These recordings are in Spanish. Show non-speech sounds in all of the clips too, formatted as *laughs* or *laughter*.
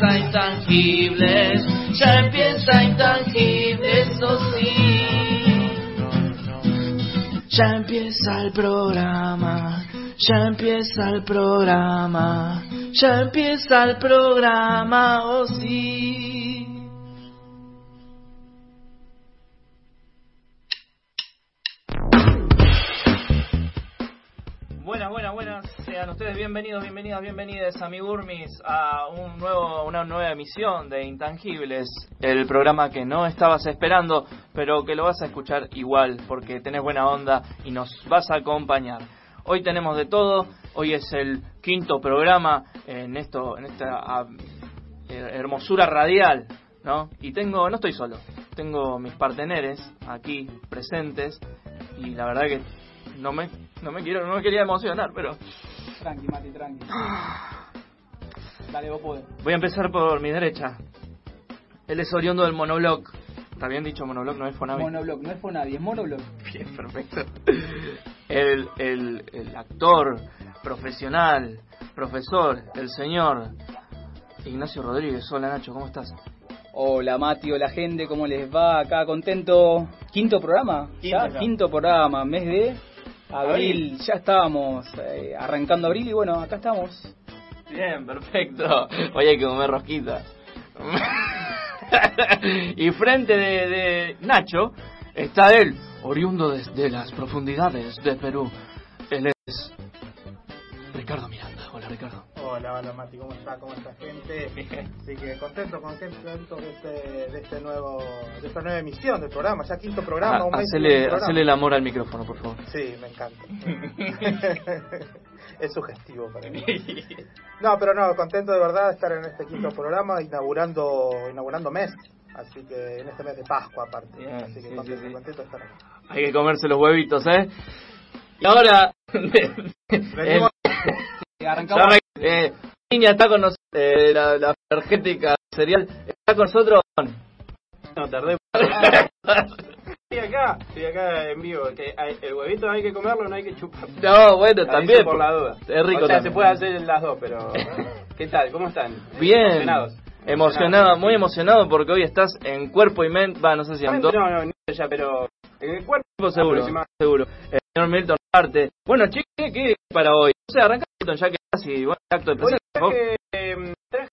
empieza intangibles, ya empieza intangibles, eso sí. Ya empieza el programa, ya empieza el programa, ya empieza el programa, oh sí. Buenas, buenas, buenas. Sean ustedes bienvenidos, bienvenidas, bienvenidas a a un nuevo, una nueva emisión de Intangibles, el programa que no estabas esperando, pero que lo vas a escuchar igual porque tenés buena onda y nos vas a acompañar. Hoy tenemos de todo. Hoy es el quinto programa en esto, en esta ah, eh, hermosura radial, ¿no? Y tengo, no estoy solo. Tengo mis parteneres aquí presentes y la verdad que no me, no me quiero, no me quería emocionar, pero Tranqui, Mati, tranqui. Dale, vos podés. voy a empezar por mi derecha. Él es oriundo del monobloc. Está bien dicho monobloc, no es Fonavi. Monobloc, no es Fonadi, es monobloc. Bien, perfecto. El, el, el actor, profesional, profesor, el señor Ignacio Rodríguez. Hola Nacho, ¿cómo estás? Hola Mati, hola gente, ¿cómo les va? Acá contento. ¿Quinto programa? Quinto ¿Ya? ya. Quinto programa, mes de abril. Ya estábamos eh, arrancando abril y bueno, acá estamos. Bien, perfecto. Hoy hay que comer rosquita. *laughs* y frente de, de Nacho está él, oriundo desde las profundidades de Perú. Él es Ricardo Miranda. Hola Ricardo. Hola, hola Mati, ¿cómo está? ¿Cómo está gente? Así que contento, contento de, este, de, este nuevo, de esta nueva emisión del programa, ya quinto programa, un mes hacele, programa. hacele el amor al micrófono, por favor. Sí, me encanta. *laughs* es sugestivo para mí. *laughs* No, pero no, contento de verdad de estar en este quinto programa, inaugurando, inaugurando mes. Así que en este mes de Pascua aparte. Bien, Así que sí, contento, sí, contento de estar aquí. Hay que comerse los huevitos, ¿eh? Y ahora... *laughs* Venimos- Arrancamos. Eh, niña está con nosotros, eh, la, la energética cereal, está con nosotros. No tardé. *laughs* Estoy acá, estoy acá en vivo. Que hay- el huevito hay que comerlo, no hay que chupar. No, bueno, Aviso también. por la duda. Es rico O sea, también. se puede hacer las dos, pero. *laughs* ¿Qué tal? ¿Cómo están? Bien. Emocionados. Emocionado, muy emocionado porque hoy estás en cuerpo y mente. Va, no sé si en dos. No, no, ni ya, pero. En el cuerpo. seguro, aproximadamente. seguro. El señor Milton Arte. Bueno, chicos, ¿qué, para hoy? O sea, arranca Milton, ya que y bueno, acto de presencia. ¿no? traje, eh, traje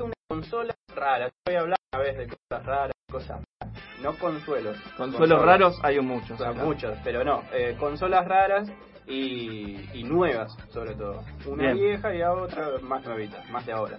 una consola rara. Voy a hablar una vez de cosas raras, cosas raras. No consuelos. Consuelos Consolas. raros hay muchos. O sea, muchos, pero no. eh, consolas raras y, y nuevas, sobre todo. Una Bien. vieja y otra más nuevita, más de ahora.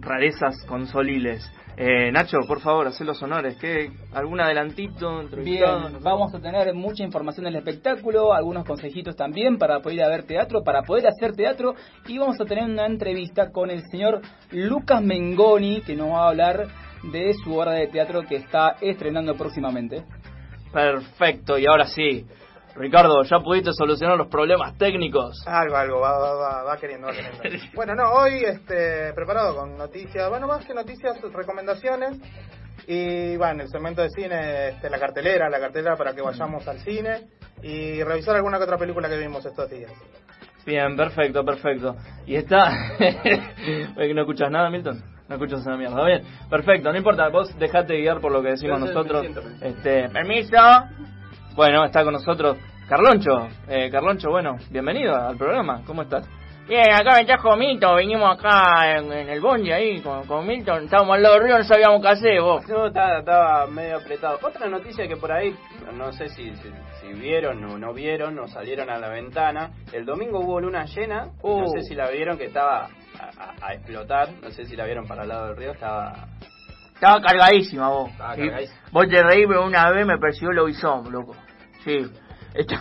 Rarezas consoliles. Eh, Nacho, por favor, haz los honores. ¿Qué, ¿Algún adelantito? Bien, vamos a tener mucha información del espectáculo, algunos consejitos también para poder ir a ver teatro, para poder hacer teatro y vamos a tener una entrevista con el señor Lucas Mengoni que nos va a hablar de su obra de teatro que está estrenando próximamente. Perfecto, y ahora sí. Ricardo, ¿ya pudiste solucionar los problemas técnicos? Algo, algo, va, va, va, va queriendo, va queriendo. *laughs* Bueno, no, hoy este, preparado con noticias, bueno, más que noticias, recomendaciones. Y bueno, el segmento de cine, este, la cartelera, la cartelera para que vayamos al cine y revisar alguna que otra película que vimos estos días. Bien, perfecto, perfecto. Y está... *laughs* ¿No escuchas nada, Milton? No escuchas una mierda. Bien, perfecto, no importa, vos dejate guiar por lo que decimos nosotros. Este, permiso. Bueno, está con nosotros Carloncho. Eh, Carloncho, bueno, bienvenido al programa. ¿Cómo estás? Bien, acá me trajo Milton, venimos acá en, en el bondi ahí con, con Milton, estábamos al lado del río, no sabíamos qué hacer vos. No, estaba, estaba medio apretado. Otra noticia que por ahí, no sé si, si, si vieron o no vieron o salieron a la ventana. El domingo hubo luna llena. Uh. No sé si la vieron que estaba a, a- a explotar. No sé si la vieron para el lado del río. Estaba. Estaba cargadísima vos. Estaba cargadísima. Vos te reí, pero una vez me persiguió el lobizón, loco. Sí. Esta-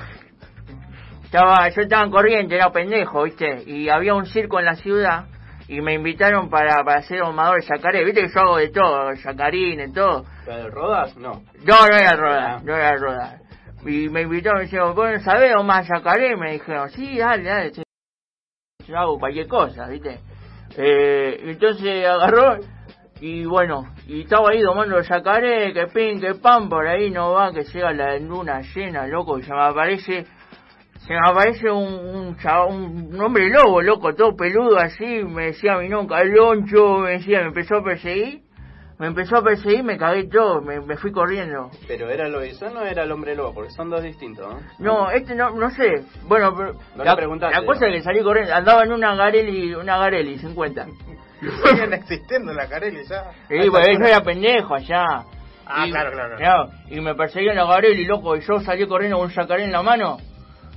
Estaba, yo estaba en corriente, era pendejo, ¿viste? Y había un circo en la ciudad y me invitaron para, para ser domador de yacaré. ¿Viste que yo hago de todo? Yacarín, todo. ¿Pero rodas? No. No, no era roda, Ah. no era roda. Y me invitaron, me dijeron, ¿vos no sabés o más yacaré? Me dijeron, sí, dale, dale, yo hago cualquier cosa, ¿viste? Eh, entonces agarró y bueno, y estaba ahí domando yacaré, que pin, que pan, por ahí no va, que llega la luna llena, loco, y se me aparece, se me aparece un, un, un, hombre lobo, loco, todo peludo así, me decía mi nombre, Caloncho, me decía, me empezó a perseguir, me empezó a perseguir, me cagué todo, me, me fui corriendo. Pero era lobizón o era el hombre lobo, porque son dos distintos, ¿no? No, este no, no sé, bueno, pero No la, la cosa es que salí corriendo, andaba en una Garelli, una Garelli 50. *laughs* Siguen existiendo la Carelli ya. Sí, pues yo era pendejo allá. Ah, Y- claro, claro. Y me perseguían la Garelli, loco, y yo salí corriendo con un yacaré en la mano.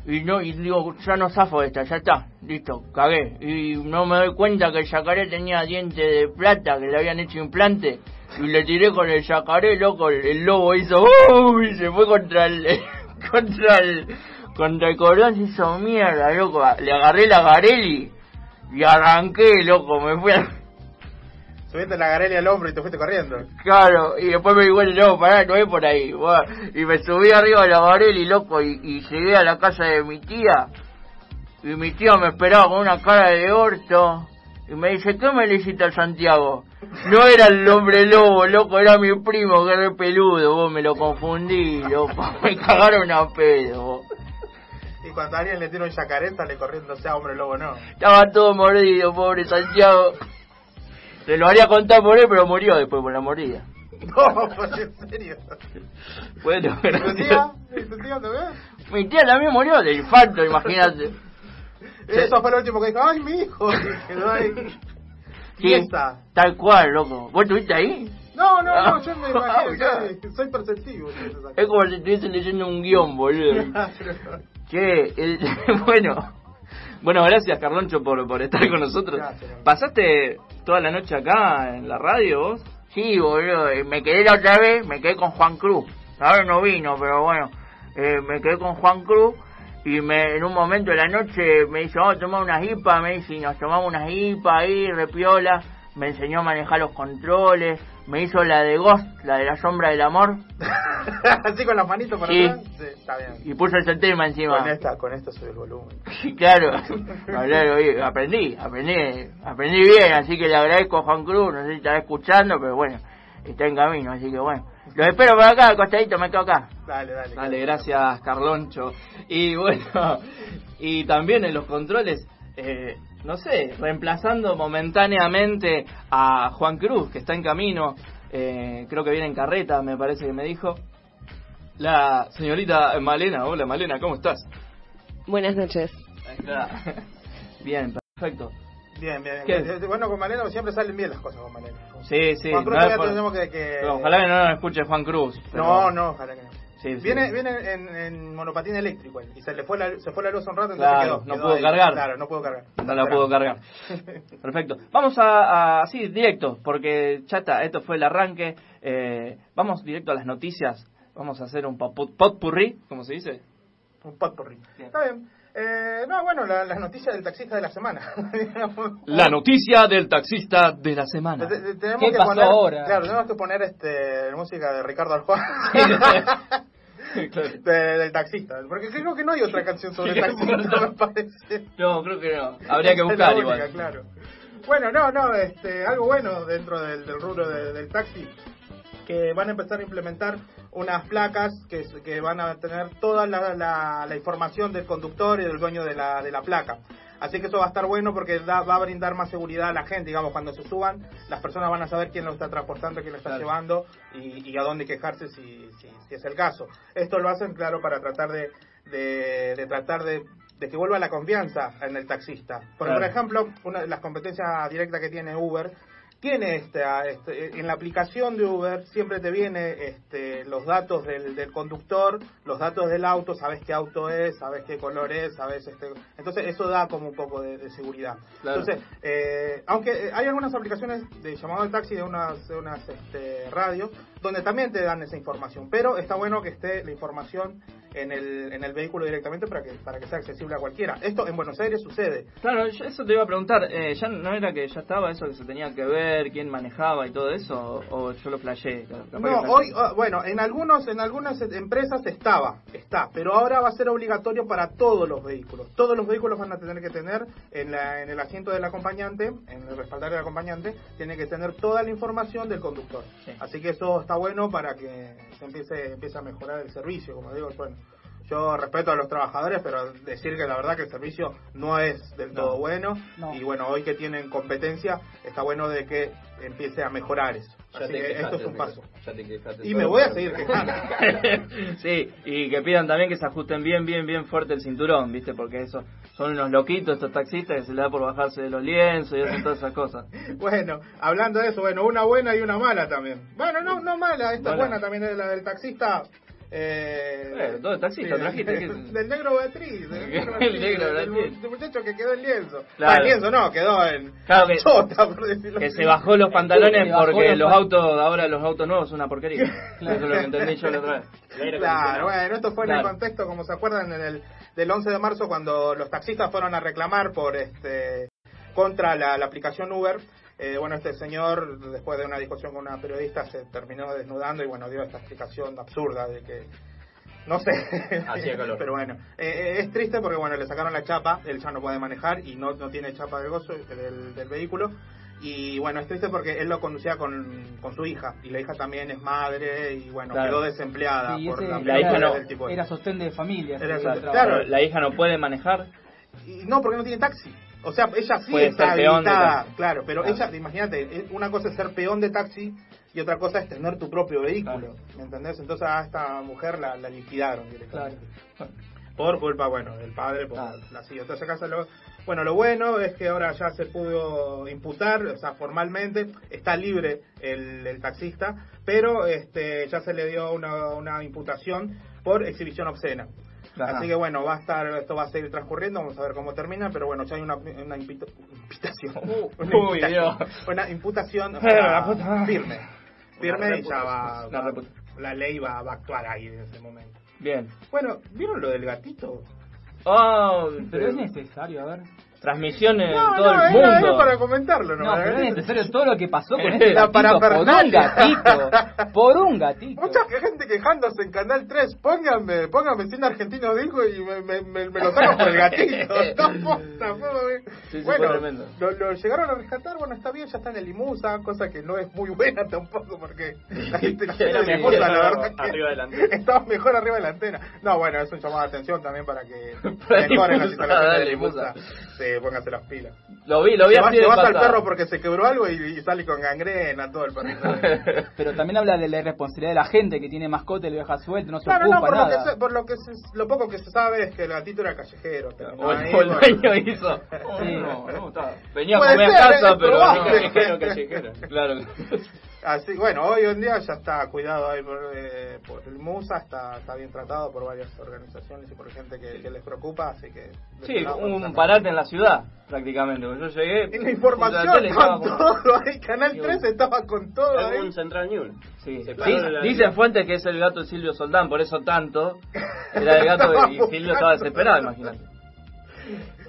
Y no, y digo, ya no zafo esta, ya está, listo, cagué. Y no me doy cuenta que el yacaré tenía diente de plata, que le habían hecho implante. Y le tiré con el yacaré, loco, el, el lobo hizo, ¡uh! y se fue contra el, *laughs* contra el, contra el cordón, se hizo mierda, loco. Le agarré la Garelli y arranqué, loco, me fui a... Subiste la Garelli al hombro y te fuiste corriendo. Claro, y después me di cuenta, no, pará, no es por ahí. Y me subí arriba de la Garelli, loco, y, y llegué a la casa de mi tía. Y mi tía me esperaba con una cara de orto. Y me dice, ¿qué me le hiciste al Santiago? No era el hombre lobo, loco, era mi primo, que era peludo, vos me lo confundí, loco. *laughs* Me cagaron a pedo, vos. Y cuando alguien le tira un yacaré, sale corriendo, sea hombre lobo no. Estaba todo mordido, pobre Santiago. Se lo haría contar por él, pero murió después por la mordida. *laughs* No, pues en serio. Bueno, ¿Y tu tía? ¿Y tu tía también? Mi tía también murió de infarto, imagínate. *laughs* Eso fue lo último que dijo. ¡Ay, mi hijo! Quedó ahí. Sí, tal cual, loco. ¿Vos estuviste ahí? No, no, no, yo me *laughs* imagino soy perceptivo. Es como si estuviese leyendo un guion, boludo. Che, el- *laughs* bueno. Bueno, gracias Carloncho por, por estar con nosotros. Gracias. ¿Pasaste toda la noche acá en la radio vos? Sí, boludo. y Me quedé la otra vez, me quedé con Juan Cruz. Ahora no vino, pero bueno. eh, me quedé con Juan Cruz y me, en un momento de la noche me dice, vamos a tomar unas hipas, me dice, y nos tomamos unas hipas ahí, repiola. Me enseñó a manejar los controles, me hizo la de Ghost, la de la sombra del amor, *laughs* Así con las manitos para Sí. atrás. Sí, está bien. y puso ese tema encima. Con esta, con esta sube el volumen. Sí, claro, Claro, aprendí, aprendí, aprendí bien, así que le agradezco a Juan Cruz, no sé si estará escuchando, pero bueno, está en camino, así que bueno. Los espero por acá, al costadito, me quedo acá. Dale, dale. Dale, gracias Carloncho. Y bueno, *laughs* y también en los controles, eh, no sé, reemplazando momentáneamente a Juan Cruz, que está en camino, eh, creo que viene en carreta, me parece que me dijo. La señorita Malena, hola Malena, ¿cómo estás? Buenas noches. Ahí está. *laughs* Bien, perfecto. Bien, bien. Bien. Bueno, con Malena siempre salen bien las cosas con Malena. Sí, sí. Juan Cruz no por- tenemos que... que- Ojalá que no nos escuche Juan Cruz. pero- No, no, ojalá que no. Sí, sí. Viene, viene en, en monopatín eléctrico y se le fue la, se fue la luz un rato, entonces Claro, quedó, no quedó pudo ahí. cargar. Claro, no pudo cargar. No la puedo cargar. *laughs* Perfecto. Vamos a, a- así directo, porque chata, esto fue el arranque. Eh, vamos directo a las noticias. Vamos a hacer un pot- potpurrí, ¿cómo se dice? Un potpourri. Bien. Está bien. Eh, no, bueno, la- las noticias del taxista de la semana. *laughs* La noticia del taxista de la semana. Te- te- tenemos ¿Qué que pasó poner, ahora? Claro, tenemos que poner este música de Ricardo Arjona. *laughs* Claro. De- del taxista. Porque creo que no hay otra canción sobre el taxista, me parece. No, creo que no. Habría que buscar la igual. claro. Bueno, no, no, este, algo bueno dentro del, del rubro de- del taxi, que van a empezar a implementar unas placas que, que van a tener toda la, la- la información del conductor y del dueño de la, de la placa. Así que eso va a estar bueno porque da- va a brindar más seguridad a la gente, digamos, cuando se suban, las personas van a saber quién lo está transportando, quién lo está Claro. llevando y, y a dónde quejarse si, si, si es el caso. Esto lo hacen, claro, para tratar de, de, de tratar de, de que vuelva la confianza en el taxista. Porque, Claro. por ejemplo, una de las competencias directas que tiene Uber, tiene esta, este, en la aplicación de Uber siempre te viene este, los datos del, del conductor, los datos del auto, sabes qué auto es, sabes qué color es, sabes este, entonces eso da como un poco de, de seguridad. Claro. Entonces, eh, aunque hay algunas aplicaciones de llamado al taxi de unas, de unas este, radios donde también te dan esa información, pero está bueno que esté la información en el, en el vehículo directamente para que, para que sea accesible a cualquiera. Esto en Buenos Aires sucede. Claro, yo eso te iba a preguntar. Eh, ¿Ya no era que ya estaba eso que se tenía que ver, quién manejaba y todo eso? ¿O, o yo lo flasheé? No, hoy, ah, bueno, en algunos, en algunas empresas estaba, está, pero ahora va a ser obligatorio para todos los vehículos. Todos los vehículos van a tener que tener en, la, en el asiento del acompañante, en el respaldario del acompañante, tiene que tener toda la información del conductor. Sí. Así que eso está bueno para que se empiece, empiece a mejorar el servicio, como digo, bueno. Yo respeto a los trabajadores, pero decir que la verdad que el servicio no es del todo bueno. No. Y bueno, hoy que tienen competencia, está bueno de que empiece a mejorar eso. Ya Así te que esto es un paso. ya te quejaste Y me voy a seguir quejando. *laughs* sí, y que pidan también que se ajusten bien, bien, bien fuerte el cinturón, ¿viste? Porque eso son unos loquitos estos taxistas que se les da por bajarse de los lienzos y hacen todas esas cosas. *laughs* Bueno, hablando de eso, bueno, una buena y una mala también. Bueno, no, no mala, esta es Mala. buena también, es la del taxista. Eh, Eh, todo el taxista. Del negro Beatriz. Del *laughs* negro El Beatriz, negro del, Beatriz. del muchacho que quedó en lienzo. Claro. Ah, en lienzo no, quedó en Claro que- chota, por decirlo Que así. se bajó los *laughs* pantalones bajó porque los los autos, ahora los autos nuevos son una porquería. *laughs* Eso es lo que entendí yo la otra vez. Claro, bueno, esto fue en Claro. el contexto, como se acuerdan, en el del 11 de marzo cuando los taxistas fueron a reclamar por este contra la, la aplicación Uber. Eh, bueno, este señor, después de una discusión con una periodista, se terminó desnudando y bueno, dio esta explicación absurda de que no sé, *laughs* Hacía calor. pero bueno, eh, eh, es triste porque bueno, le sacaron la chapa, él ya no puede manejar y no, no tiene chapa del gozo del, del vehículo. Y bueno, es triste porque él lo conducía con, con su hija y la hija también es madre y bueno, Claro. quedó desempleada Sí, por ese- la, la hija no- del tipo Era sostén de familia. Era claro. La hija no puede manejar. Y no, porque no tiene taxi. O sea, ella sí Puede está habilitada, claro, pero Claro. ella, imagínate, es- una cosa es ser peón de taxi y otra cosa es tener tu propio vehículo, ¿me entendés? Entonces a esta mujer la, la liquidaron directamente. Por culpa, bueno, del padre, por la acá se lo... Bueno, lo bueno es que ahora ya se pudo imputar, o sea, formalmente está libre el, el taxista, pero este ya se le dio una, una imputación por exhibición obscena. Ajá. Así que bueno, va a estar, esto va a seguir transcurriendo, vamos a ver cómo termina, pero bueno, ya hay una, una. Una *laughs* Uy, una imputación madre. firme. Firme y ya va, Una va- reputa. la ley va, va a actuar ahí en ese momento. Bien. Bueno, ¿vieron lo del gatito? Oh, Pero es necesario, a ver. Transmisiones No, en todo no, el mundo. era para comentarlo, ¿no? No, pero es necesario todo lo que pasó con *laughs* este La gatito por un gatito. *laughs* Por un gatito. Mucha gente quejándose en Canal 3, pónganme, pónganme 100 argentinos dijo y me, me, me, me lo sacan por el gatito. *laughs* No, posta, Sí, sí, bueno, lo, lo llegaron a rescatar, bueno, está bien, ya está en el Limusa, cosa que no es muy buena tampoco porque la gente la Limusa, la verdad que arriba de la antena. estaba mejor arriba de la antena. No, bueno, es un llamado de atención también para que Para mejoren instalaciones dale, de Limusa. Limusa. Sí, pónganse las pilas. Lo vi, lo vi Te a vas, al perro porque se quebró algo y, y sale con gangrena todo el perrito. *laughs* Pero también habla de la irresponsabilidad de la gente que tiene mascota y lo deja suelto, no se Claro, no, ocupa por lo, que se- por lo que se- lo poco que se sabe es que el gatito era callejero. O el, ahí, o el bueno. dueño hizo. *laughs* Sí. no, no, está. Venía a comer a casa, es pero no. Callejero, callejero. *laughs* Claro. Así, bueno, hoy en día ya está cuidado ahí por, eh, por el MUSA, está, está bien tratado por varias organizaciones y por gente que, que les preocupa, así que... Sí, un parate en la ciudad, prácticamente. Yo llegué. Y la información estaba con todo, ahí Canal 3 estaba con todo ahí. Algún Central News. Sí. Sí, dicen fuentes que es el gato de Silvio Soldán, por eso tanto. Era el gato de- *laughs* y Silvio estaba desesperado, imagínate.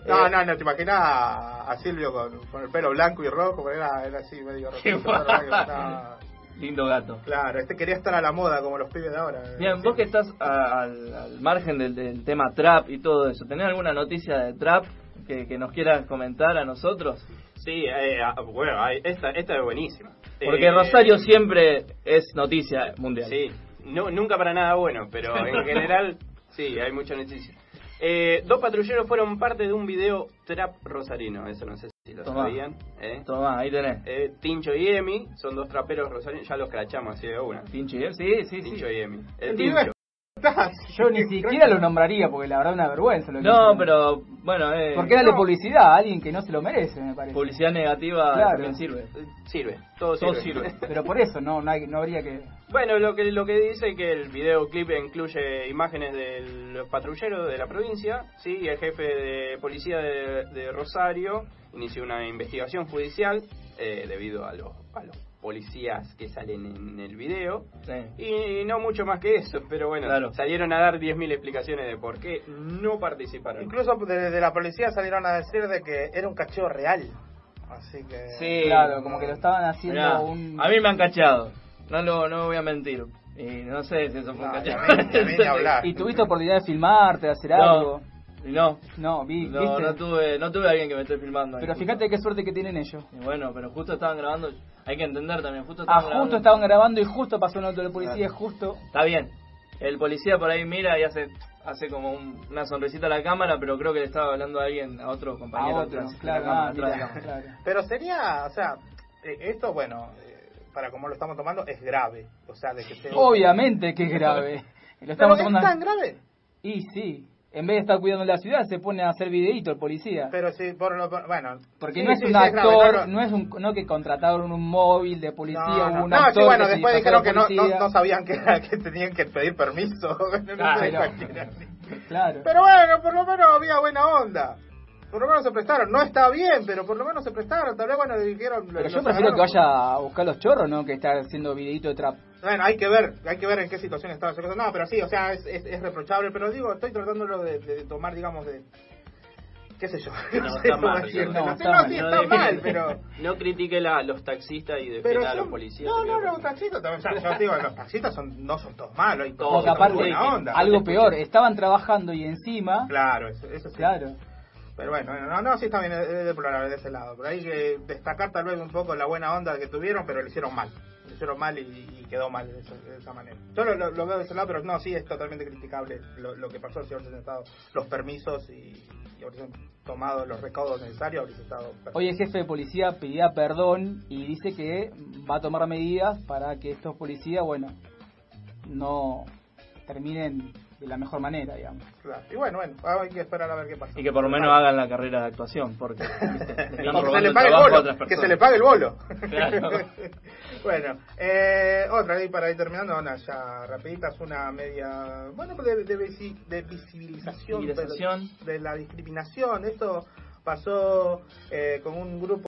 No, Eh, no, no, te imaginas a, Silvio con, con el pelo blanco y rojo, pero era, era así medio estaba- Lindo gato. Claro, este quería estar a la moda como los pibes de ahora. Bien, vos que estás a- al, al margen del, del tema trap y todo eso, ¿tenés alguna noticia de trap que, que nos quieras comentar a nosotros? Sí, eh, ah, bueno, hay- esta, esta es buenísima. Porque Eh, Rosario siempre es noticia mundial. Sí, no, nunca para nada bueno, pero en *laughs* general sí, hay mucha noticia. Eh, dos patrulleros fueron parte de un video trap rosarino, eso no sé si lo Tomá. sabían. ¿eh? Tomá, ahí tenés. Eh, Tincho y Emi son dos traperos rosarinos, ya los crachamos así de una. Tinchi, ¿eh? Sí, sí, sí. Tincho y Emi. El El Tincho. *laughs* Yo ni siquiera lo nombraría porque la verdad es una vergüenza lo que No, pero bueno, eh, Porque darle no. publicidad a alguien que no se lo merece, me parece. publicidad negativa Claro. también sirve. Eh, Sirve, todo Todo sirve. sirve. *laughs* Pero por eso no, no, hay- no habría que... Bueno, lo que lo que dice que el videoclip incluye imágenes del patrullero de la provincia, sí, y el jefe de policía de, de Rosario inició una investigación judicial eh, debido a los, a los policías que salen en el video Sí. y no mucho más que eso, pero bueno, Claro. salieron a dar 10.000 explicaciones de por qué no participaron. Incluso de, de la policía salieron a decir de que era un cacheo real. Así que... Sí. Claro, como que lo estaban haciendo Mirá, un... A mí me han cachado. No lo no voy a mentir. Y no sé si eso fue un No, cacheo. y a mí- y a mí ni *laughs* hablar. ¿Y tuviste oportunidad de filmarte, de hacer No. algo? Y no, No, vi, no, ¿viste? no tuve, no tuve a alguien que me esté filmando. Pero justo. fíjate qué suerte que tienen ellos. Y bueno, pero justo estaban grabando. Hay que entender también, justo Ah, estaban grabando. justo estaban grabando y justo pasó un auto de policía, justo... Está bien. El policía por ahí mira y hace. hace como un- una sonrisita a la cámara, pero creo que le estaba hablando a alguien, a otro compañero A otro, atrás claro, cámara, ah, atrás claro. Pero sería, o sea, eh, esto, bueno, eh, para como lo estamos tomando, es grave. O sea, de que se... Obviamente que es grave. *laughs* Lo ¿Pero estamos es tomando- tan grave? Y sí, en vez de estar cuidando la ciudad, se pone a hacer videíto el policía. Pero sí, por lo... por- bueno... Porque sí, no es sí, un sí, actor, no, es un no que contrataron un móvil de policía, No, no, un no, actor sí, bueno, que después dijeron que no, no, sabían que, que tenían que pedir permiso. *laughs* Claro. Claro. Pero bueno, por lo menos había buena onda. Por lo menos se prestaron. No está bien, pero por lo menos se prestaron. Tal vez, bueno, dijeron... Pero yo prefiero que vaya a buscar los chorros, ¿no? Que estar haciendo videíto de trap. Bueno, hay que ver, hay que ver en qué situación estaba esa cosa. No, pero sí, o sea, es, es, es reprochable, pero digo, estoy tratándolo de, de tomar, digamos, de... qué sé yo. *laughs* No, sé está mal, decirlo. no, No, está no, mal. sí, No está deje- mal, pero... *laughs* No critique la- a los taxistas y Pero defienda a los son- policías. no, no, los taxistas también. O sea, yo digo, los taxistas son, no son todos malos. Hay todos Porque son aparte, buena onda. algo peor, estaban trabajando y encima... Claro, eso, eso sí. Claro. Pero bueno, no, no, sí está bien, es deplorable de ese lado. Pero hay que destacar tal vez un poco la buena onda que tuvieron, pero lo hicieron mal. Mal y, quedó mal de, esa- manera. Yo lo, veo de ese lado, pero no, sí es totalmente criticable lo, que pasó si hubiesen estado los permisos y, y hubiesen tomado los recaudos necesarios, hubiese estado. Hoy el jefe de policía pedía perdón y dice que va a tomar medidas para que estos policías, bueno, no terminen de la mejor manera, digamos. Claro. Y bueno, bueno, ahora hay que esperar a ver qué pasa. Y que por lo menos hagan la carrera de actuación, porque *laughs* *laughs* se le pague el bolo, que se le pague el bolo. Claro. *laughs* bueno, eh, otra ahí para ir terminando, una ya rapidita, es una media, bueno, de, de, visi- de visibilización, Visibilización. De, de la discriminación. Esto pasó eh, con un grupo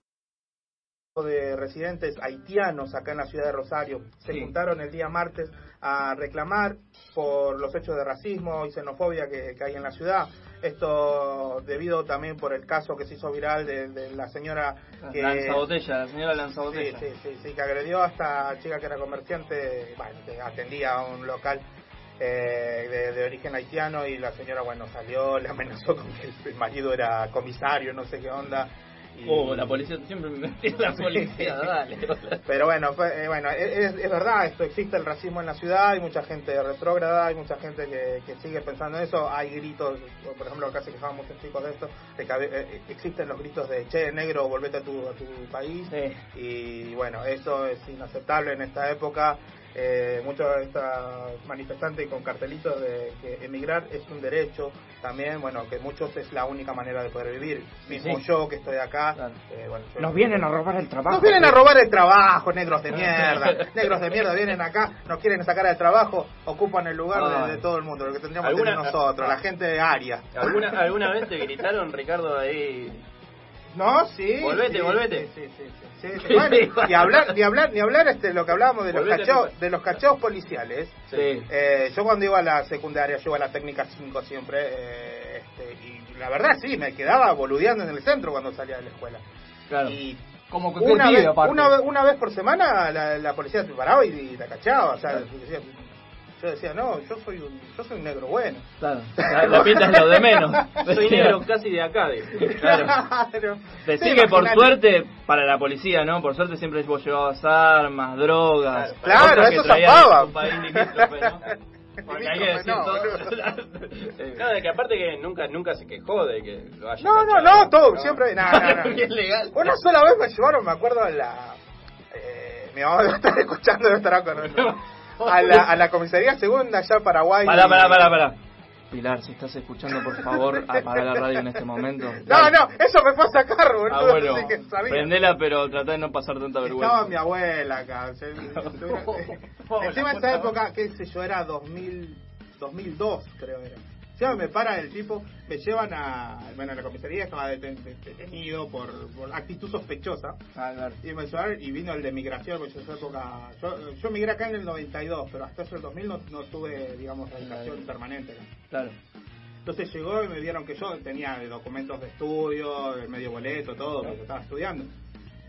de residentes haitianos acá en la ciudad de Rosario. Se Sí. juntaron el día martes a reclamar por los hechos de racismo y xenofobia que, que hay en la ciudad. Esto debido también por el caso que se hizo viral de, de la señora que... Lanzabotella, la señora Sí, Lanzabotella. sí, sí, sí, que agredió a esta chica que era comerciante, bueno, que atendía a un local eh, de, de origen haitiano y la señora, bueno, salió, le amenazó con que el marido era comisario, no sé qué onda. Oh, la policía siempre me metí la policía, *laughs* dale. Pero bueno, fue- eh, bueno es, es verdad, esto existe el racismo en la ciudad, hay mucha gente retrógrada, hay mucha gente que, que sigue pensando en eso, hay gritos, por ejemplo, acá se quejaban muchos chicos de esto, de que eh, existen los gritos de, che, negro, volvete a tu, a tu país, Sí. y bueno, eso es inaceptable en esta época. Eh, muchos de estos manifestantes con cartelitos de que emigrar es un derecho, también, bueno, que muchos es la única manera de poder vivir. Mismo Sí. yo que estoy acá, Claro. eh, bueno, yo- Nos vienen a robar el trabajo. nos vienen a robar el trabajo, negros de *laughs* mierda. Negros de mierda vienen acá, nos quieren sacar del trabajo, ocupan el lugar de, de todo el mundo, lo que tendríamos que ¿Alguna- tener nosotros, la gente de área. ¿Alguna, ¿Alguna vez te gritaron, Ricardo, ahí? No, sí. Volvete, sí, volvete. Sí, sí. *laughs* Bueno, ni hablar, ni hablar, ni hablar este, lo que hablábamos de los Volvete, cacheos, Lucas. de los cacheos policiales. Sí. Eh, yo cuando iba a la secundaria, yo iba a la técnica 5 siempre, eh, este, y la verdad sí, me quedaba boludeando en el centro cuando salía de la escuela. Claro. Y Como una vez, una, vez, una vez por semana la, la policía se paraba y, y la cachaba. O sea, yo, decía, yo decía, no, yo soy un, yo soy un negro bueno. Claro. *laughs* La, la pinta es lo de menos. *laughs* Soy negro casi de acá. de- Claro. Claro. Decí Sí, que por suerte, para la policía, ¿no? Por suerte siempre vos llevabas armas, drogas. Claro, que eso zafaba. *laughs* Porque hay que Limítrofe, decir no, todo. boludo. No, de que aparte que nunca nunca se quejó de que lo haya No, no, cachado. no, todo, siempre. No, no, no. Bien legal. Una sola vez me llevaron, me acuerdo, la. Eh, mi mamá debe estar escuchando, debe estar acordando. A la, a la comisaría segunda, allá en Paraguay. Pará, pará, pará, pará. Pilar, si estás escuchando, por favor, *laughs* apaga la radio en este momento. No, no, eso me fue a sacar, boludo. Ah, bueno. así que sabía. Prendela, pero tratá de no pasar tanta vergüenza. Estaba mi abuela acá. se- *laughs* Encima de esa época, qué sé yo, era 2000, 2002, creo era. Encima me para el tipo, me llevan a, bueno, a la comisaría, estaba deten- detenido por, por actitud sospechosa. Claro. Y me llevaron y vino el de migración, porque yo en esa época, yo, yo migré acá en el 92, pero hasta eso el 2000 no, no tuve, digamos, radicación permanente. ¿no? Claro. Entonces llegó y me vieron que yo tenía documentos de estudio, el medio boleto, todo, porque estaba estudiando.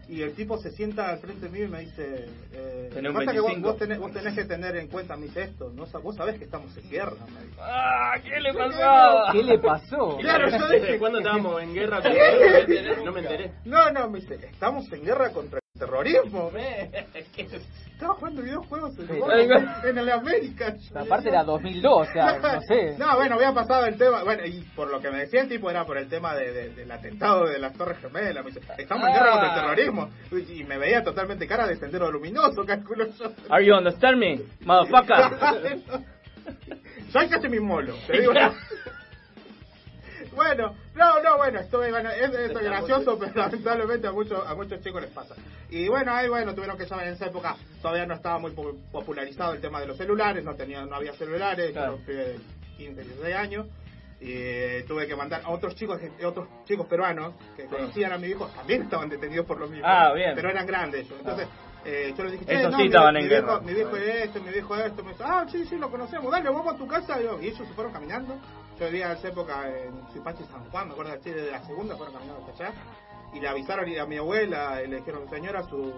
Y el tipo se sienta al frente mío y me dice, eh, Tenés un pasa que vos, 25. vos tenés, vos tenés que tener en cuenta, me dice esto, ¿no? Sa- vos sabés que estamos en guerra, me dijo. ¡Ah! ¿Qué le pasó? ¿Qué le pasó? *laughs* Claro, yo ¿Desde dije, cuándo estábamos en guerra? *laughs* con- No me enteré. no, no, me dice, estamos en guerra contra el terrorismo. *laughs* Estaba jugando videojuegos en, Sí. el- en el América. Aparte era 2002, o sea, no sé. No, bueno, había pasado el tema. Bueno, y por lo que me decía el tipo era por el tema de, de- del atentado de las Torres Gemelas. Me dice, estamos en guerra contra el Ah. terrorismo. Y me veía totalmente cara de sendero luminoso, *laughs* calculo yo. Are you understand me, motherfucker? *laughs* Soy casi mi molo, te digo. Bueno, no, no, bueno, esto, bueno, es, gracioso, pero *laughs* lamentablemente a muchos, a muchos chicos les pasa. Y bueno, ahí bueno, tuvieron que saber en esa época, todavía no estaba muy po- popularizado el tema de los celulares, no tenía, no había celulares, Claro. yo de 15, 16 años, y eh, tuve que mandar a otros chicos, a otros chicos peruanos que conocían a mi hijo, también estaban detenidos por lo mismo, Ah, bien. pero eran grandes ellos. Entonces, eh, yo les dije, Esos no, sí mi- estaban mi, en viejo, guerra. mi viejo es esto, mi viejo es esto, me dice, ah, sí, sí, lo conocemos, dale, vamos a tu casa, y ellos se fueron caminando, yo vivía en esa época en Suipachi, San Juan, me acuerdo de desde la segunda, fueron caminando hasta allá, y le avisaron a mi abuela, y le dijeron, señora, su,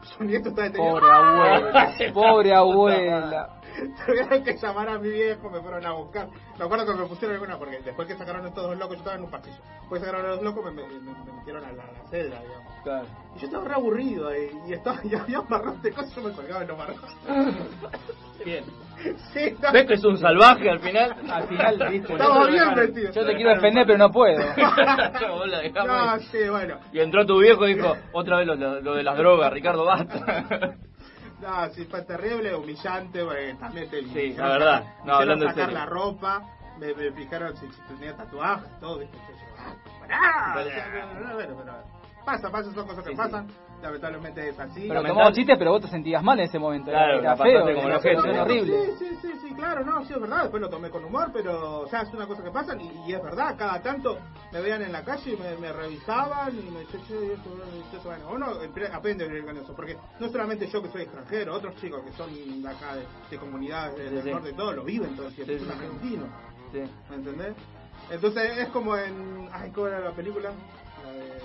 *laughs* su nieto está detenido. Pobre abuela, *laughs* pobre abuela. *laughs* Tuvieron que llamar a mi viejo, me fueron a buscar. Me acuerdo que me pusieron alguna, porque después que sacaron estos dos locos, yo estaba en un pasillo. Después que sacaron a los locos, me, me, me- me metieron a la, a la celda, digamos. Claro. Y yo estaba re aburrido ahí, y, estaba, *laughs* y había marrón de cosas, yo me colgaba en los marrones. *laughs* Bien. Sí, no. ¿Ves que es un salvaje al final? *laughs* Al final, viste. Estaba bien vestido. Yo te quiero defender, pero no puedo. Vos la dejás No, ahí. sí, bueno. Y entró tu viejo y dijo, otra vez lo, lo- lo de las drogas, Ricardo, basta. No, sí, fue terrible, humillante, porque también te Sí, la verdad. No, hablando en sacar serio. la ropa, me, me fijaron si, si tenía tatuajes, todo, viste, yo, ah, pará, bueno, bueno, pero pasa, pasa, son cosas que Sí, sí. Lamentablemente es así. Pero tomamos chistes, pero vos te sentías mal en ese momento. Claro, era la feo, como era situación horrible. Sí, sí, sí, sí, claro, no, sí es verdad, después lo tomé con humor, pero, o sea, es una cosa que pasa y, y es verdad, cada tanto me veían en la calle y me, me revisaban y me decían, che, esto, esto, esto, bueno, uno aprende a vivir con eso, porque no solamente yo que soy extranjero, otros chicos que son de acá de, de comunidades del, Sí, sí. norte y todo, lo viven todo el tiempo, Sí, son argentinos, Sí. ¿me entendés? Entonces es como en, ay, ¿cómo era la película? La de...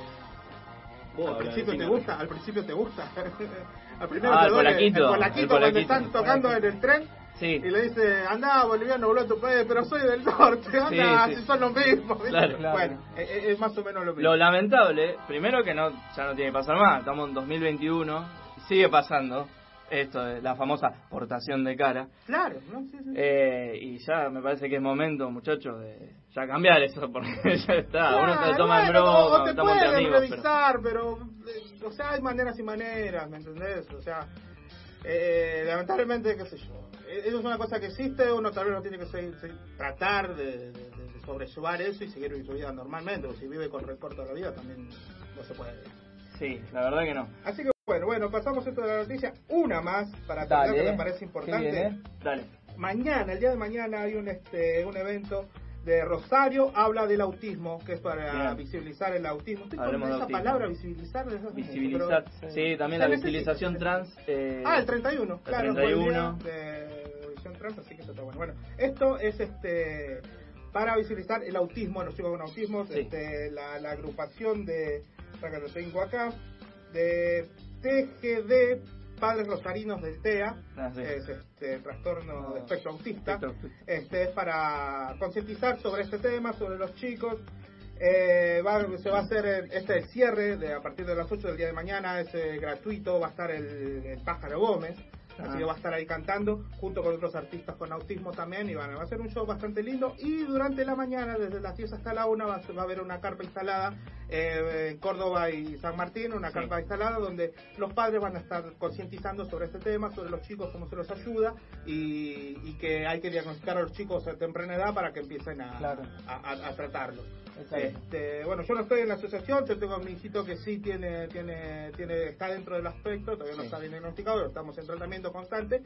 Vos al principio te gusta, *laughs* al principio te gusta. al primero Ah, te el duele, polaquito, cuando están tocando en el tren Sí. y le dice, anda boliviano, a tu país, pero soy del norte, *laughs* anda, Sí, sí. si son los mismos. Claro. Claro. Bueno, es, es- es más o menos lo mismo. Lo lamentable, primero que no ya no tiene que pasar más, estamos en 2021, sigue pasando esto de la famosa portación de cara. Claro, ¿no? Sí, sí. Eh, y ya me parece que es momento, muchachos, de ya cambiar eso, *laughs* porque ya está, Claro, uno se lo toma en bueno, broma, o te estamos entre amigos, revisar, pero... eh, o sea, hay maneras y maneras, ¿me entendés? O sea, eh, lamentablemente, qué sé yo. eh, Eso es una cosa que existe, uno tal vez no tiene que seguir- seguir- tratar de, de- de sobrellevar eso y seguir su vida normalmente, o si vive con recorte de la vida también no se puede. Sí, la verdad que no. Así que bueno, bueno, pasamos esto de la noticia. Una más para Dale, que me parece ¿qué importante. Dale. Mañana, el día de mañana, hay un este un evento de Rosario, habla del autismo, que es para Bien. visibilizar el autismo. Estoy Hablemos de esa autismo. palabra, visibilizar. mucho, Visibilizar, pero- sí, también la visibilización trans. eh, Ah, el 31, claro, fue el 31. día de visión trans, así que eso está bueno. Bueno, esto es este para visibilizar el autismo, los chicos con autismo, Sí. este, la, la agrupación de, acá lo tengo acá, de TGD Padres Rosarinos del TEA, Ah, sí. es este trastorno de espectro autista, Espectro autista. este es para concientizar sobre este tema, sobre los chicos. Eh, va- se va a hacer el- este el cierre de a partir de las 8 del día de mañana, es eh, gratuito, va a estar el, el Pájaro Gómez, así Ah. que va a estar ahí cantando junto con otros artistas con autismo también y van, va a ser un show bastante lindo y durante la mañana, desde las 10 hasta la 1 va, a- va a haber una carpa instalada eh, en Córdoba y San Martín, una Sí. carpa instalada donde los padres van a estar concientizando sobre este tema, sobre los chicos, cómo se los ayuda y, y que hay que diagnosticar a los chicos a temprana edad para que empiecen a, Claro. a, a- a tratarlos. Este, bueno, yo no estoy en la asociación, yo tengo a mi hijito que sí tiene, tiene, tiene, está dentro del aspecto, todavía no Sí. está bien diagnosticado, pero estamos en tratamiento constante,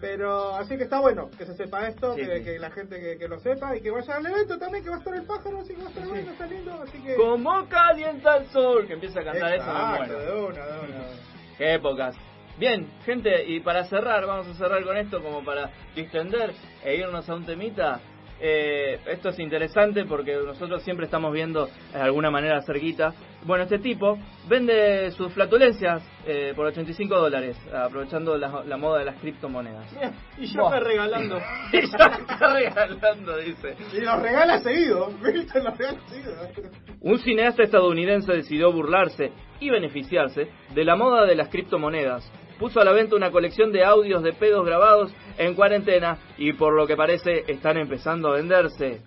pero así que está bueno que se sepa esto, Sí, que, sí. que la gente que, que lo sepa y que vaya al evento también, que va a estar el pájaro, así que va a estar bueno, está lindo, así que... Como calienta el sol, que empieza a cantar eso, Exacto, muero. de una, de una, de una. Qué épocas. Bien, gente, y para cerrar, vamos a cerrar con esto como para distender e irnos a un temita. Eh, esto es interesante porque nosotros siempre estamos viendo de alguna manera cerquita. Bueno, este tipo vende sus flatulencias eh, por 85 dólares, aprovechando la, la moda de las criptomonedas. Y yo Buah. me regalando. *laughs* y ya está regalando, dice. Y los regala seguido. Los regala seguido. Un cineasta estadounidense decidió burlarse y beneficiarse de la moda de las criptomonedas. Puso a la venta una colección de audios de pedos grabados en cuarentena y por lo que parece están empezando a venderse.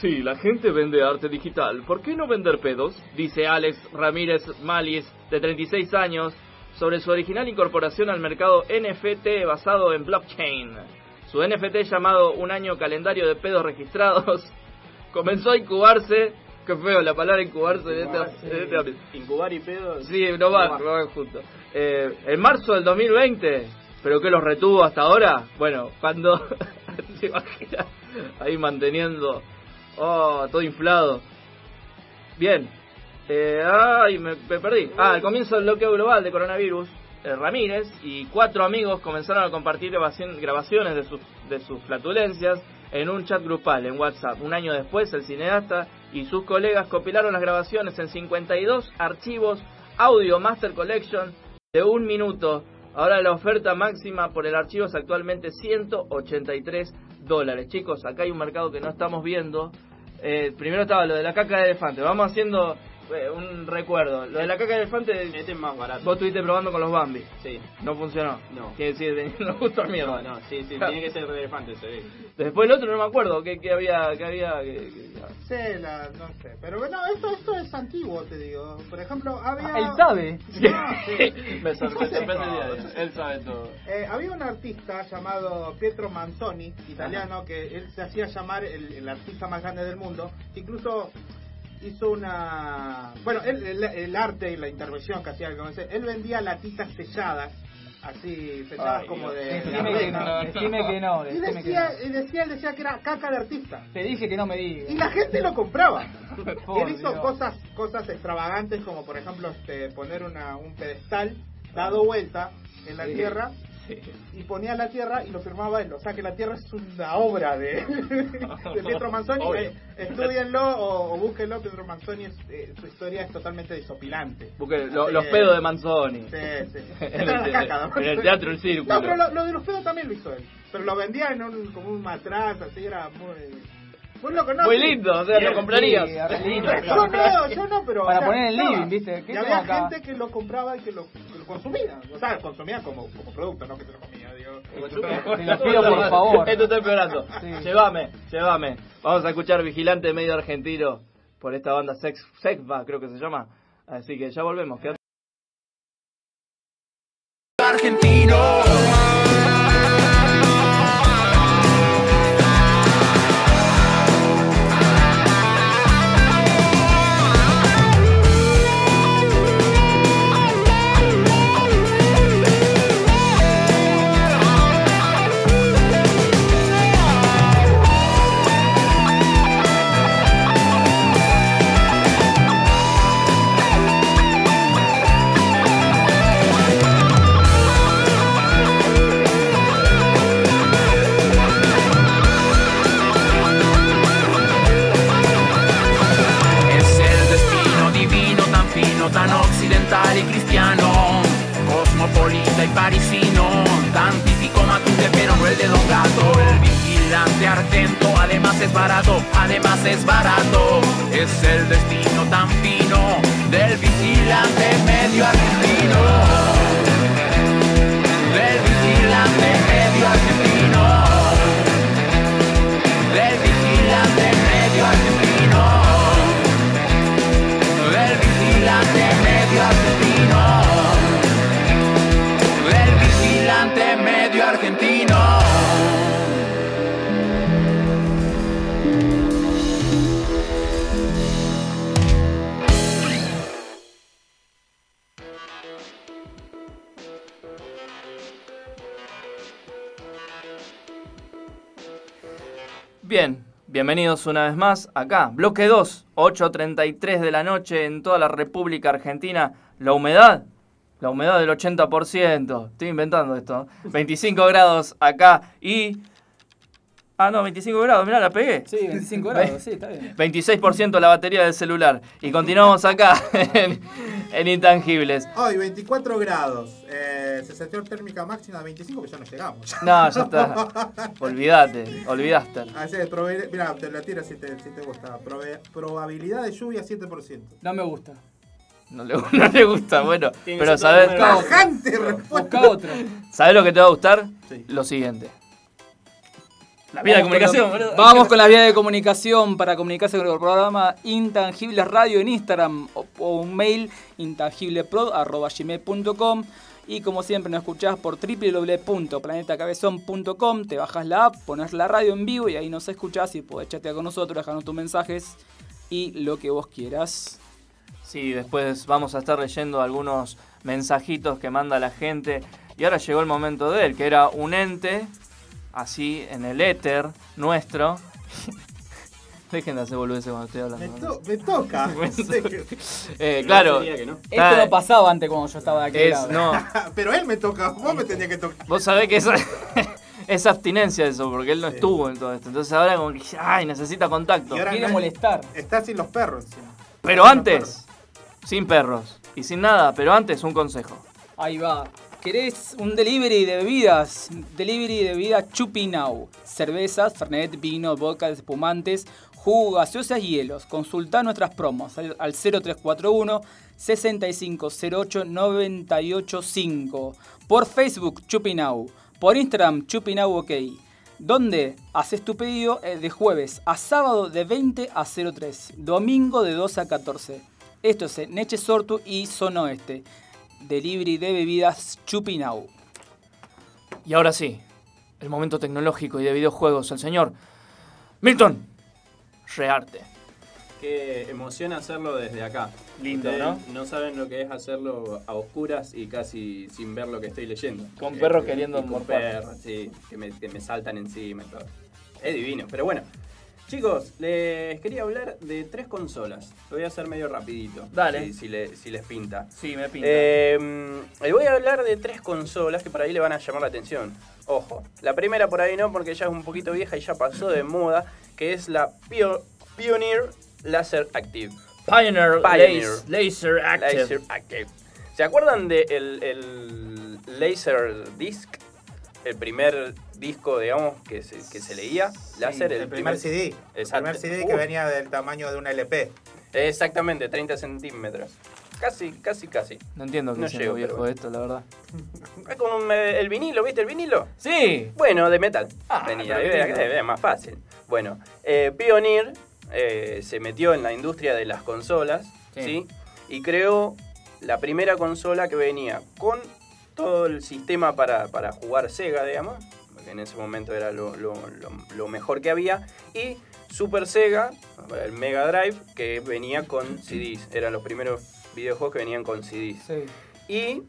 Sí, la gente vende arte digital. ¿Por qué no vender pedos? Dice Alex Ramírez Malis, de 36 años, sobre su original incorporación al mercado NFT basado en blockchain. Su NFT llamado Un año calendario de pedos registrados *laughs* comenzó a incubarse. Qué feo la palabra incubarse en este, este. Incubar y pedo. Sí, no van, no van juntos. Eh, en marzo del 2020, ¿pero qué los retuvo hasta ahora? Bueno, cuando. *laughs* ¿Se imagina? Ahí manteniendo. Oh, todo inflado. Bien. Eh, ay, me, perdí. Ah, al comienzo del bloqueo global de coronavirus, eh, Ramírez y cuatro amigos comenzaron a compartir grabaciones de sus, de sus flatulencias en un chat grupal en WhatsApp. Un año después, el cineasta y sus colegas compilaron las grabaciones en 52 archivos Audio Master Collection de un minuto. Ahora la oferta máxima por el archivo es actualmente 183 dólares. Chicos, acá hay un mercado que no estamos viendo. Eh, primero estaba lo de la caca de elefante. Vamos haciendo eh, un recuerdo. Lo de la caca de elefante, Este es más barato. vos estuviste probando con los Bambi. Sí. No funcionó. No. Quiere decir, teniendo *laughs* gusto a mierda. No, no, sí, sí, tiene que ser de elefante, se ve. Después el otro no me acuerdo. ¿Qué, qué había? Qué había que- que- Sí, la, no sé. Pero bueno, esto, esto es antiguo, te digo. Por ejemplo, había... Él sabe. No, sí. *laughs* *laughs* me sorprende, No. Él sabe todo. Eh, había un artista llamado Pietro Manzoni, italiano, que él se hacía llamar el, el artista más grande del mundo. Incluso hizo una... Bueno, él- el, el arte y la intervención que hacía, él vendía latitas selladas, así, selladas Ay, como de... de Decime que no, decime que no, Y que decía, no. y decía, él decía que era caca de artista. Te dije que no me digas. Y la gente lo compraba. *laughs* Y él hizo Dios. cosas cosas extravagantes como por ejemplo este, poner una, un pedestal dado vuelta en la Sí. tierra y ponía la tierra y lo firmaba él. O sea que la tierra es una obra de, *laughs* de Pietro Manzoni. Obvio. Eh, estudienlo o, o búsquenlo. Pietro Manzoni, es, eh, su historia es totalmente desopilante. Lo- los pedos de Manzoni. Sí, sí. *laughs* En el- caca, ¿no? en el teatro El Círculo. No, pero lo, lo de los pedos también lo hizo él. Pero lo vendía en un, como un matraz, así era muy... Muy loco, ¿no? Muy lindo, o sea, lo comprarías. Sí, re lindo. yo no, yo no, pero. Para o sea, poner en living, ¿viste? ¿Qué Y había acá? gente que lo compraba y que lo, que lo consumía. O sea, consumía como, como producto, no que se lo comía, digo. Te lo pido por favor. Esto está empeorando. Sí. Llévame, llévame. Vamos a escuchar Vigilante Medio Argentino por esta banda Sex, Sexva, creo que se llama. Así que ya volvemos. Quédate. argentino. Bienvenidos una vez más acá. Bloque 2, 8.33 de la noche en toda la República Argentina. La humedad, la humedad del 80%. Estoy inventando esto. 25 grados acá y... Ah, no, 25 grados, mirá, la pegué. Sí, 25 grados, sí, está bien. 26% la batería del celular. Y continuamos acá *laughs* en, en Intangibles. Hoy 24 grados, eh, sensación térmica máxima de 25, que ya no llegamos. *laughs* No, ya está. *laughs* Olvídate, olvidaste. Así es, probabil- mira, te la tiro si te, si te gusta. Probe- probabilidad de lluvia 7%. No me gusta. No le, no le gusta, bueno. Pero ¿sabes, respuesta. Busca otro. ¿sabes lo que te va a gustar? Sí. Lo siguiente. La vía de comunicación, boludo. Vamos con la vía de comunicación para comunicarse con el programa Intangibles Radio en Instagram o, o un mail intangibleprod.gmail.com y como siempre nos escuchás por www.planetacabezón.com, te bajas la app, pones la radio en vivo y ahí nos escuchás y podés chatear con nosotros, dejarnos tus mensajes y lo que vos quieras. Sí, después vamos a estar leyendo algunos mensajitos que manda la gente. Y ahora llegó el momento de él, que era un ente, así, en el éter nuestro. *laughs* Dejen de hacer boludeces cuando estoy Me, hablando. to- me toca. *laughs* Eh, claro, sería que no. Esto no pasaba antes cuando yo estaba de aquel es, lado. no, *laughs* Pero él me toca, vos me tenías que tocar. vos sabés que es, es abstinencia eso, porque él no estuvo en todo esto. Entonces ahora como que, ay, necesita contacto. Y ahora Quiere no- molestar. Está sin los perros. Pero antes, sin perros y sin nada, pero antes un consejo. Ahí va. ¿Querés un delivery de bebidas? Delivery de bebidas Chupi Now. Cervezas, Fernet, vino, vodka, espumantes, jugo, gaseosas y hielos. Consulta nuestras promos al, al 0341 6508 985. Por Facebook Chupi Now. Por Instagram Chupi Now OK. Donde haces tu pedido eh, de jueves a sábado de 20 a 03. Domingo de 2 a 14. Esto es en Neche Sortu y Sonoeste. Delivery de bebidas Chupinau. Y ahora sí, el momento tecnológico y de videojuegos, el señor Milton Rearte. Qué emoción hacerlo desde acá. Lindo, Ustedes ¿no? No saben lo que es hacerlo a oscuras y casi sin ver lo que estoy leyendo. Con perros queriendo con morfar. perros, sí, que me, que me saltan encima y todo. Es divino, pero bueno. Chicos, les quería hablar de tres consolas. Lo voy a hacer medio rapidito. Dale. Si, si le- si les pinta. Sí, me pinta. Eh, les voy a hablar de tres consolas que por ahí le van a llamar la atención. Ojo, la primera por ahí no, porque ya es un poquito vieja y ya pasó de moda, que es la Pio- Pioneer Laser Active. Pioneer, Pioneer. Laser, Active. Laser Active. ¿Se acuerdan de el, el Laser Disc? El primer disco, digamos, que se, que se leía. Láser, El, primer CD. El Exacto. primer CD que venía del tamaño de un LP. Exactamente, 30 centímetros. Casi, casi, casi. No entiendo qué No es llego, viejo pero bueno. esto, la verdad. *laughs* Es como un, eh, el vinilo, ¿viste el vinilo? Sí. Bueno, de metal. Ah, Venía, era- lindo. era más fácil. Bueno, eh, Pioneer eh, se metió en la industria de las consolas, Sí. ¿sí? Y creó la primera consola que venía con todo el sistema para, para jugar Sega, digamos, porque en ese momento era lo, lo- lo- lo mejor que había, y Super Sega, el Mega Drive, que venía con CDs. Eran los primeros videojuegos que venían con CDs. Y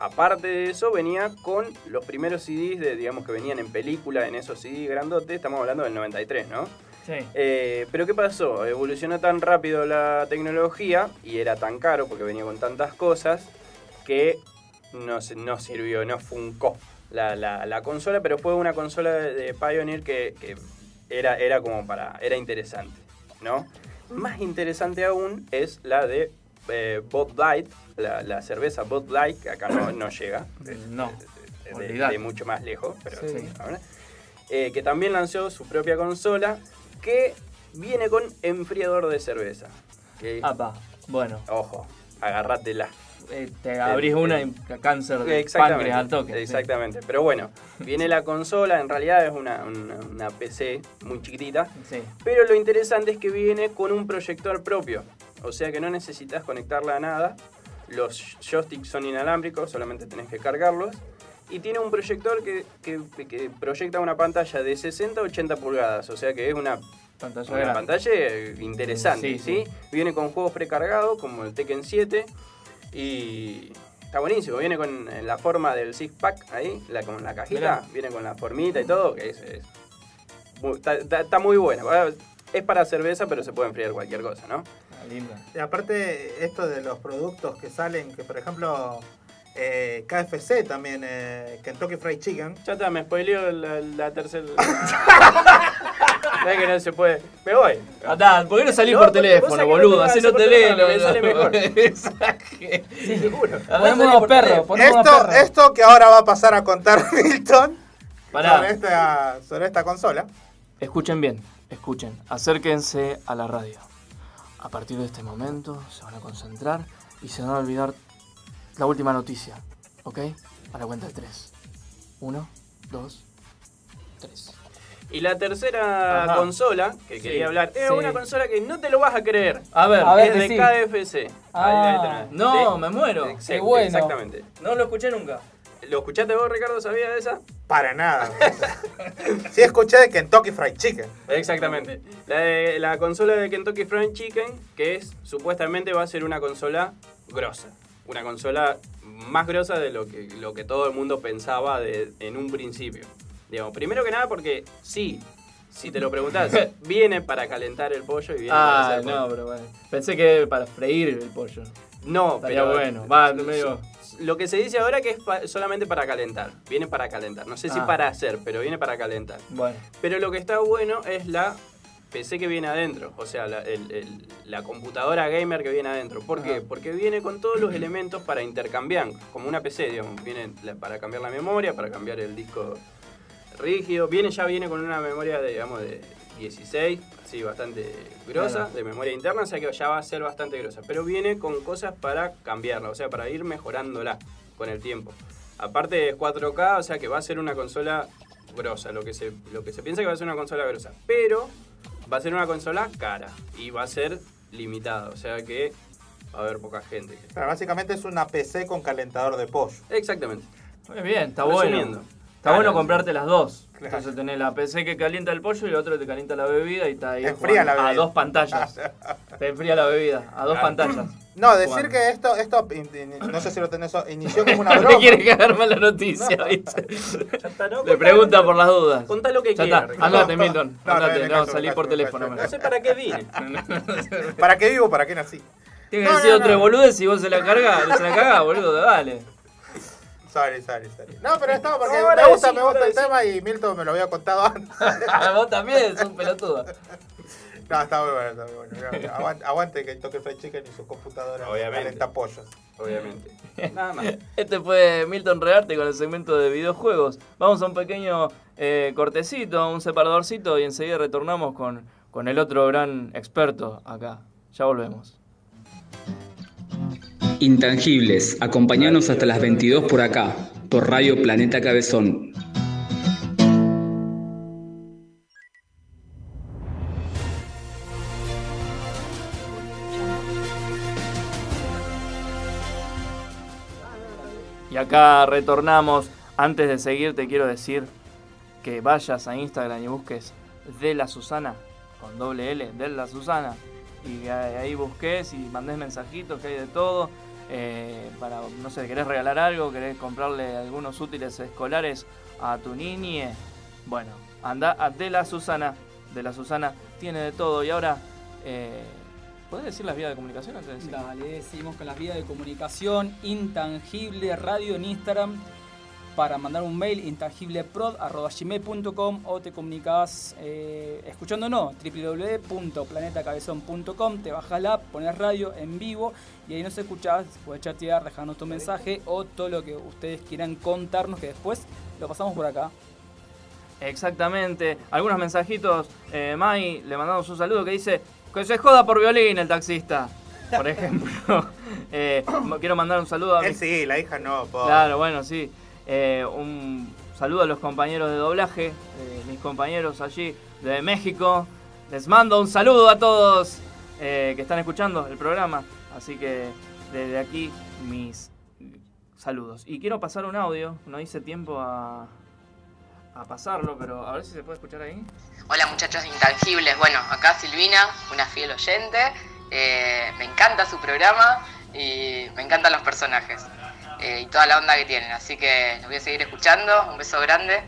aparte de eso, venía con los primeros CDs de, digamos, que venían en película, en esos CDs grandotes, estamos hablando del 93, ¿no? Sí. Eh, pero ¿qué pasó? Evolucionó tan rápido la tecnología y era tan caro porque venía con tantas cosas que no, no sirvió, no funcó la, la- la consola, pero fue una consola de, de Pioneer que, que era, era como para, era interesante, ¿no? Más interesante aún es la de eh, Bud Light, la, la cerveza Bud Light, que acá no, no llega, de, No, de- de- de mucho más lejos, pero Sí. Eh, que también lanzó su propia consola que viene con enfriador de cerveza. Que, Apa, bueno, Ojo, agárratela. Eh, te abrís una y cáncer de Exactamente, páncreas al toque. sí. exactamente. Pero bueno, viene la consola, en realidad es una, una- una PC muy chiquitita. Sí. Pero lo interesante es que viene con un proyector propio. O sea que no necesitas conectarla a nada. Los joysticks son inalámbricos, solamente tenés que cargarlos. Y tiene un proyector que, que- que proyecta una pantalla de 60 a 80 pulgadas. O sea que es una, Pantalla una grande. pantalla eh, interesante. Sí, Sí, sí. Viene con juegos precargados como el Tekken 7. Y está buenísimo. Viene con eh, la forma del six pack ahí, la, con la cajita. Mirá. Viene con la formita y todo. Que es, es muy- está, está- está muy buena. Ah, Es para cerveza, pero se puede enfriar cualquier cosa, ¿no? Ah, linda. Y aparte, esto de los productos que salen, que por ejemplo, eh, KFC también, eh, Kentucky Fried Chicken. Ya está, me spoileó la, la tercera. *laughs* ¿Sabes que no se puede? Me voy. Atá, ¿por qué no salís No, por teléfono, boludo? Así no te leen me sale mejor. *laughs* Sí, seguro. Ponemos unos perros, ponemos Esto, perros. esto que ahora va a pasar a contar *laughs* Milton Pará. sobre esta, sobre esta consola. Escuchen bien, escuchen. Acérquense a la radio. A partir de este momento se van a concentrar Y se nos va a olvidar la última noticia, ¿ok? A la cuenta de tres. Uno, dos, tres. Y la tercera Ajá. consola que Sí, quería hablar es sí. una consola que no te lo vas a creer. A ver, A ver, es de. KFC. Ah. No, De- me muero. Exact- Qué bueno. Exactamente. No lo escuché nunca. ¿Lo escuchaste vos, Ricardo? ¿Sabías de esa? Para nada. *laughs* sí escuché de Kentucky Fried Chicken. Exactamente. La, de- la consola de Kentucky Fried Chicken, que es supuestamente va a ser una consola grosa. Una consola más grosa de lo que, lo que todo el mundo pensaba de- en un principio. Digamos, primero que nada porque sí, si te lo preguntás, *laughs* viene para calentar el pollo y viene para Ah, hacer pollo. no, pero bueno. Pensé que para freír el pollo. No, Estaría pero bueno. Va, medio- Lo que se dice ahora que es pa- solamente para calentar. Viene para calentar. No sé si Ah. para hacer, pero viene para calentar. Bueno. Pero lo que está bueno es la PC que viene adentro. O sea, la, el- el- la computadora gamer que viene adentro. ¿Por qué? Porque viene con todos los elementos para intercambiar. Como una PC, digamos. Viene la- para cambiar la memoria, para cambiar el disco rígido. Viene ya viene con una memoria de, digamos, de 16, así bastante grosa, de memoria interna, o sea que ya va a ser bastante grosa. Pero viene con cosas para cambiarla, o sea, para ir mejorándola con el tiempo. Aparte es 4K, o sea que va a ser una consola grosa, lo que se, lo que se piensa que va a ser una consola grosa. Pero va a ser una consola cara y va a ser limitada, o sea que va a haber poca gente. Básicamente es una PC con calentador de pollo. Exactamente. Muy bien, está Resumiendo. bueno. Está bueno comprarte las dos. Claro. Entonces tenés la PC que calienta el pollo y la otra que te calienta la bebida y está ahí Te enfría la a bebida. dos pantallas. *laughs* te enfría la bebida, a dos Ah. pantallas. *clears throat* No, decir Jugando. que esto, esto no sé si lo tenés, inició como una *laughs* No broma. quiere cagarme la noticia, No. ¿viste? *laughs* Ya está, ¿no? Le pregunta por las dudas. Contá lo que Ya quieras. andate Milton, No, no, andate, no, caso, salí por teléfono. No sé para qué vine. ¿Para qué vivo? ¿Para qué nací? Tiene No, que decir no, otra no. boludez si vos se la cargas, se la cagás, boludo, dale. Sorry, sorry, sorry. No, pero estaba porque me gusta, me gusta el tema y Milton me lo había contado antes. *laughs* vos también, sos un pelotudo. No, está muy bueno, está muy bueno. Aguante, aguante que toque Fried Chicken y su computadora Obviamente. calenta pollos. Obviamente. Nada más. Este fue Milton Rearte con el segmento de videojuegos. Vamos a un pequeño eh, cortecito, un separadorcito y enseguida retornamos con, con el otro gran experto acá. Ya volvemos. Intangibles, acompañanos hasta las 22 por acá, por Radio Planeta Cabezón. Y acá retornamos. Antes de seguir te quiero decir que vayas a Instagram y busques de la Susana, con doble L, de la Susana. Y ahí busques y mandes mensajitos que hay de todo. Eh, para, no sé, querés regalar algo, querés comprarle algunos útiles escolares a tu niñe. Bueno, anda a de la Susana. De la Susana tiene de todo. Y ahora, eh, ¿podés decir las vías de comunicación antes de decir? Dale, seguimos con las vías de comunicación. Intangible Radio en Instagram. Para mandar un mail, intangibleprod.gmail.com o te comunicas eh, escuchándonos, www.planetacabezón.com. Te bajas la app, pones radio en vivo y ahí nos escuchás, puedes chatear, dejarnos tu mensaje o todo lo que ustedes quieran contarnos que después lo pasamos por acá. Exactamente. Algunos mensajitos. Eh, Mai, le mandamos un saludo que dice que se joda por violín el taxista. Por *laughs* ejemplo. *laughs* Eh, quiero mandar un saludo a Él mi- sí, la hija no, pobre. Claro, bueno, sí. Eh, un saludo a los compañeros de doblaje, eh, mis compañeros allí de México. Les mando un saludo a todos eh, que están escuchando el programa. Así que desde aquí mis saludos. Y quiero pasar un audio, no hice tiempo a, pasarlo, pero a ver si se puede escuchar ahí. Hola muchachos intangibles, bueno, acá Silvina, una fiel oyente, me encanta su programa y me encantan los personajes eh, y toda la onda que tienen, así que los voy a seguir escuchando, un beso grande.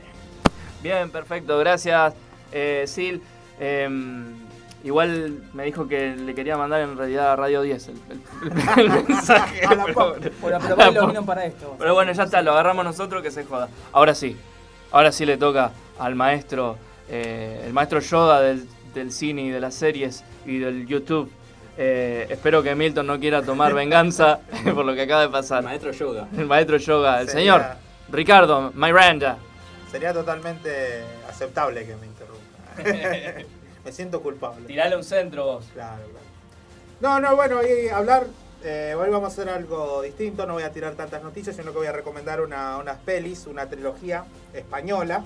Bien, perfecto, gracias, eh, Sil. Em, igual me dijo que le quería mandar en realidad a Radio 10 el, el- *laughs* el mensaje. A la pero- lo para esto. Pero bueno, ya está, lo agarramos nosotros que se joda. Ahora sí, ahora sí le toca al maestro, eh, el maestro Yoda del, del cine y de las series y del YouTube. Eh, espero que Milton no quiera tomar venganza *laughs* *laughs* por lo que acaba de pasar. Maestro Yoga. El maestro Yoga, el Sería- señor Ricardo Miranda. Sería totalmente aceptable que me interrumpa. *laughs* me siento culpable. Tirale un centro vos. Claro, claro. No, no, bueno, y hablar eh, hoy vamos a hacer algo distinto, no voy a tirar tantas noticias, sino que voy a recomendar una, unas pelis, una trilogía española.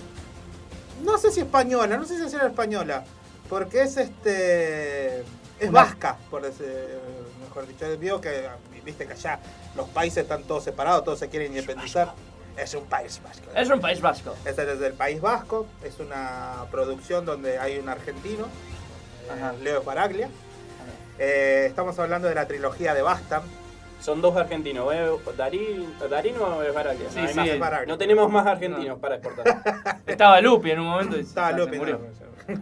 No sé si española, no sé si es española, porque es este es vasca, por decir, mejor dicho. Vio que viste que allá los países están todos separados, todos se quieren independizar. Es un país vasco. Es un país vasco. Este es desde el País Vasco, es una producción donde hay un argentino, Ajá. Leo Baraglia. Eh, estamos hablando de la trilogía de Bastam. Son dos argentinos, ¿eh? Darín, ¿Darín o es Baraglia? Sí, no, sí, más. Baraglia. No tenemos más argentinos para exportar. *laughs* Estaba Lupi en un momento y Estaba se Lupi, murió. no,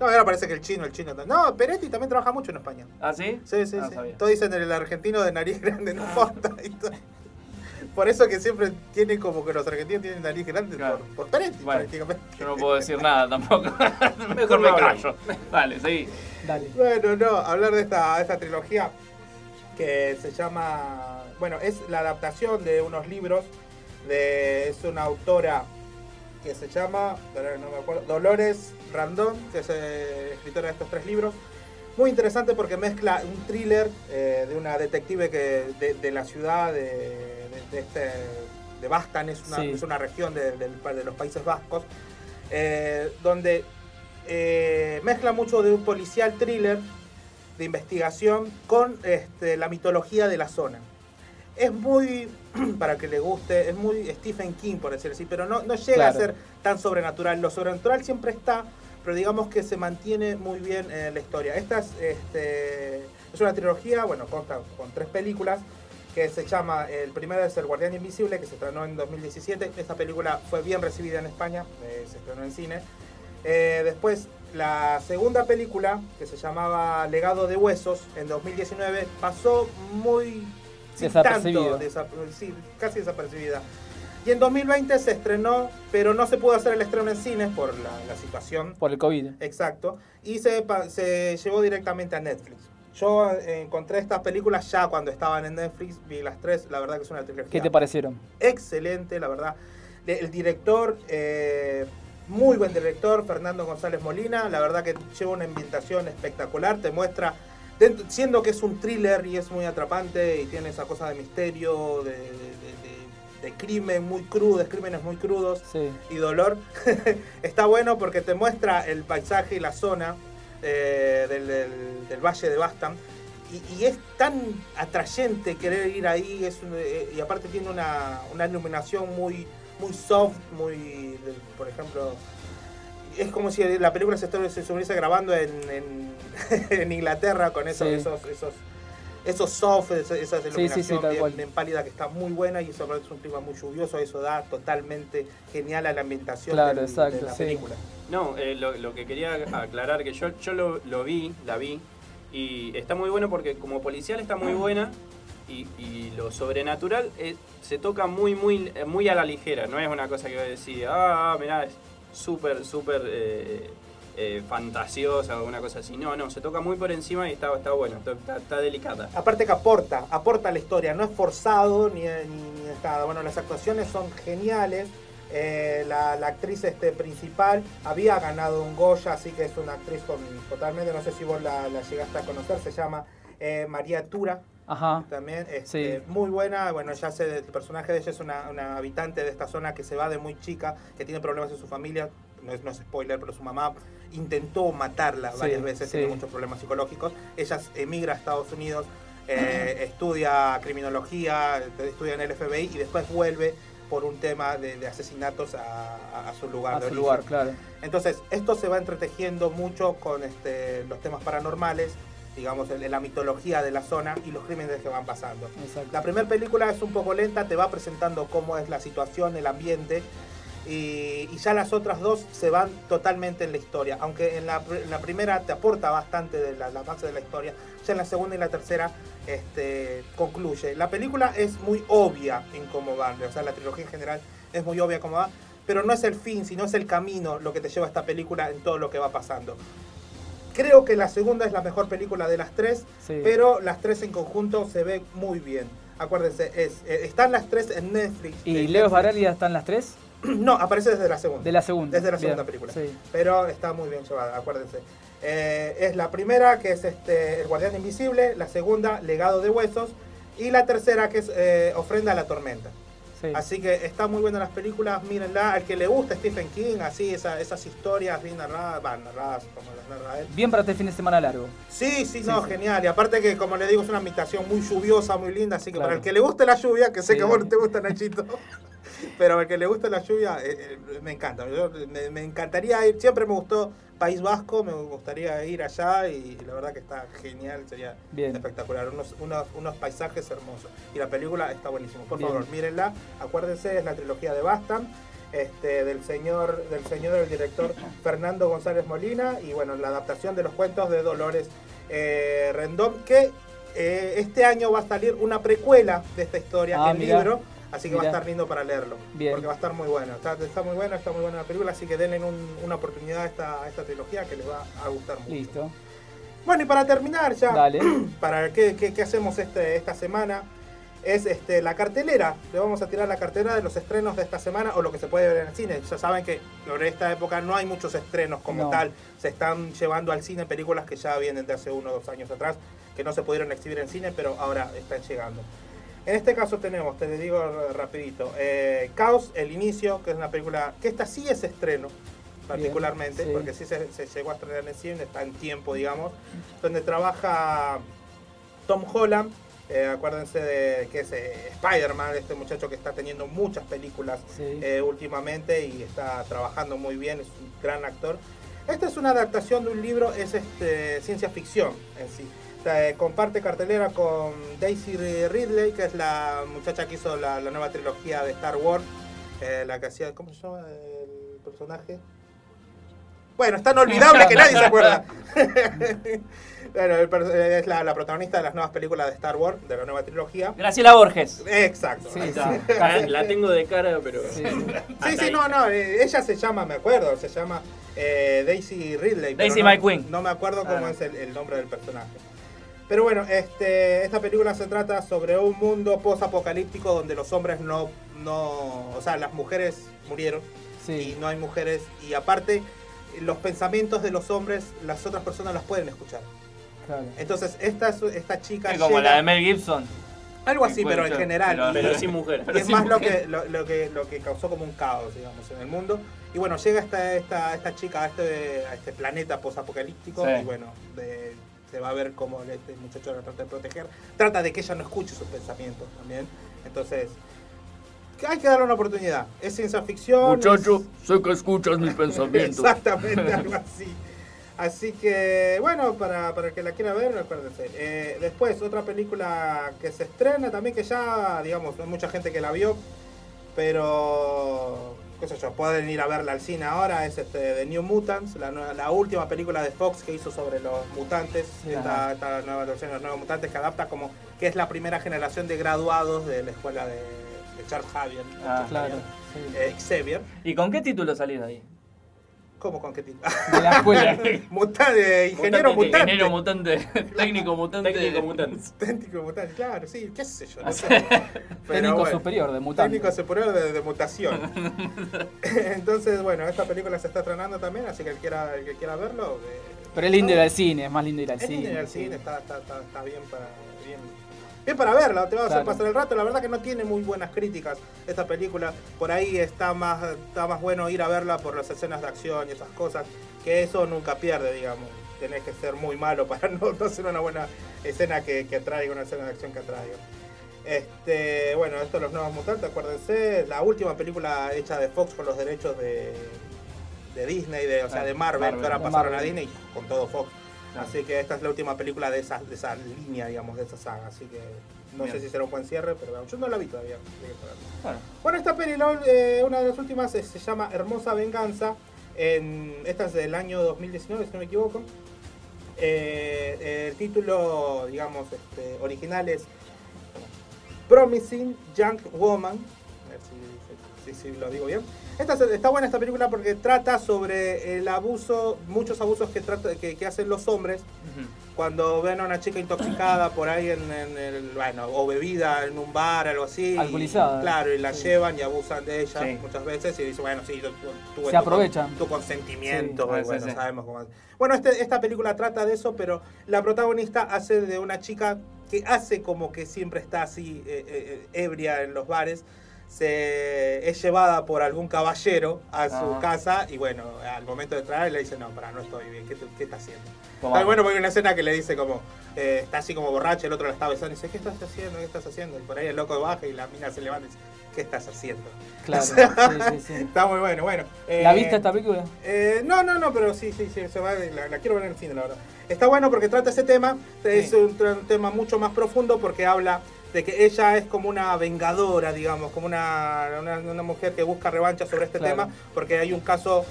No, ahora parece que el chino, el chino. No, Peretti también trabaja mucho en España. ¿Ah, sí? Sí, sí, Ah, sí. sabía. Todos dicen el argentino de nariz *laughs* grande, no importa. Por eso que siempre tiene como que los argentinos tienen nariz grande Claro. por, por Peretti, Bueno, prácticamente. Yo no puedo decir nada tampoco. *laughs* Mejor me callo. Dale, seguí. Dale. Bueno, no, hablar de esta, de esta trilogía que se llama. Bueno, es la adaptación de unos libros. De, es una autora que se llama. pero No me acuerdo. Dolores Randón, que es eh, escritora de estos tres libros. Muy interesante porque mezcla un thriller eh, de una detective que de, de la ciudad de, de- de este de Bastan, es una, Sí. es una región de, los Países Vascos, eh, donde mezcla mucho de un policial thriller de investigación con este, la mitología de la zona. Es muy, *clears throat* para que le guste, es muy Stephen King, por decirlo así, pero no, no llega Claro. a ser tan sobrenatural. Lo sobrenatural siempre está, pero digamos que se mantiene muy bien en la historia. Esta es, este, es una trilogía, bueno, consta con tres películas, que se llama, el primero es El Guardián Invisible, que se estrenó en 2017. Esta película fue bien recibida en España, eh, se estrenó en cine. Eh, después, la segunda película, que se llamaba Legado de Huesos, en 2019, pasó muy... sin tanto desap- sí, casi desapercibida. Y en 2020 se estrenó, pero no se pudo hacer el estreno en cines por la, la situación. Por el COVID. Exacto. Y se, se llevó directamente a Netflix. Yo eh, encontré estas películas ya cuando estaban en Netflix, vi las tres, la verdad que es una trilogía ¿Qué te parecieron? excelente, la verdad. El director, eh, muy buen director, Fernando González Molina, la verdad que lleva una ambientación espectacular, te muestra, siendo que es un thriller y es muy atrapante y tiene esa cosa de misterio, de, de- de- de crimen muy crudo, crímenes muy crudos Sí. y dolor, *laughs* está bueno porque te muestra el paisaje y la zona eh, del, del- del Valle de Bastam. Y, y es tan atrayente querer ir ahí, es eh, y aparte tiene una, una iluminación muy, muy soft, muy, por ejemplo, es como si la película se, estuviese- se estuviese grabando en, en, *laughs* en Inglaterra con esos, Sí. esos, esos, esos soft, esa, sí, iluminación sí, bien pálida que está muy buena y eso es un clima muy lluvioso, eso da totalmente genial a la ambientación Claro, del- exacto, de la sí. película. No, eh, lo, lo que quería aclarar, que yo, yo lo, lo vi, la vi, y está muy bueno porque como policial está muy buena, y, y lo sobrenatural eh, se toca muy, muy, eh, muy a la ligera, no es una cosa que voy a decir, ah, mirá, es súper, súper eh, eh, fantasiosa o una cosa así. No, no, se toca muy por encima y está, está bueno, está, delicada. Aparte que aporta, aporta la historia, no es forzado ni, nada. Bueno, las actuaciones son geniales. Eh, la, actriz este, principal había ganado un Goya, así que es una actriz totalmente, no sé si vos la, la llegaste a conocer, se llama eh, María Tura. Ajá. También, este, Sí. muy buena. Bueno, ya sé, el personaje de ella es una, una habitante de esta zona que se va de muy chica, que tiene problemas en su familia. No es, no es spoiler, pero su mamá intentó matarla Sí, varias veces, sí. tiene muchos problemas psicológicos. Ella emigra a Estados Unidos, eh, estudia criminología, estudia en el FBI y después vuelve por un tema de, de asesinatos a, a- su lugar A de su lugar, claro. Entonces, esto se va entretejiendo mucho con este, los temas paranormales, digamos, el- la mitología de la zona y los crímenes que van pasando. Exacto. La primera película es un poco lenta, te va presentando cómo es la situación, el ambiente, y, y ya las otras dos se van totalmente en la historia. Aunque en la, en la primera te aporta bastante de la, la base de la historia, ya en la segunda y la tercera este, concluye. La película es muy obvia en cómo va, o sea, la trilogía en general es muy obvia cómo va, pero no es el fin, sino es el camino lo que te lleva a esta película en todo lo que va pasando. Creo que la segunda es la mejor película de las tres, Sí. pero las tres en conjunto se ve muy bien. Acuérdense, es, eh, están las tres en Netflix. ¿Y En Leo Netflix. Baraglia están las tres? *clears throat* No, aparece desde la segunda. De la segunda. Desde la Bien, segunda película. sí. Pero está muy bien llevada, acuérdense. Eh, es la primera, que es este El Guardián Invisible. La segunda, Legado de Huesos. Y la tercera, que es eh, Ofrenda a la Tormenta. Sí. Así que está muy buena las películas, mírenla. Al que le gusta Stephen King, así, esa- esas historias bien narradas, van narradas como las narra él. Bien para este fin de semana largo. Sí, sí, no, sí. genial. Y aparte que, como le digo, es una habitación muy lluviosa, muy linda. Así que Claro. para el que le guste la lluvia, que sé que a vos no te gusta, Nachito. *laughs* Pero al que le gusta la lluvia, eh, eh, me encanta. Yo, me, me encantaría ir, siempre me gustó País Vasco, me gustaría ir allá y la verdad que está genial, sería Bien. espectacular. Unos, unos, unos paisajes hermosos. Y la película está buenísima. Por Bien. favor, mírenla. Acuérdense, es la trilogía de Bastan. Este, del señor del señor del director *laughs* Fernando González Molina y bueno la adaptación de los cuentos de Dolores eh, Rendón que eh, este año va a salir una precuela de esta historia Ah, en mirá. libro así que va a estar lindo para leerlo Bien. porque va a estar muy bueno está, está muy buena está muy buena la película así que denle un- una oportunidad a esta, a esta trilogía que les va a gustar mucho Listo. bueno y para terminar ya Dale. *clears throat* para qué, qué- qué hacemos este, esta semana es este, la cartelera. Le vamos a tirar la cartelera de los estrenos de esta semana o lo que se puede ver en el cine. Ya saben que en esta época no hay muchos estrenos como No. tal. Se están llevando al cine películas que ya vienen de hace uno o dos años atrás, que no se pudieron exhibir en cine, pero ahora están llegando. En este caso tenemos, te digo r- rapidito, eh, Caos, el inicio, que es una película, que esta sí es estreno, particularmente, sí. porque sí se, se llegó a estrenar en cine, está en tiempo, digamos, donde trabaja Tom Holland, eh, acuérdense de que es eh, Spider-Man, este muchacho que está teniendo muchas películas Sí. eh, últimamente y está trabajando muy bien, es un gran actor. Esta es una adaptación de un libro, es este, ciencia ficción en sí. Eh, comparte cartelera con Daisy Ridley, que es la muchacha que hizo la, la nueva trilogía de Star Wars, eh, la que hacía, ¿cómo se llama el personaje? Bueno, es tan olvidable que nadie se acuerda. *laughs* Bueno, el per- es la, la protagonista de las nuevas películas de Star Wars, de la nueva trilogía. Graciela Borges. Exacto. Sí, está. *laughs* La, tengo de cara, pero. Sí. Sí, sí, no, no, eh, ella se llama, me acuerdo, se llama eh, Daisy Ridley. Daisy no, McQueen. No me acuerdo cómo Ah. es el, el nombre del personaje. Pero bueno, este, esta película se trata sobre un mundo post-apocalíptico donde los hombres no, no, o sea, las mujeres murieron Sí. y no hay mujeres y aparte los pensamientos de los hombres las otras personas las pueden escuchar. Claro. Entonces esta, esta chica... Sí, como llega- la de Mel Gibson. Algo así, pero en general. pero- y- Pero sin mujer. y es más lo que, lo, lo que, lo que causó como un caos, digamos, en el mundo. Y bueno, llega esta, esta, esta chica a este, a este planeta posapocalíptico Sí. y bueno, de- se va a ver cómo este muchacho la trata de proteger. Trata de que ella no escuche sus pensamientos también. Entonces, hay que darle una oportunidad. Es ciencia ficción. Muchacho, es- sé que escuchas mis *laughs* pensamientos. Exactamente, algo *laughs* así. Así que, bueno, para, para el que la quiera ver, acuérdense. Eh, después, otra película que se estrena también, que ya, digamos, no hay mucha gente que la vio, pero, qué sé yo, pueden ir a verla al cine ahora, es este, The New Mutants, la, última película de Fox que hizo sobre los mutantes, esta, esta nueva versión de los nuevos mutantes que adapta como que es la primera generación de graduados de la escuela de, de Charles Xavier. Ah, Claro. sí. Eh, Xavier. ¿Y con qué título salís de ahí? ¿Cómo con qué tipo? De la escuela. *laughs* Mutante, ingeniero mutante. Ingeniero mutante, *laughs* técnico mutante. Técnico mutante. *laughs* Técnico mutante, claro, sí, qué sé yo. no sé. Pero Técnico bueno, superior de mutante. Técnico superior de, de mutación. Entonces, bueno, esta película se está estrenando también, así que el, quiera, el que quiera verlo. eh, Pero es lindo ir al cine, es más lindo ir al es cine. lindo ir al sí. cine, está, está, está, está bien para. Bien, bien para verla, te va a hacer Claro. pasar el rato. La verdad que no tiene muy buenas críticas esta película. Por ahí está más, está más bueno ir a verla por las escenas de acción y esas cosas. Que eso nunca pierde, digamos. Tenés que ser muy malo para *laughs* no, no hacer una buena escena que, que atraiga, una escena de acción que atraiga. Este, bueno, esto es los nuevos mutantes, acuérdense, la última película hecha de Fox con los derechos de, de Disney, de, o sea, Ah, de Marvel, Marvel, que ahora pasaron a. Disney con todo Fox. Así que esta es la última película de esa, de esa línea, digamos, de esa saga. Así que no Bien. sé si será un buen cierre, pero yo no la vi todavía. ver. Bueno, Bueno, esta peli, la- eh, una de las últimas, eh, se llama Hermosa Venganza. En, esta es del año 2019, si no me equivoco. Eh, el título, digamos, este, original es Promising Young Woman. ver si, si- si lo digo bien. Esta, está buena esta película porque trata sobre el abuso, muchos abusos que, trata, que, que hacen los hombres cuando ven a una chica intoxicada por ahí en, en el, bueno, o bebida en un bar, algo así. Alcoholizada. Y, claro, y la Sí. llevan y abusan de ella Sí. muchas veces y dicen, bueno, sí, tú, tú- Se tu- aprovechan. Tu, consentimiento, Sí, sí, bueno, sí. sabemos cómo. Bueno, este- esta película trata de eso, pero la protagonista hace de una chica que hace como que siempre está así, eh, eh, eh, ebria en los bares. Se, es llevada por algún caballero a su casa y bueno, al momento de entrar le dice, no, para, no estoy bien, ¿qué, qué está haciendo? Bueno porque hay una escena que le dice como, eh, está así como borracha, el otro la está besando y dice, ¿qué estás haciendo? ¿Qué estás haciendo? Y por ahí el loco baja y la mina se levanta y dice, ¿qué estás haciendo? Claro, O *laughs* sea, sí, sí, sí. Está muy bueno, bueno. ¿La eh, viste esta película? eh, no, no, no, pero sí, sí, sí, se va, la, la quiero ver en el cine, la verdad. Está bueno porque trata ese tema, es un tema mucho más profundo porque habla de que ella es como una vengadora, digamos, como una, una, una mujer que busca revancha sobre este Claro. tema, porque hay un caso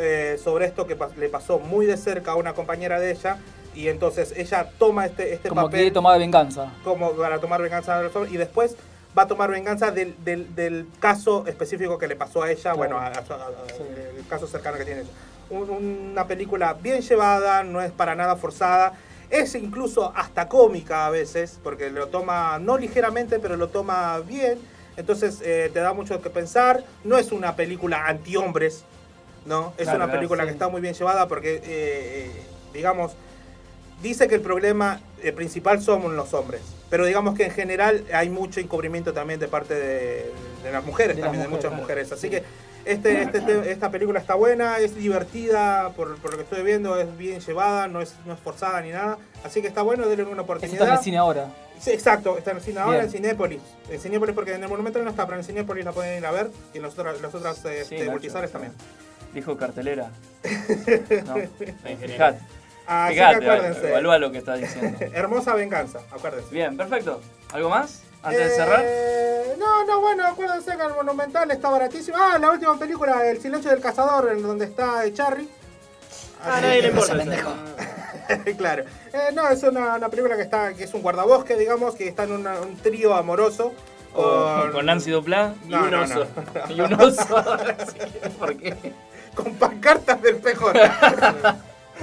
eh, sobre esto que le pasó muy de cerca a una compañera de ella, y entonces ella toma este, este Como papel quiere tomar venganza. como para tomar venganza y después va a tomar venganza del, del, del caso específico que le pasó a ella, bueno, a- a- a- el caso cercano que tiene ella. Un- una película bien llevada, no es para nada forzada, es incluso hasta cómica a veces, porque lo toma no ligeramente, pero lo toma bien, entonces eh, te da mucho que pensar, no es una película anti-hombres, ¿no? Es Claro, una película sí. que está muy bien llevada porque, eh, eh, digamos, dice que el problema principal somos los hombres. Pero digamos que en general hay mucho encubrimiento también de parte de, de las mujeres, De las también de mujeres, muchas claro. mujeres. Así que este, este te- esta película está buena, es divertida, por, por lo que estoy viendo, es bien llevada, no es, no es forzada ni nada. Así que está bueno, denle una oportunidad. está en el cine ahora. Sí, exacto, está en el cine ahora, Bien. en Cinépolis. En Cinépolis porque en el Monumento no está, pero en Cinépolis la pueden ir a ver y en las otras, las otras Sí, este, Nacho, también. Dijo cartelera. *laughs* No, Fijate, que acuérdense. evalúa lo que está diciendo. *laughs* Hermosa venganza, acuérdense. Bien, perfecto. ¿Algo más? Antes de cerrar. Eh, no, no, bueno, acuérdense que el Monumental está baratísimo. Ah, la última película, El silencio del cazador, en donde está Charry. Ah, nadie le importa *laughs* claro. Eh, no, es una, una película que está que es un guardabosque, digamos, que está en una- un trío amoroso. Con, con Nancy Duplá No, un no, oso. no. *laughs* y un oso. ¿Por qué? con pancartas del PJ.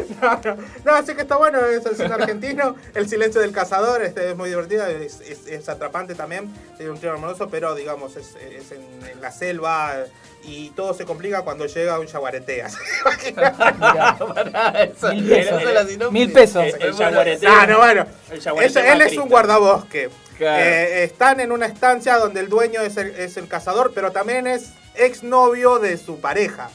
*laughs* No, no, no, así que está bueno, es el cine argentino. El silencio del cazador este, es muy divertido, es, es- es atrapante también. Tiene un trío amoroso, pero digamos, es, es en, en la selva y todo se complica cuando llega un *laughs* *laughs* eso- Mil pesos. es. Mil. El, el jaguarete. Ah, no, bueno. El Él, es un guardabosque. Claro. Eh, están en una estancia donde el dueño es el, es el cazador, pero también es exnovio de su pareja.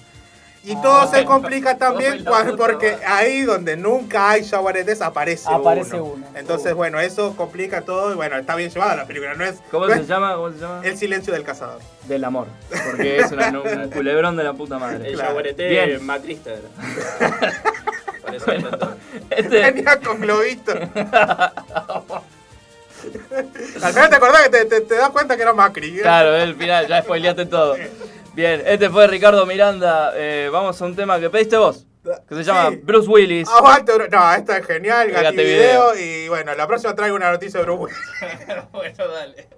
Y todo Ah. se complica también cuando- porque ahí donde nunca hay jaguaretes aparece, Aparece uno. uno. Entonces, Uh. bueno, eso complica todo y bueno, está bien llevada la película, no es, ¿Cómo no se es llama? ¿Cómo se llama? El silencio del cazador. Del amor. Porque *laughs* es una- un culebrón de la puta madre. El Claro. Bien. macrista era. *laughs* Por eso Bueno, este, Venía con globito. Al final te acordás que te, te- te das cuenta que era Macri. Claro, el final, ya spoileaste todo. Bien, este fue Ricardo Miranda. Eh, vamos a un tema que pediste vos. Que se llama Sí. Bruce Willis. Aguante, no, esto es genial, Gati Gati Video. Y bueno, la próxima traigo una noticia de Bruce Willis. *laughs* bueno, dale.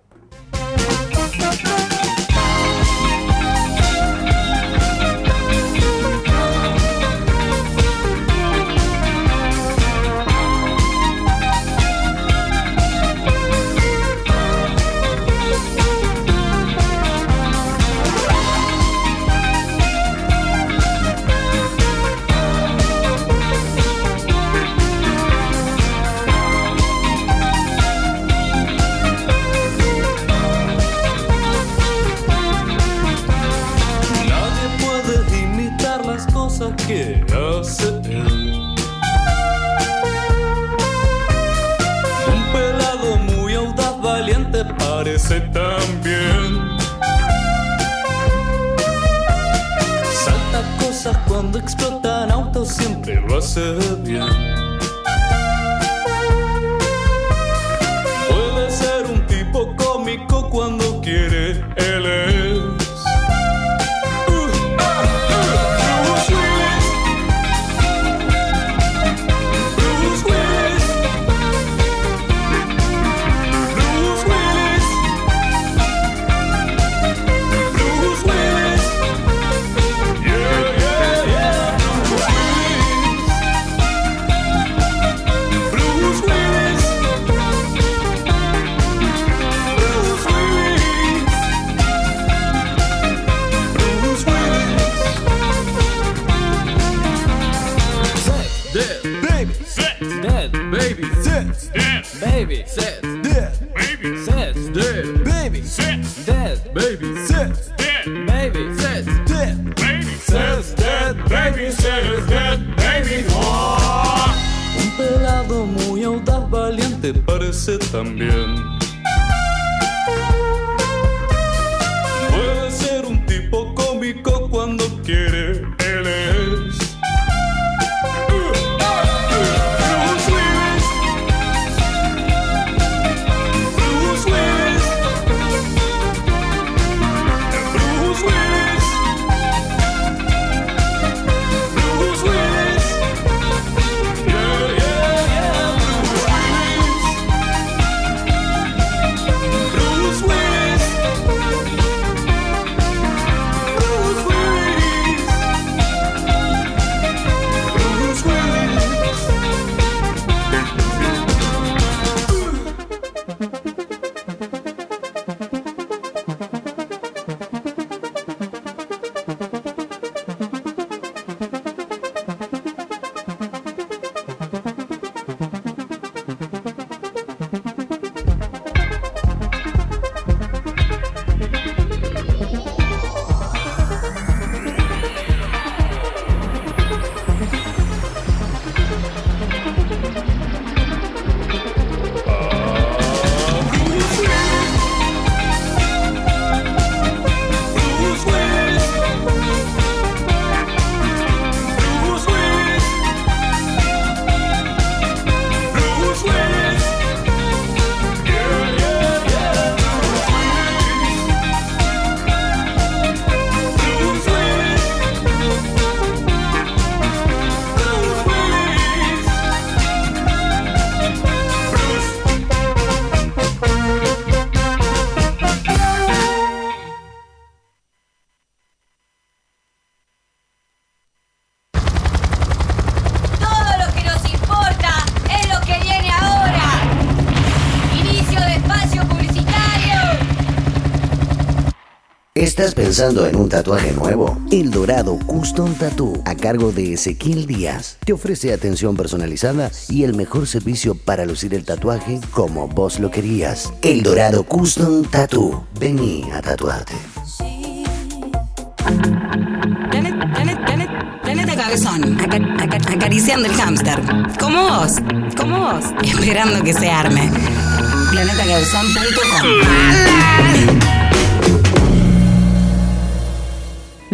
Parece también. Salta cosas cuando explotan autos, siempre lo hace bien. Sex. Dead. Baby. Sex. Dead. Baby. Sex. Dead. Baby. Sex. Dead. Baby. Sex. Dead. Baby. Sex. Dead. Baby. Sex. Dead. Baby. Sex. Dead. Baby. Sex. Dead. Baby. Un pelado muy audaz, valiente, parece también. Puede ser un tipo cómico cuando quiere. Pensando en un tatuaje nuevo? El Dorado Custom Tattoo, a cargo de Ezequiel Díaz, te ofrece atención personalizada y el mejor servicio para lucir el tatuaje como vos lo querías. El Dorado Custom Tattoo. Vení a tatuarte. Planeta, planeta, planeta, planeta cabezón. Aca- aca- acariciando el hámster. Como vos. Como vos. *laughs* Esperando que se arme. Planetacabezón.com.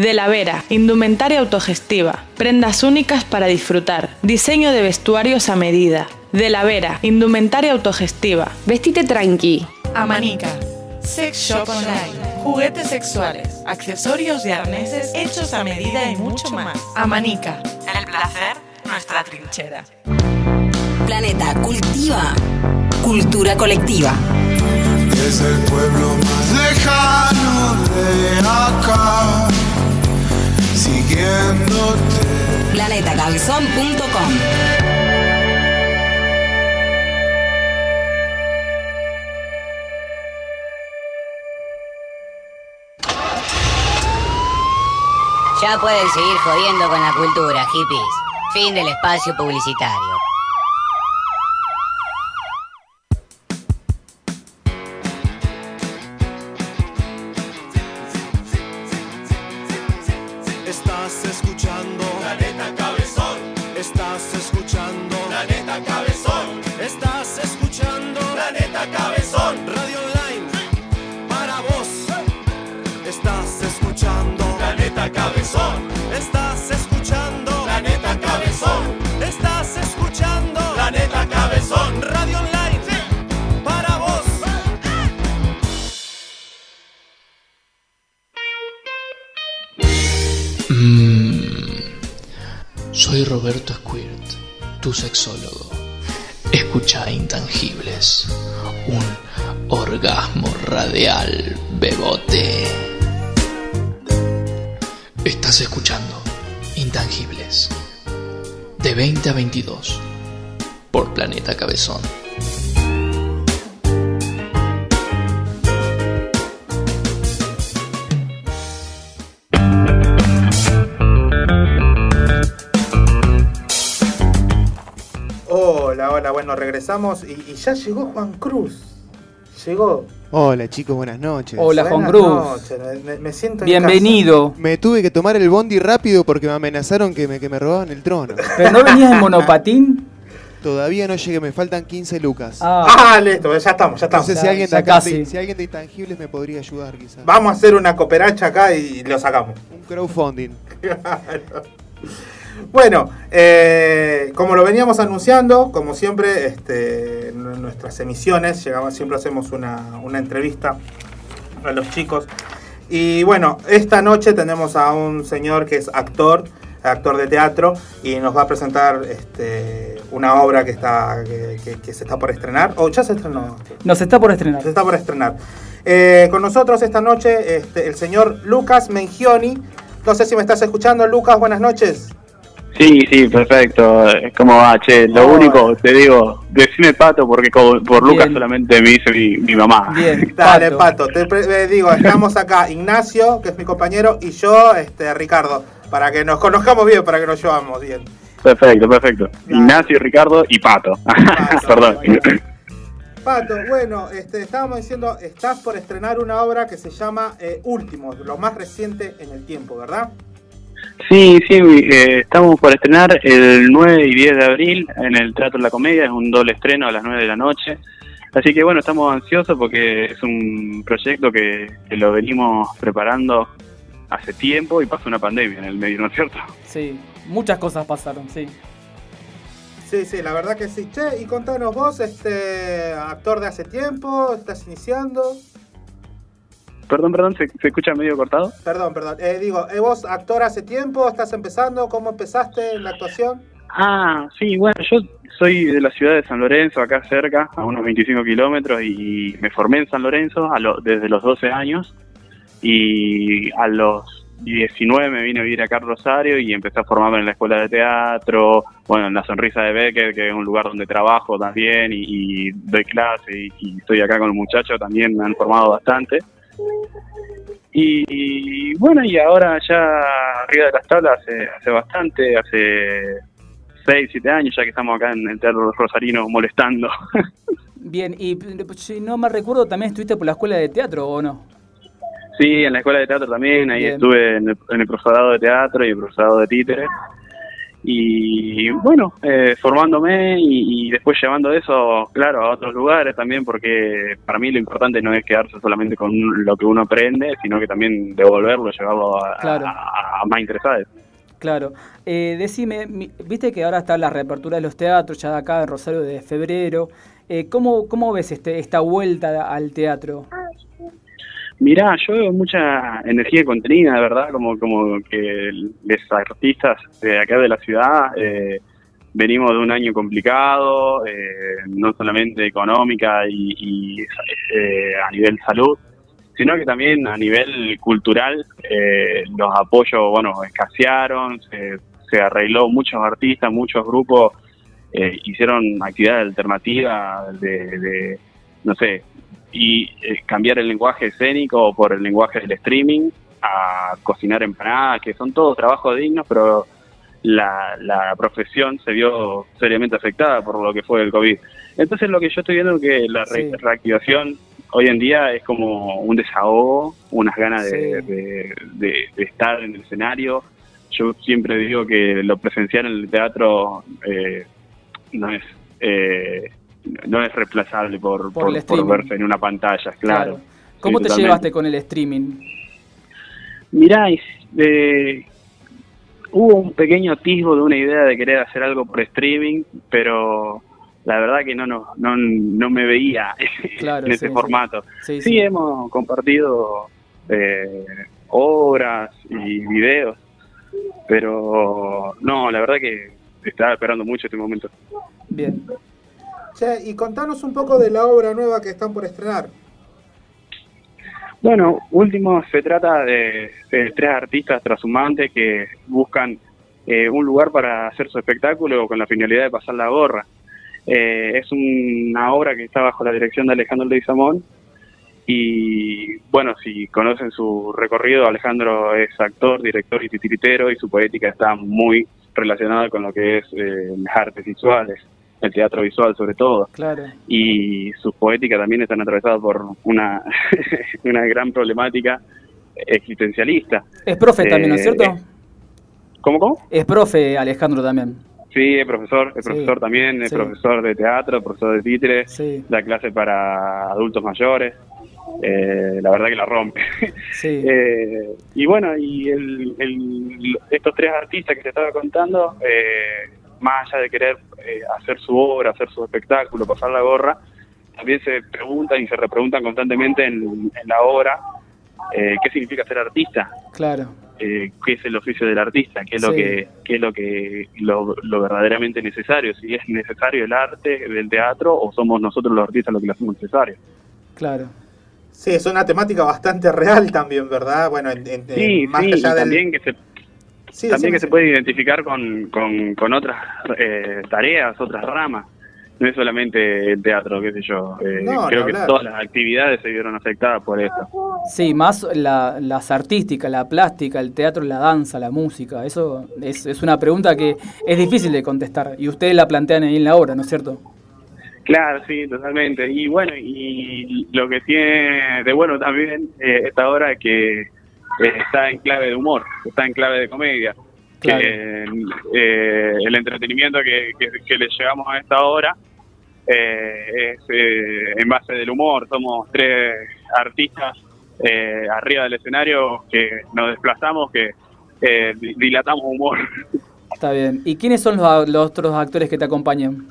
De la Vera, indumentaria autogestiva, prendas únicas para disfrutar, diseño de vestuarios a medida. De la Vera, indumentaria autogestiva. Vestite tranqui. Amanica, sex shop online, juguetes sexuales, accesorios y arneses hechos a medida y mucho más. Amanica, el placer, nuestra trinchera. Planeta cultiva. Cultura colectiva. Es el pueblo más lejano de acá, siguiéndote. Planetacabezón.com. Ya pueden seguir jodiendo con la cultura, hippies. Fin del espacio publicitario. De 20 a 22, por Planeta Cabezón. Hola, hola, bueno, regresamos y ya llegó Juan Cruz. Llegó. Hola chicos, buenas noches. Hola, Juan Buenas Cruz. noches, Me, me siento en Bienvenido. Me tuve que tomar el bondi rápido porque me amenazaron que me, que me robaban el trono. ¿Pero no venías en monopatín? Todavía no llegué, me faltan 15 lucas. Ah, Ah, listo, ya estamos, ya no estamos. sé si alguien, de acá, si alguien de Intangibles me podría ayudar quizás. Vamos a hacer una cooperacha acá y lo sacamos. Un crowdfunding. *laughs* Bueno, eh, como lo veníamos anunciando, como siempre, este, en nuestras emisiones, llegamos, siempre hacemos una, una entrevista a los chicos. Y bueno, esta noche tenemos a un señor que es actor, actor de teatro, y nos va a presentar este, una obra que, está, que, que- que se está por estrenar. ¿O ya se estrenó? Nos está por estrenar. Se está por estrenar. Eh, con nosotros esta noche este, el señor Lucas Mengioni. No sé si me estás escuchando, Lucas, buenas noches. Sí, sí, perfecto. ¿Cómo va, che? Lo Oh. único, te digo, decime pato porque por Lucas Bien. solamente me dice mi, mi mamá. Bien, *laughs* Dale, Pato. Pato. Te pre- eh, digo, estamos acá Ignacio, que es mi compañero, y yo, este, Ricardo, para que nos conozcamos bien, para que nos llevamos bien. Perfecto, perfecto. Ignacio, Ricardo y Pato. *laughs* Perdón. Pato, bueno, este, estábamos diciendo, estás por estrenar una obra que se llama eh, Últimos, lo más reciente en el tiempo, ¿verdad? Sí, sí, eh, estamos por estrenar el 9 y 10 de abril en el Teatro La Comedia, es un doble estreno a las 9 de la noche. Así que bueno, estamos ansiosos porque es un proyecto que, que lo venimos preparando hace tiempo y pasó una pandemia en el medio, ¿no es cierto? Sí, muchas cosas pasaron, sí. Sí, sí, la verdad que sí. Che, y contanos vos, este, actor de hace tiempo, estás iniciando. Perdón, perdón, ¿se, se escucha medio cortado? Perdón, perdón. Eh, digo, eh, vos actor hace tiempo, estás empezando, ¿cómo empezaste en la actuación? Ah, sí, bueno, yo soy de la ciudad de San Lorenzo, acá cerca, a unos 25 kilómetros, y me formé en San Lorenzo a lo- desde los 12 años, y a los 19 me vine a vivir acá a Rosario y empecé a formarme en la escuela de teatro, bueno, en la Sonrisa de Becker, que es un lugar donde trabajo también, y, y doy clase, y, y estoy acá con los muchachos, también me han formado bastante. Y, y bueno, y ahora ya arriba de las tablas hace, hace bastante, hace 6, 7 años ya que estamos acá en el Teatro Rosarino molestando. *laughs* Bien, y si no me recuerdo, también estuviste por la escuela de teatro, ¿o no? sí, en la escuela de teatro también, ahí Bien. estuve en el, en el profesorado de teatro y el profesorado de títeres. Y bueno, eh, formándome y, y después llevando eso, claro, a otros lugares también, porque para mí lo importante no es quedarse solamente con lo que uno aprende, sino que también devolverlo, llevarlo a, Claro. a- a más interesados. Claro. Eh, decime, mi- viste que ahora está la reapertura de los teatros, ya de acá en Rosario de febrero. Eh, ¿cómo, ¿Cómo ves este, esta vuelta al teatro? Mirá, yo veo mucha energía contenida, de verdad, como, como que los artistas de acá de la ciudad eh, venimos de un año complicado, eh, no solamente económica y, y, eh, a nivel salud, sino que también a nivel cultural eh, los apoyos, bueno, escasearon, se, se arregló muchos artistas, muchos grupos eh, hicieron actividades alternativas de, de, no sé, y eh, cambiar el lenguaje escénico por el lenguaje del streaming a cocinar empanadas, que son todos trabajos dignos, pero la, la profesión se vio seriamente afectada por lo que fue el COVID. Entonces lo que yo estoy viendo es que la re- Sí. reactivación hoy en día es como un desahogo, unas ganas de, Sí. de- de- de estar en el escenario. Yo siempre digo que lo presencial en el teatro eh, no es eh, no es reemplazable por, Por verse en una pantalla, claro. ¿Cómo Sí, te totalmente. llevaste con el streaming? Mirá, eh, hubo un pequeño atisbo de una idea de querer hacer algo por streaming, pero la verdad que no no, no, no me veía *laughs* Claro, en ese sí, formato. Sí, Sí, sí. hemos compartido eh, obras y videos, pero no, la verdad que estaba esperando mucho este momento. Bien. Y contanos un poco de la obra nueva que están por estrenar. Bueno, último se trata de, tres artistas trashumantes que buscan eh, un lugar para hacer su espectáculo con la finalidad de pasar la gorra. Eh, es una obra que está bajo la dirección de Alejandro Leguizamón y bueno, si conocen su recorrido, Alejandro es actor, director y titiritero y su poética está muy relacionada con lo que es eh, las artes visuales. El teatro visual sobre todo. Claro. Y sus poéticas también están atravesadas por una, *laughs* una gran problemática existencialista. Es profe también, ¿no es Eh, cierto? eh, ¿Cómo, cómo? Es profe Alejandro también. Sí, es profesor, es Sí, profesor también, es sí. profesor de teatro, profesor de títere, Sí. da clase para adultos mayores. Eh, la verdad que la rompe. *laughs* Sí. *laughs* Eh, y bueno, y el, el- estos tres artistas que te estaba contando, eh, más allá de querer eh, hacer su obra, hacer su espectáculo, pasar la gorra, también se preguntan y se repreguntan constantemente en, en la obra eh, qué significa ser artista, Claro. eh, qué es el oficio del artista, qué es lo que qué es lo que lo, lo verdaderamente necesario, si es necesario el arte del teatro o somos nosotros los artistas los que lo hacemos necesario. Claro. Sí, es una temática bastante real también, ¿verdad? Bueno, en- en- Sí, más sí, y allá del... también que se Sí, también que se puede identificar con, con, con otras eh, tareas, otras ramas. No es solamente el teatro, qué sé yo. Eh, No, creo que hablar. todas las actividades se vieron afectadas por esto. Sí, más la- las artísticas, la plástica, el teatro, la danza, la música. Eso es, es una pregunta que es difícil de contestar. Y ustedes la plantean ahí en la obra, ¿no es cierto? Claro, sí, totalmente. Y bueno, y lo que tiene de bueno también eh, esta obra es que está en clave de humor, está en clave de comedia. Claro. Que, eh, el entretenimiento que, que, que le llevamos a esta obra eh, es eh, en base del humor. Somos tres artistas eh, arriba del escenario que nos desplazamos, que eh, di- dilatamos humor. Está bien. ¿Y quiénes son los, los otros actores que te acompañan?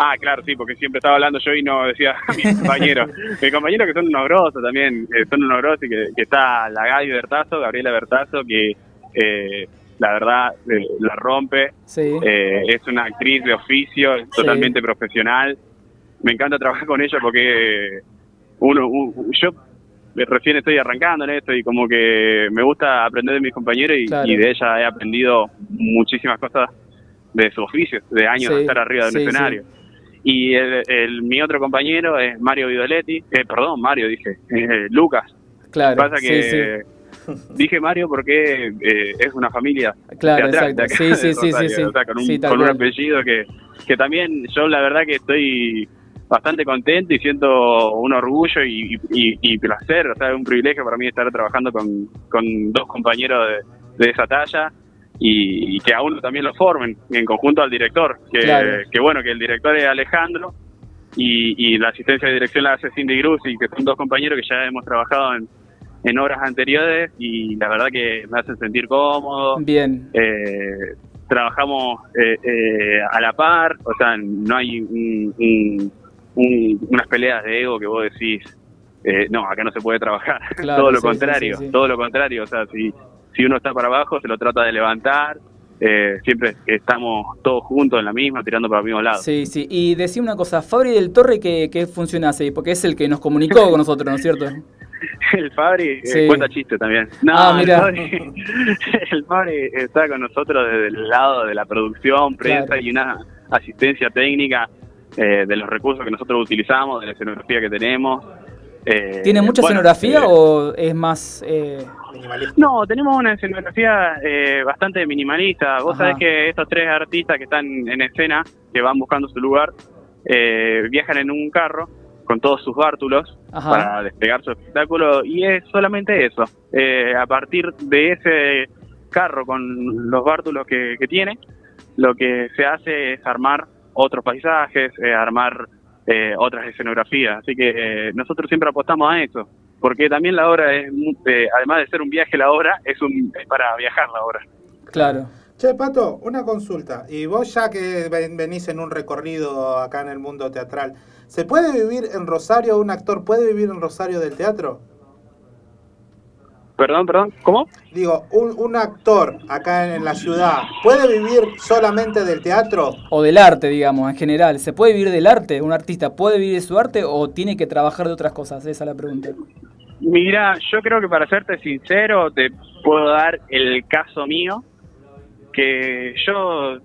Ah, claro, sí, porque siempre estaba hablando yo y no decía *laughs* a mis compañeros. *laughs* mis compañeros que son unos grosos también, eh, son unos grosos y que, que está la Gaby Bertazo, Gabriela Bertazo, que eh, la verdad eh, la rompe. Sí. Eh, es una actriz de oficio, es Sí. totalmente profesional. Me encanta trabajar con ella porque uno, un- yo recién estoy arrancando en esto y como que me gusta aprender de mis compañeros y, Claro. y de ella he aprendido muchísimas cosas de su oficio, de años de estar arriba de un escenario. Y el, el- mi otro compañero es Mario Vidoletti, eh, perdón, Mario dije, eh, Lucas. Claro. Pasa que sí. dije Mario porque eh, es una familia Claro, exacto. *laughs* Sí, sí, sí, sí, sí. o sea, con un, Sí, tal con un cual. apellido que, que también yo la verdad que estoy bastante contento y siento un orgullo y, y, y placer, o sea, es un privilegio para mí estar trabajando con, con dos compañeros de, de esa talla y, y que a uno también lo formen en conjunto al director, que, Claro. que bueno, que el director es Alejandro y, y la asistencia de dirección la hace Cindy Cruz y que son dos compañeros que ya hemos trabajado en, en obras anteriores y la verdad que me hacen sentir cómodo. Bien. Eh, trabajamos eh, eh, a la par, o sea, no hay un- un- un- unas peleas de ego que vos decís, eh, no, acá no se puede trabajar. *laughs* Claro, todo lo sí, contrario, sí, sí. todo lo contrario, o sea, si, si uno está para abajo se lo trata de levantar, eh, siempre estamos todos juntos en la misma, tirando para el mismo lado. Sí, sí. Y decía una cosa, Fabri del Torre, ¿qué, qué funciona así? Porque es el que nos comunicó con nosotros, ¿no es cierto? *laughs* El Fabri eh, Sí. cuenta chiste también. No, Ah, el, mira. Fabri, *laughs* el Fabri está con nosotros desde el lado de la producción, prensa Claro. y una asistencia técnica eh, de los recursos que nosotros utilizamos, de la escenografía que tenemos. Eh, ¿Tiene mucha bueno, escenografía eh, o es más... eh, No, tenemos una escenografía eh, bastante minimalista. Vos Ajá. sabés que estos tres artistas que están en escena, que van buscando su lugar, eh, viajan en un carro con todos sus bártulos Ajá. para desplegar su espectáculo y es solamente eso. Eh, a partir de ese carro con los bártulos que, que tiene, lo que se hace es armar otros paisajes, eh, armar eh, otras escenografías. Así que nosotros siempre apostamos a eso, porque también la obra es, mu- eh, además de ser un viaje, la obra es, un, es para viajar la obra. Claro. Che, Pato, una consulta. Y vos ya que ven- venís en un recorrido acá en el mundo teatral, ¿se puede vivir en Rosario, un actor puede vivir en Rosario del teatro? Perdón, perdón, ¿cómo? Digo, un, un actor acá en la ciudad, ¿puede vivir solamente del teatro? O del arte, digamos, en general. ¿Se puede vivir del arte? ¿Un artista puede vivir de su arte o tiene que trabajar de otras cosas? Esa es la pregunta. Mira, yo creo que para serte sincero, te puedo dar el caso mío, que yo,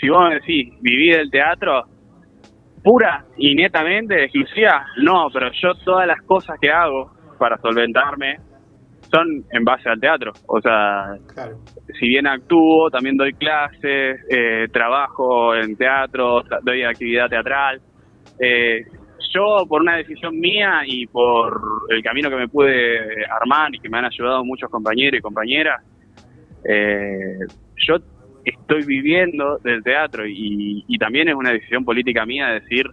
si vos me decís, viví del teatro, pura y netamente, exclusiva, no, pero yo todas las cosas que hago para solventarme, son en base al teatro. O sea, Claro. si bien actúo, también doy clases, eh, trabajo en teatro, doy actividad teatral. Eh, yo, por una decisión mía y por el camino que me pude armar y que me han ayudado muchos compañeros y compañeras, eh, yo estoy viviendo del teatro y, y también es una decisión política mía decir,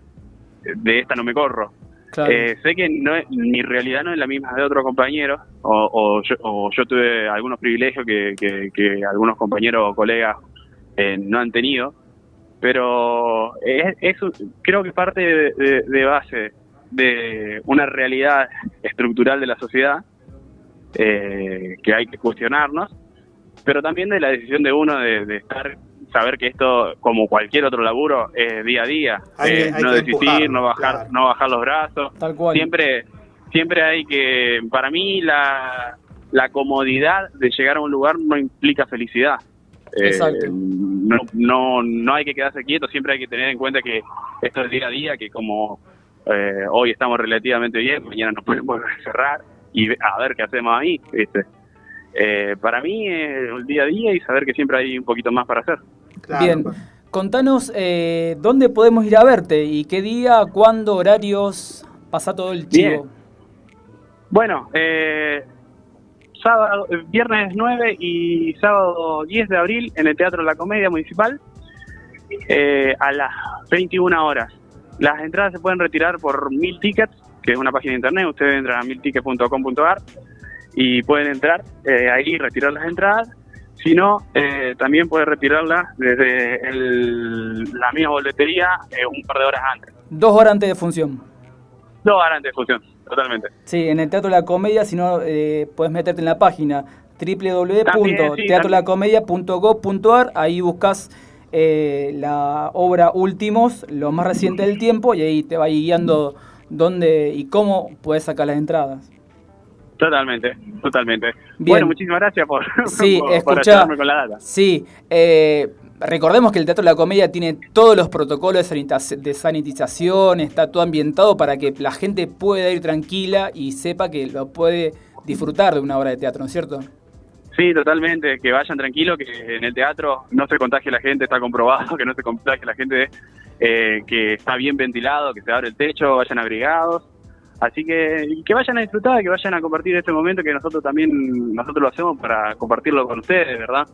de esta no me corro. Claro. Eh, sé que no es- mi realidad no es la misma de otros compañeros, o, o yo, o yo tuve algunos privilegios que, que- que algunos compañeros o colegas eh, no han tenido, pero es, creo que parte de, de- de base de una realidad estructural de la sociedad eh, que hay que cuestionarnos, pero también de la decisión de uno de, de estar saber que esto como cualquier otro laburo es día a día Hay que- Eh, hay no desistir no bajar claro. no bajar los brazos Tal cual. siempre siempre hay que para mí la la comodidad de llegar a un lugar no implica felicidad Eh, Exacto. no, no no hay que quedarse quieto siempre hay que tener en cuenta que esto es día a día que como eh, hoy estamos relativamente bien mañana nos podemos volver *laughs* a cerrar y a ver qué hacemos ahí ¿viste? Eh, para mí es el día a día y saber que siempre hay un poquito más para hacer Bien, contanos eh, dónde podemos ir a verte y qué día, cuándo, horarios, pasa todo el chivo. Bien. Bueno, eh, sábado, eh, viernes 9 y sábado 10 de abril en el Teatro La Comedia Municipal eh, a las 21 horas. Las entradas se pueden retirar por Mil Tickets, que es una página de internet. Ustedes entran a miltickets.com.ar y pueden entrar eh, ahí y retirar las entradas. Si no, eh, también pueden retirarlas desde el- la misma boletería eh, un par de horas antes. Dos horas antes de función. Dos horas antes de función, totalmente. Sí, en el Teatro La Comedia, si no, eh, puedes meterte en la página www.teatrolacomedia.gov.ar, ahí buscas eh, la obra Últimos, lo más reciente del tiempo, y ahí te va guiando dónde y cómo puedes sacar las entradas. Totalmente, totalmente. Bien. Bueno, muchísimas gracias por, Sí, *laughs* por, escuchá. con la data. Sí, eh, recordemos que el Teatro de la Comedia tiene todos los protocolos de sanitización, está todo ambientado para que la gente pueda ir tranquila y sepa que lo puede disfrutar de una obra de teatro, ¿no es cierto? Sí, totalmente, que vayan tranquilos, que en el teatro no se contagie la gente, está comprobado *laughs* que no se contagie la gente, eh, que está bien ventilado, que se abre el techo, vayan abrigados. Así que que vayan a disfrutar, que vayan a compartir este momento que nosotros también nosotros lo hacemos para compartirlo con ustedes, ¿verdad?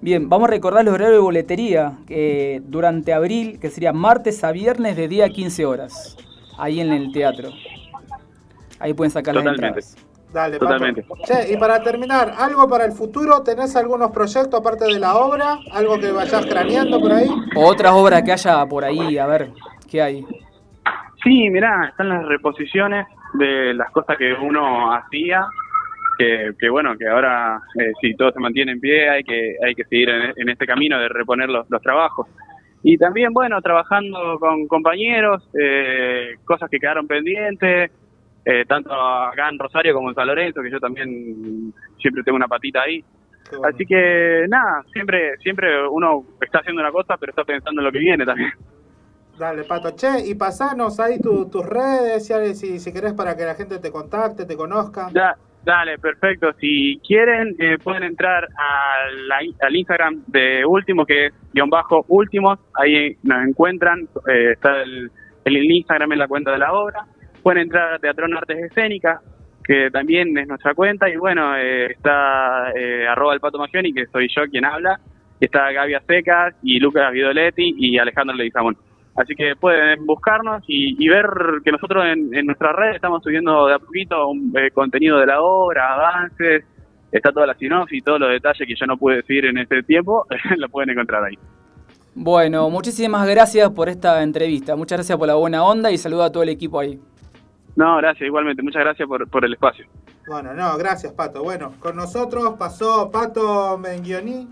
Bien, vamos a recordar los horarios de boletería que durante abril, que sería martes a viernes de día a 15 horas, ahí en el teatro. Ahí pueden sacar las Totalmente. entradas. Dale. Totalmente. Che, y para terminar, ¿algo para el futuro? ¿Tenés algunos proyectos aparte de la obra? ¿Algo que vayas craneando por ahí? O otras obras que haya por ahí, a ver, ¿qué hay? Sí, mirá, están las reposiciones de las cosas que uno hacía, que, que bueno, que ahora eh, si todo se mantiene en pie hay que hay que seguir en, en este camino de reponer los, los trabajos. Y también, bueno, trabajando con compañeros, eh, cosas que quedaron pendientes, eh, tanto acá en Rosario como en San Lorenzo, que yo también siempre tengo una patita ahí. Así que nada, siempre siempre uno está haciendo una cosa, pero está pensando en lo que viene también. Dale, Pato. Che, y pasanos ahí tu- tus redes, si, si, si querés para que la gente te contacte, te conozca. Da- dale, perfecto. Si quieren, eh, pueden entrar a la- al Instagram de Último, que es guion bajo Últimos. Ahí nos encuentran. eh, está el, el Instagram en la cuenta de la obra. Pueden entrar a Teatrón Artes Escénicas, que también es nuestra cuenta. Y bueno, eh, está eh, arroba el Pato Magioni, que soy yo quien habla. Está Gaby Secas y Lucas Vidoletti y Alejandro Leguizamón. Así que pueden buscarnos y, y ver que nosotros en, en nuestras redes estamos subiendo de a poquito un, eh, contenido de la obra, avances, está toda la sinopsis y todos los detalles que yo no pude decir en este tiempo, *laughs* lo pueden encontrar ahí. Bueno, muchísimas gracias por esta entrevista. Muchas gracias por la buena onda y saludo a todo el equipo ahí. No, gracias, igualmente, muchas gracias por, por el espacio. Bueno, no, gracias, Pato. Bueno, con nosotros pasó Pato Menguioni,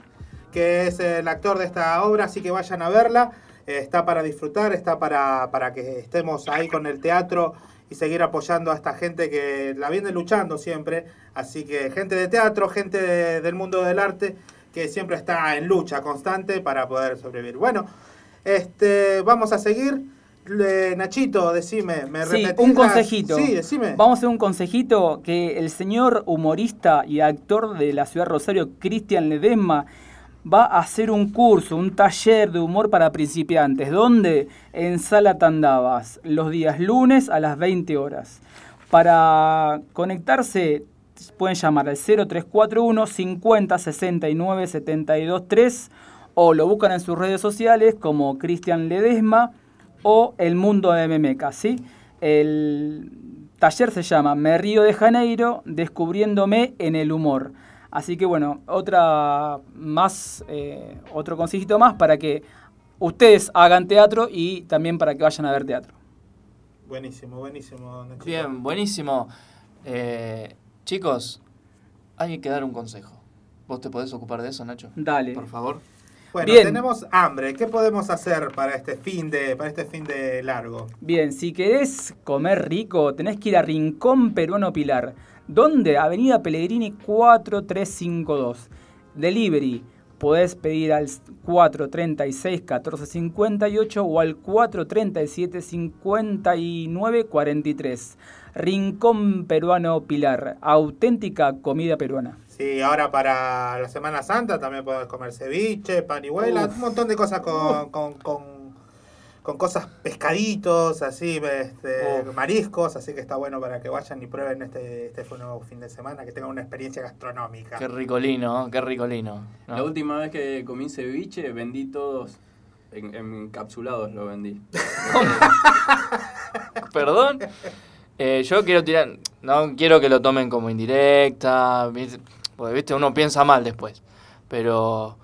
que es el actor de esta obra, así que vayan a verla. Está para disfrutar, está para, para que estemos ahí con el teatro y seguir apoyando a esta gente que la viene luchando siempre. Así que gente de teatro, gente de- del mundo del arte, que siempre está en lucha constante para poder sobrevivir. Bueno, este, vamos a seguir. Le- Nachito, decime, me Sí, un las- consejito. Sí, decime. Vamos a hacer un consejito que el señor humorista y actor de la ciudad de Rosario, Cristian Ledesma, va a hacer un curso, un taller de humor para principiantes. ¿Dónde? En Sala Tandavas, los días lunes a las 20 horas. Para conectarse pueden llamar al 0341 50 69 72 3 o lo buscan en sus redes sociales como Cristian Ledesma o El Mundo de Memeca. El taller se llama Me Río de Janeiro, descubriéndome en el humor. Así que bueno, otra más, eh, otro consejito más para que ustedes hagan teatro y también para que vayan a ver teatro. Buenísimo, buenísimo, Nachito. Bien, buenísimo. Eh, chicos, hay que dar un consejo. ¿Vos te podés ocupar de eso, Nacho? Dale. Por favor. Bueno, Bien. tenemos hambre. ¿Qué podemos hacer para este fin de, para este fin de largo? Bien, si querés comer rico, tenés que ir a Rincón Peruano Pilar. ¿Dónde? Avenida Pellegrini 4352. Delivery. Podés pedir al 436-1458 o al 437-5943. Rincón Peruano Pilar. Auténtica comida peruana. Sí, ahora para la Semana Santa también podemos comer ceviche, panihuela, un montón de cosas con, con, con, con cosas pescaditos, así, este, mariscos, así que está bueno para que vayan y prueben este, este nuevo fin de semana, que tengan una experiencia gastronómica. Qué ricolino, qué ricolino. ¿no? La última vez que comí ceviche vendí todos en, en encapsulados, lo vendí. *laughs* Perdón. Eh, yo quiero tirar. No quiero que lo tomen como indirecta. ¿viste? Porque, viste, uno piensa mal después. Pero.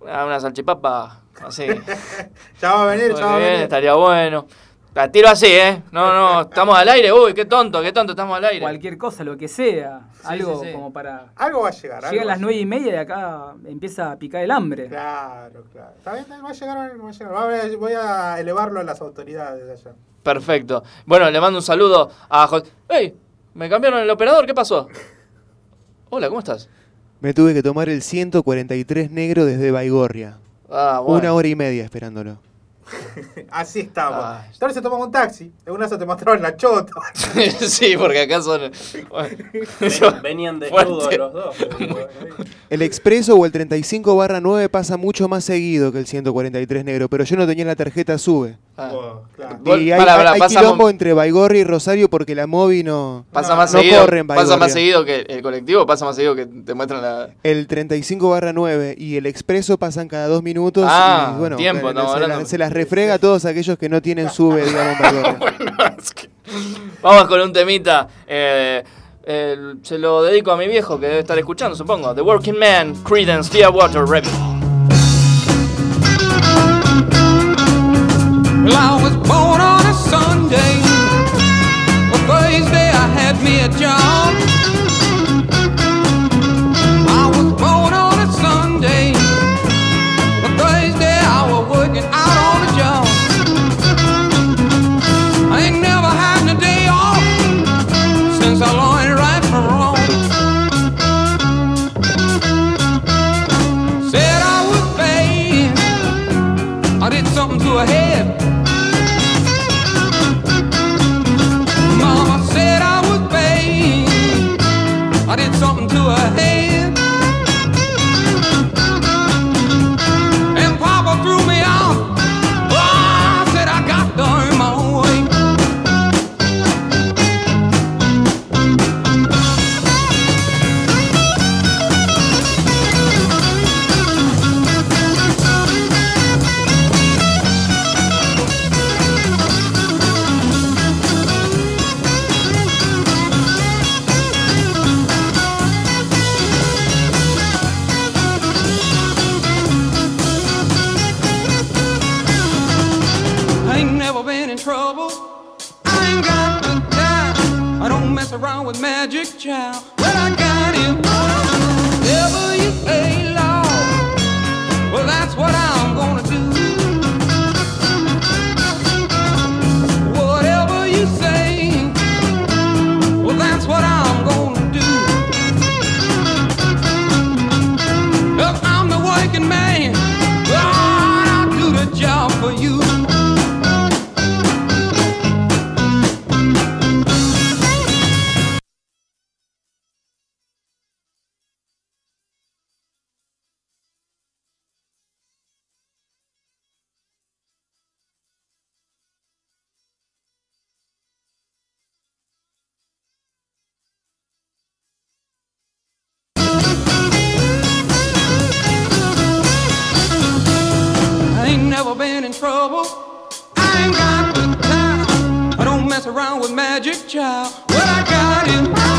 Una, una salchipapa así. *laughs* Ya va a venir, Muy ya va a bien, venir. estaría bueno. La tiro así, ¿eh? No, no, estamos al aire. Uy, qué tonto, qué tonto, estamos al aire. Cualquier cosa, lo que sea. algo sí, sí. como para... Algo va a llegar. algo Llegan va a las nueve y media y acá empieza a picar el hambre. Claro, claro. Está bien, va a llegar, va a llegar. Va a- Voy a elevarlo a las autoridades de allá. Perfecto. Bueno, le mando un saludo a Jos- ¡Ey! ¿Me cambiaron el operador? ¿Qué pasó? Hola, ¿cómo estás? Me tuve que tomar el 143 negro desde Baigorria. Ah, bueno. Una hora y media esperándolo. *laughs* Así estamos. Entonces se toman un taxi. En una se te mostraron la chota. *laughs* sí, porque acá son. Ven- *laughs* venían desnudos los dos. El expreso o el 35 barra 9 pasa mucho más seguido que el 143 negro, pero yo no tenía la tarjeta SUBE. Ah. Y hay, Pará, pará, hay pasa quilombo entre Baigorria y Rosario porque la Movi no, Pasa más no seguido. corre en pasa más Baigorria. seguido que el colectivo, pasa más seguido que te muestran la. El 35 barra 9 y el expreso pasan cada dos minutos. Ah, y bueno, tiempo, se, estamos se hablando. las- se las refrega a todos aquellos que no tienen SUBE, digamos, en Baigorria. *laughs* Vamos con un temita. eh, se lo dedico a mi viejo que debe estar escuchando, supongo. The Working Man, Credence, Clearwater Revival. Well, I was born on a Sunday. On Thursday, I had me a job. Around with magic child. Well, I got him. Lord. Well, that's what I'm magic child. Well, I got him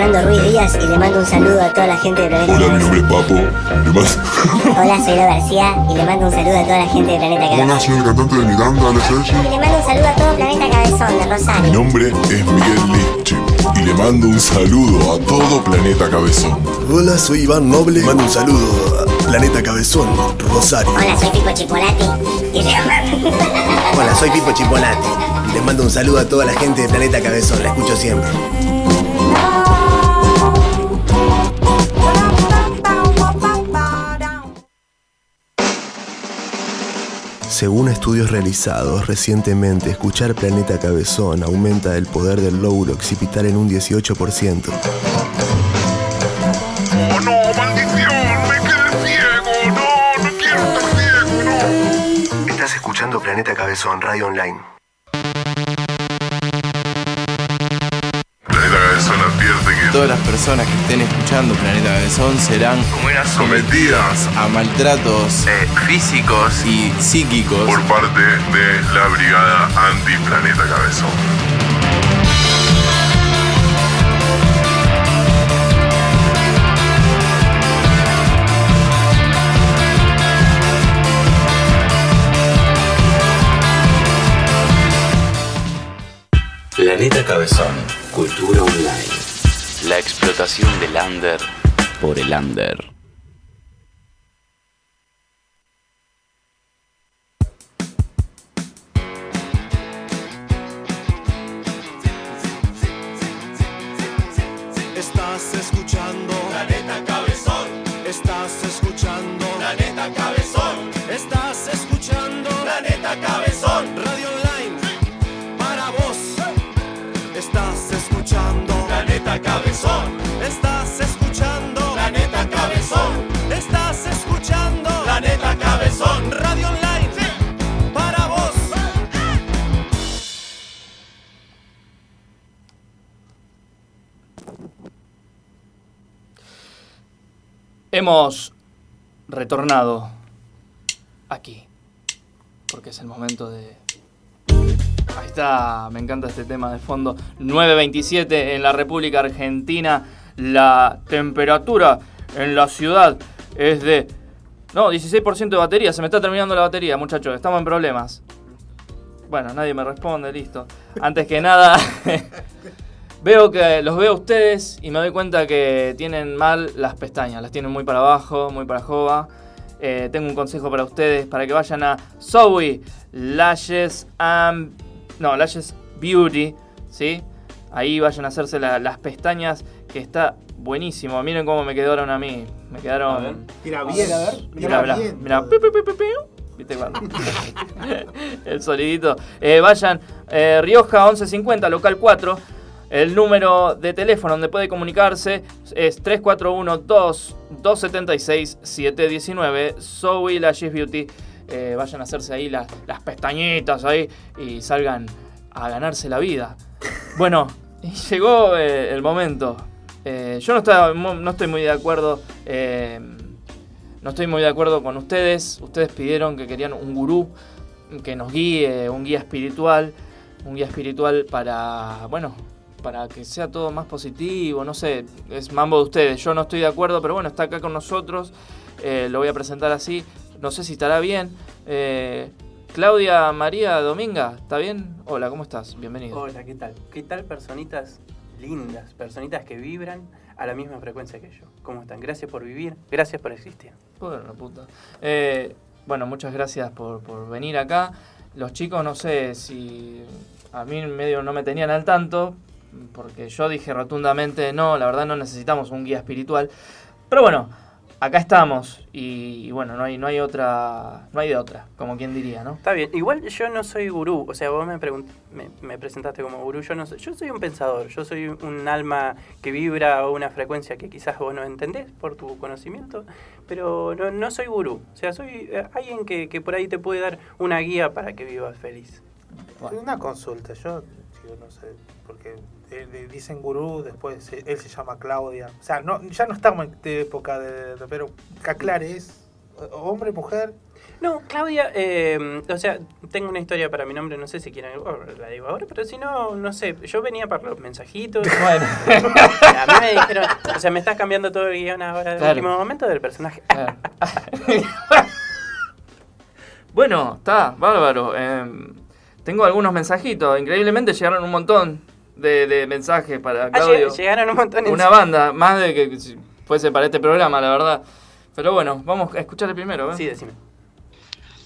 Fernando Ruiz Díaz y le mando un saludo a toda la gente de Planeta Hola, mi nombre es Papo. Le mando- Hola, soy Lo García y le mando un saludo a toda la gente de Planeta Hola, Cabezón. soy el cantante de Miranda, Ale Sergi. Y le mando un saludo a todo Planeta Cabezón de Mi Rosario. nombre es Miguel Liche y le mando un saludo a todo Planeta Cabezón. Hola, soy Iván Noble. Mando un saludo a Planeta Cabezón, Rosario. Hola, soy Pipo Chipolati y le Hola, soy Pipo Chipolate. Y les mando un saludo a toda la gente de Planeta Cabezón. La escucho siempre. Según estudios realizados recientemente, escuchar Planeta Cabezón aumenta el poder del lóbulo occipital en un 18%. ¡Oh, no, maldición! ¡Me quedé ciego! ¡No, no quiero estar ciego, no! Estás escuchando Planeta Cabezón, radio online. Todas las personas que estén escuchando Planeta Cabezón serán sometidas a maltratos físicos y psíquicos por parte de la Brigada Anti-Planeta Cabezón. Planeta Cabezón, cultura online. La explotación del under por el under. Estás escuchando Planeta Cabezón. Hemos retornado aquí. Porque es el momento de. Ahí está, me encanta este tema de fondo. 9.27 en la República Argentina. La temperatura en la ciudad es de. No, 16% de batería. Se me está terminando la batería, muchachos. Estamos en problemas. Bueno, nadie me responde, listo. Antes que nada, *laughs* veo que los veo a ustedes y me doy cuenta que tienen mal las pestañas. Las tienen muy para abajo, muy para jova. Eh, tengo un consejo para ustedes para que vayan a Zoe Lashes and no, Lashes Beauty, ¿sí? Ahí vayan a hacerse la- las pestañas que está buenísimo. Miren cómo me quedaron a mí. Me quedaron Mira A bien, ver, a ver, Mira, mira mira, bien. mira. *laughs* El sonidito. Eh, vayan, eh, Rioja 1150, local 4. El número de teléfono donde puede comunicarse es 341-2-276-719. Zoe Lashes Beauty. Eh, vayan a hacerse ahí la- las pestañitas ahí y salgan a ganarse la vida. Bueno, *laughs* llegó eh, el momento. Eh, yo no, mo- no estoy muy de acuerdo. no estoy muy de acuerdo con ustedes. Ustedes pidieron que querían un gurú que nos guíe, un guía espiritual. Un guía espiritual para, bueno, para que sea todo más positivo. No sé, es mambo de ustedes. Yo no estoy de acuerdo, pero bueno, está acá con nosotros. eh, lo voy a presentar así. No sé si estará bien. Eh, Claudia María Dominga, ¿está bien? Hola, ¿cómo estás? Bienvenido. Hola, ¿qué tal? ¿Qué tal personitas lindas? Personitas que vibran a la misma frecuencia que yo. ¿Cómo están? Gracias por vivir, gracias por existir. Bueno, puta. Eh, bueno, muchas gracias por, por venir acá. Los chicos, no sé si a mí medio no me tenían al tanto, porque yo dije rotundamente, no, la verdad no necesitamos un guía espiritual. Pero bueno, acá estamos y, y bueno, no hay, no hay otra, no hay de otra, como quien diría, ¿no? Está bien, igual yo no soy gurú, o sea, vos me, pregunt- me, me presentaste como gurú, yo no soy, yo soy un pensador, yo soy un alma que vibra a una frecuencia que quizás vos no entendés por tu conocimiento, pero no, no soy gurú, o sea, soy eh, alguien que, que por ahí te puede dar una guía para que vivas feliz. Una consulta, yo digo, no sé, porque eh, le dicen gurú, después él se llama Claudia. O sea, no, ya no estamos en de época de, de- pero que aclare, ¿es hombre, mujer? No, Claudia, eh, o sea, tengo una historia para mi nombre, no sé si quieren, oh, la digo ahora, pero si no, no sé, yo venía para los mensajitos. *laughs* Bueno. A mí me dijeron, o sea, me estás cambiando todo el guion ahora del Claro. último momento del personaje. *laughs* Bueno, está, bárbaro. Em, tengo algunos mensajitos. Increíblemente llegaron un montón de, de mensajes para Ah, Claudio. lleg- llegaron un montón en Una banda, más de que si fuese para este programa, la verdad. Pero bueno, vamos a escuchar el primero. ¿eh? Sí, decime.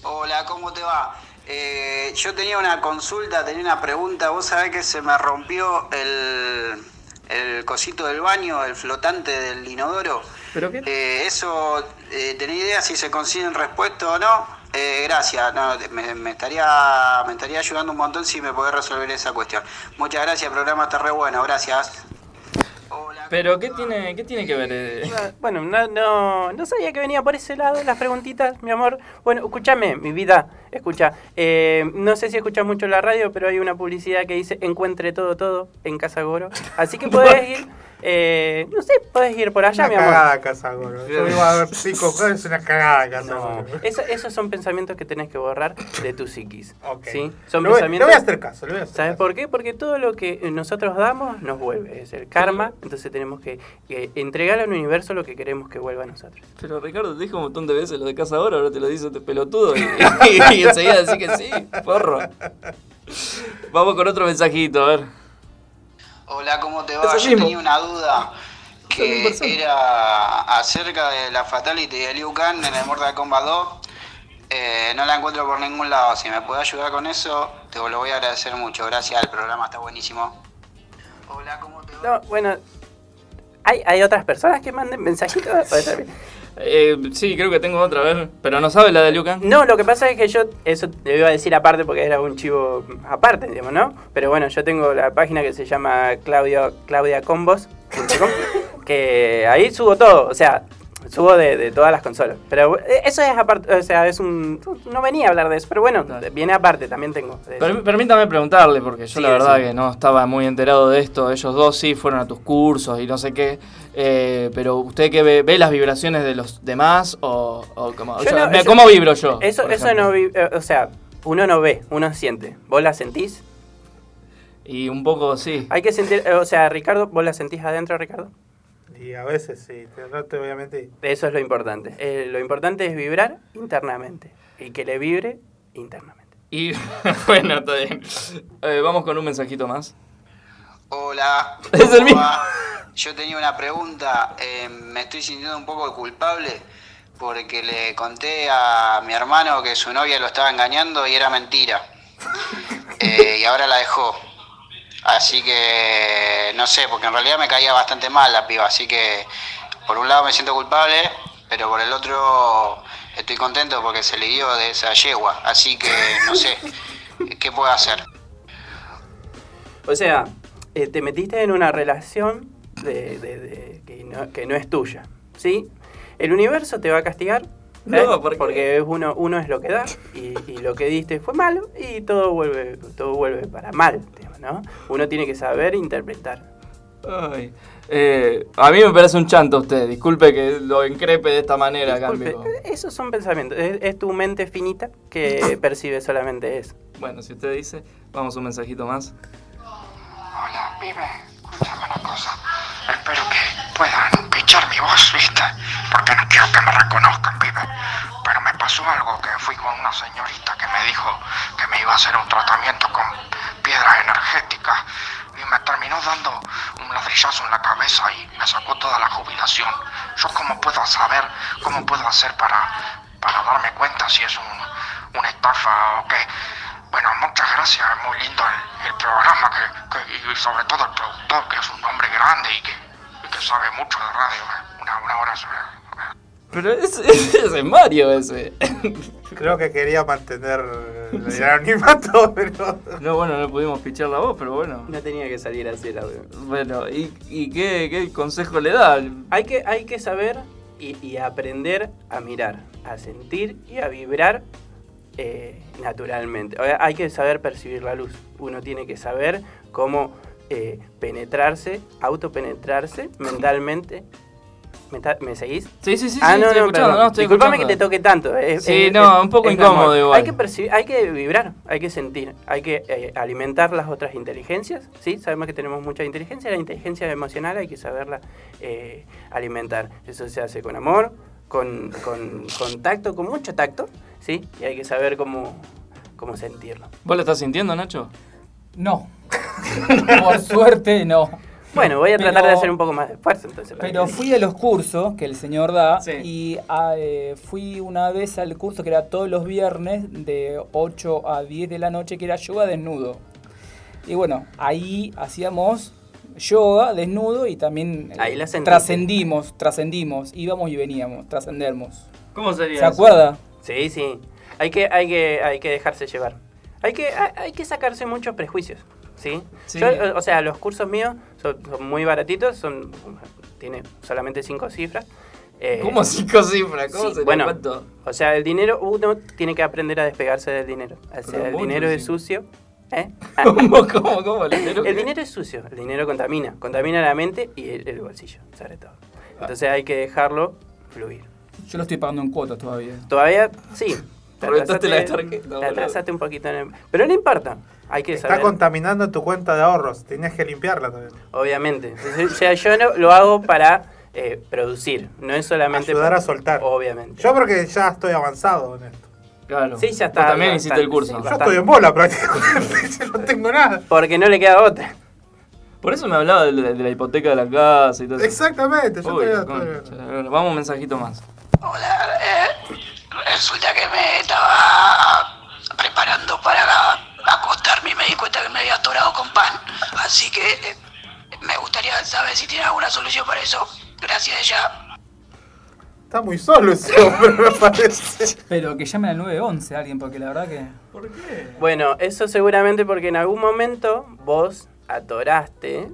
Hola, ¿cómo te va? Eh, yo tenía una consulta, tenía una pregunta. Vos sabés que se me rompió el, el cosito del baño, el flotante del inodoro. ¿Pero qué? Eh, eso, eh, ¿tenés idea si se consiguen respuesta o no? Eh, gracias, no, me, me estaría, me estaría ayudando un montón si me podés resolver esa cuestión. Muchas gracias, el programa está re bueno, gracias. Pero ¿qué tiene, qué tiene que ver? eh? Bueno, no, no, no sabía que venía por ese lado las preguntitas, mi amor. Bueno, escúchame, mi vida, escucha. eh, no sé si escuchas mucho la radio, pero hay una publicidad que dice encuentre todo, todo en Casa Goro. Así que *laughs* podés ir, eh, no sé, podés ir por allá, Una mi amor. cagada casa Goro. Yo iba a ver cosas, es una cagada casa No, eso- esos son pensamientos que tenés que borrar de tu psiquis. Ok. ¿sí? Son Le voy- pensamientos. le voy a hacer caso, le voy a hacer ¿Sabes por qué? Porque todo lo que nosotros damos nos vuelve. Es el karma. Entonces tenemos que, que entregar al universo lo que queremos que vuelva a nosotros. Pero Ricardo te dijo un montón de veces lo de casa ahora, ahora te lo dice este pelotudo *laughs* y, y enseguida decís que sí, porro. Vamos con otro mensajito, a ver. Hola, ¿cómo te va? Yo mismo. tenía una duda que era acerca de la Fatality de Liu Kang en el Mortal Kombat 2. Eh, no la encuentro por ningún lado. Si me puede ayudar con eso, te lo voy a agradecer mucho. Gracias, el programa está buenísimo. No, bueno, ¿hay, hay otras personas que manden mensajitos? Eh, sí, creo que tengo otra, a ver. Pero no sabe la de Kang. No, lo que pasa es que yo, eso te iba a decir aparte porque era un chivo aparte, digamos, ¿no? Pero bueno, yo tengo la página que se llama Claudio, claudiacombos.com, que ahí subo todo, o sea, subo de, de todas las consolas. Pero eh, eso es aparte, o sea, es un... No venía a hablar de eso, pero bueno, viene aparte, también tengo. Per- permítame preguntarle, porque yo Sí, la verdad sí. que no estaba muy enterado de esto. Ellos dos sí fueron a tus cursos y no sé qué. Eh, pero ¿usted qué ve, ve las vibraciones de los demás o, o cómo, no- yo- cómo vibro yo? Eso, eso no, eh, o sea, uno no ve, uno siente. ¿Vos la sentís? Y un poco sí. Hay que sentir, o sea, Ricardo, ¿vos la sentís adentro, Ricardo? Y a veces sí, te- no te voy a mentir. Eso es lo importante. Eh, lo importante es vibrar internamente y que le vibre internamente. Y *laughs* bueno, está bien. Eh, vamos con un mensajito más. Hola. *laughs* Es el ¿cómo mismo. Yo tenía una pregunta. eh, me estoy sintiendo un poco culpable porque le conté a mi hermano que su novia lo estaba engañando y era mentira. *laughs* Eh, y ahora la dejó. Así que no sé, porque en realidad me caía bastante mal la piba. Así que por un lado me siento culpable, pero por el otro estoy contento porque se le dio de esa yegua. Así que no sé, *laughs* ¿qué puedo hacer? O sea, eh, te metiste en una relación de, de- de- que, no, que no es tuya, ¿sí? El universo te va a castigar. ¿eh? No, ¿por porque es uno, uno es lo que da y, y lo que diste fue malo y todo vuelve, todo vuelve para mal, ¿no? Uno tiene que saber interpretar. Ay. Eh, a mí me parece un chanto usted. Disculpe que lo increpe de esta manera, Disculpe, eh, esos son pensamientos, es, es tu mente finita que *laughs* percibe solamente eso. Bueno, si usted dice, vamos un mensajito más. Hola, pibe. Una cosa. Espero que puedan pichar mi voz, ¿viste? Porque no quiero que me reconozcan, pibe. Pero me pasó algo que fui con una señorita que me dijo que me iba a hacer un tratamiento con piedras energéticas y me terminó dando un ladrillazo en la cabeza y me sacó toda la jubilación. ¿Yo cómo puedo saber, cómo puedo hacer para, para darme cuenta si es un, una estafa o qué? Bueno, muchas gracias, es muy lindo el, el programa que, que- y sobre todo el productor, que es un hombre grande y que, y que sabe mucho de radio. Una, un abrazo. eh. Pero ese, ese es *laughs* Mario ese. Creo que quería mantener el anonimato, *laughs* pero... No, bueno, no pudimos pichar la voz, pero bueno. No tenía que salir así el audio. Bueno, ¿y, y qué, qué consejo le da? Hay que, hay que saber y, y aprender a mirar, a sentir y a vibrar eh, naturalmente. Hay que saber percibir la luz. Uno tiene que saber cómo eh, penetrarse, autopenetrarse mentalmente. ¿Me, me seguís? Sí, sí, sí, Ah, sí, no, estoy no, Disculpame que te toque tanto. es- Sí, es- no, un poco incómodo igual. Hay que percibir, hay que vibrar, hay que sentir, hay que eh, alimentar las otras inteligencias. ¿sí? Sabemos que tenemos mucha inteligencia, la inteligencia emocional hay que saberla eh, alimentar. Eso se hace con amor, con, con, con tacto, con mucho tacto, ¿sí? Y hay que saber cómo, cómo sentirlo. ¿Vos lo estás sintiendo, Nacho? No. *laughs* Por suerte, no. Bueno, voy a tratar Pero- de hacer un poco más de esfuerzo entonces. Pero que- fui a los cursos que el señor da y ah, eh, fui una vez al curso que era todos los viernes de 8 a 10 de la noche que era yoga desnudo. Y bueno, ahí hacíamos yoga desnudo y también eh, Ahí la trascendimos, trascendimos, íbamos y veníamos, trascendemos. ¿Cómo sería ¿Se eso? acuerda? Sí, sí. Hay que, hay que, hay que dejarse llevar. Hay que, hay, hay que sacarse muchos prejuicios. ¿Sí? Sí. Yo, o sea, los cursos míos son, son muy baratitos, son tiene solamente cinco cifras. Eh, ¿Cómo cinco cifras? ¿Cómo sí, se bueno, cuánto? o sea, el dinero, uno tiene que aprender a despegarse del dinero. O sea, Pero el dinero es sucio. ¿Eh? *laughs* ¿Cómo, cómo, cómo? ¿El dinero El qué? dinero es sucio, el dinero contamina. Contamina la mente y el, el bolsillo, sobre todo. Entonces hay que dejarlo fluir. Yo lo estoy pagando en cuotas todavía. Todavía, sí. *laughs* te la atrasaste- te un poquito en el- Pero no importa. Hay que Está saber. contaminando tu cuenta de ahorros. Tenías que limpiarla también. Obviamente. O sea, yo no, lo hago para eh, producir. No es solamente Ayudar para- a soltar. Obviamente. Yo porque ya estoy avanzado en esto. Claro. Sí, ya está. Vos también bastante, hiciste el curso. sí, Yo estoy en bola prácticamente. *laughs* No tengo nada. Porque no le queda otra. Por eso me hablaba de la, de la hipoteca de la casa y todo eso. Exactamente. Yo Uy, estoy- ver, Vamos un mensajito más. Resulta que me estaba preparando para acostarme y me di cuenta que me había atorado con pan. Así que eh, me gustaría saber si tiene alguna solución para eso. Gracias ya. Está muy solo ese hombre, me parece. Pero que llamen al 911 alguien, porque la verdad que... ¿Por qué? Bueno, eso seguramente porque en algún momento vos atoraste,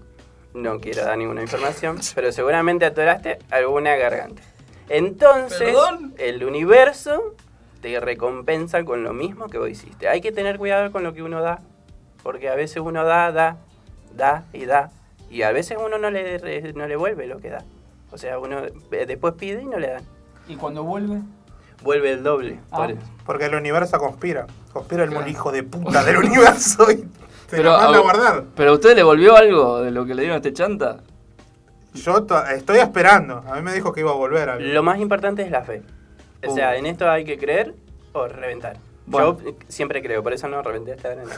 no quiero dar ninguna información, *laughs* pero seguramente atoraste alguna garganta. Entonces, ¿Perdón? el universo te recompensa con lo mismo que vos hiciste. Hay que tener cuidado con lo que uno da, porque a veces uno da, da, da y da, y a veces uno no le, no le vuelve lo que da. O sea, uno después pide y no le dan. ¿Y cuando vuelve? Vuelve el doble. Ah. por. Porque el universo conspira. Conspira el hijo de puta del *laughs* universo y te Pero lo manda a, a guardar. ¿Pero a usted le volvió algo de lo que le dieron a este chanta? Yo to- estoy esperando. A mí me dijo que iba a volver. a Lo más importante es la fe. O Uh. sea, en esto hay que creer o reventar. Bueno. Yo siempre creo, por eso no reventé hasta ahora. *laughs*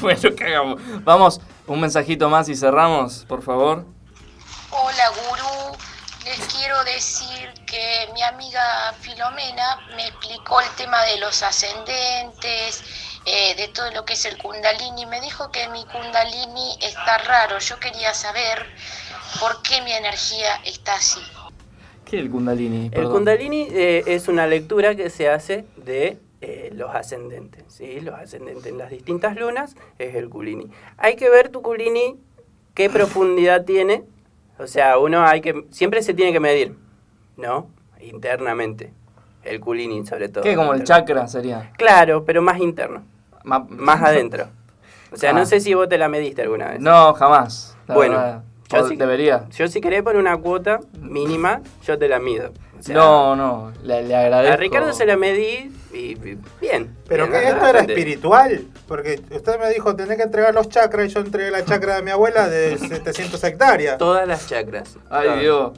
Bueno, ¿qué hagamos? Vamos, un mensajito más y cerramos, por favor. Hola gurú, les quiero decir que mi amiga Filomena me explicó el tema de los ascendentes, eh, de todo lo que es el kundalini. Me dijo que mi kundalini está raro. Yo quería saber por qué mi energía está así. ¿Qué es el Kundalini? El. Kundalini eh, es una lectura que se hace de eh, los ascendentes. ¿sí? Los ascendentes en las distintas lunas es el Kulini. Hay que ver tu Kulini, qué profundidad tiene. O sea, uno hay que. Siempre se tiene que medir, ¿no? Internamente. El Kulini, sobre todo. ¿Qué? Como el chakra sería. Claro, pero más interno. Ma- Más adentro. O sea, Ah. no sé si vos te la mediste alguna vez. No, jamás. Bueno, verdad. yo sí- debería. Yo si querés por una cuota mínima, yo te la mido. O sea, no, no, le, le agradezco. A Ricardo se la medí y, y bien. Pero bien, que esto era espiritual. Porque usted me dijo, tenés que entregar los chakras. Y yo entregué la chakra de mi abuela de *laughs* 700 hectáreas. Todas las chakras. Ay. Dios.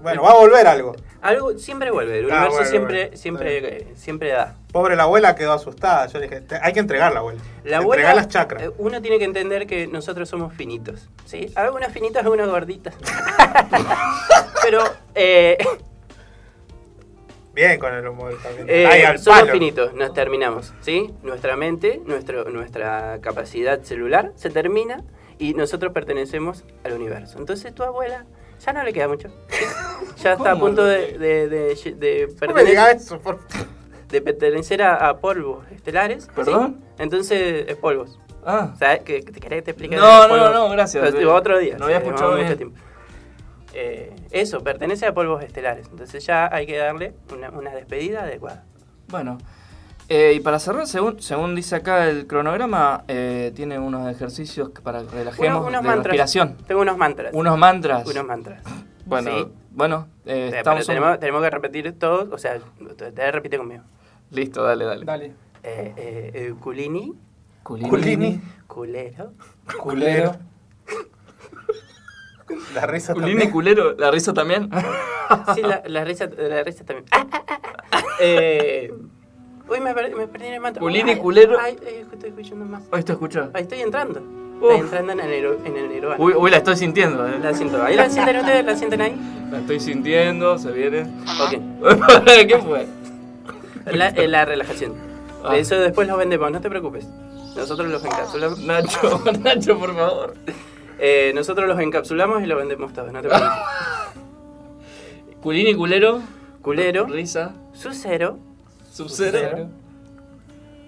Bueno, va a volver algo. Algo siempre vuelve. El Ah, universo bueno, siempre, bueno. siempre, siempre da. Pobre la abuela quedó asustada. Yo le dije, "Te- hay que entregar la abuela. La Entregar abuela, las chakras. eh, uno tiene que entender que nosotros somos finitos. ¿sí? Algunas finitas, algunas gorditas. *laughs* *laughs* Pero, eh, Bien con el humor también. Eh, al somos palo. finitos, nos terminamos, ¿sí? Nuestra mente, nuestro, nuestra capacidad celular se termina y nosotros pertenecemos al universo. Entonces tu abuela ya no le queda mucho. *laughs* Ya está a ¿Cómo punto de, de, de, pertenecer, eso, por de pertenecer a, a polvos estelares. ¿sí? ¿Perdón? Entonces es polvos. Ah. ¿Sabes? ¿Que, que te querés que te explique? No, no, polvos? no, gracias. Pero, otro día. No había sí, escuchado llevamos mucho bien. tiempo. Eh, eso, pertenece a polvos estelares. Entonces ya hay que darle una, una despedida adecuada. Bueno, eh, y para cerrar, según, según dice acá el cronograma, eh, tiene unos ejercicios para que relajemos unos de mantras. respiración. Tengo unos mantras. Unos mantras. Unos mantras. *laughs* Bueno, Sí. bueno, eh, estamos... tenemos, tenemos que repetir todos, o sea, te, te repite conmigo. Listo, dale, dale. Dale. Eh, eh, eh, culini. Culini. Culini. Culero. Culero. *laughs* *laughs* La risa también. culero, ¿la risa también? *laughs* Sí, la, la risa, la risa también. *laughs* Eh, uy, me, per- me perdí en el mantra. Culini, Ay, culero. Ay, ay, estoy escuchando más. Ahí estoy entrando. Uf. Estoy entrando en el, en el nirvana. Uy, uy, la estoy sintiendo. eh. La siento. ¿Ahí la sienten ustedes? ¿La sienten ahí? La estoy sintiendo, se viene. Ok. ¿Qué fue? La, eh, la relajación. Ah. Eso después lo vendemos, no te preocupes. Nosotros los encapsulamos. Nacho, Nacho, por favor. Eh, nosotros los encapsulamos y lo vendemos todos, no te preocupes. *laughs* Culini culero. Culero. Risa. Sucero. Sub-zero.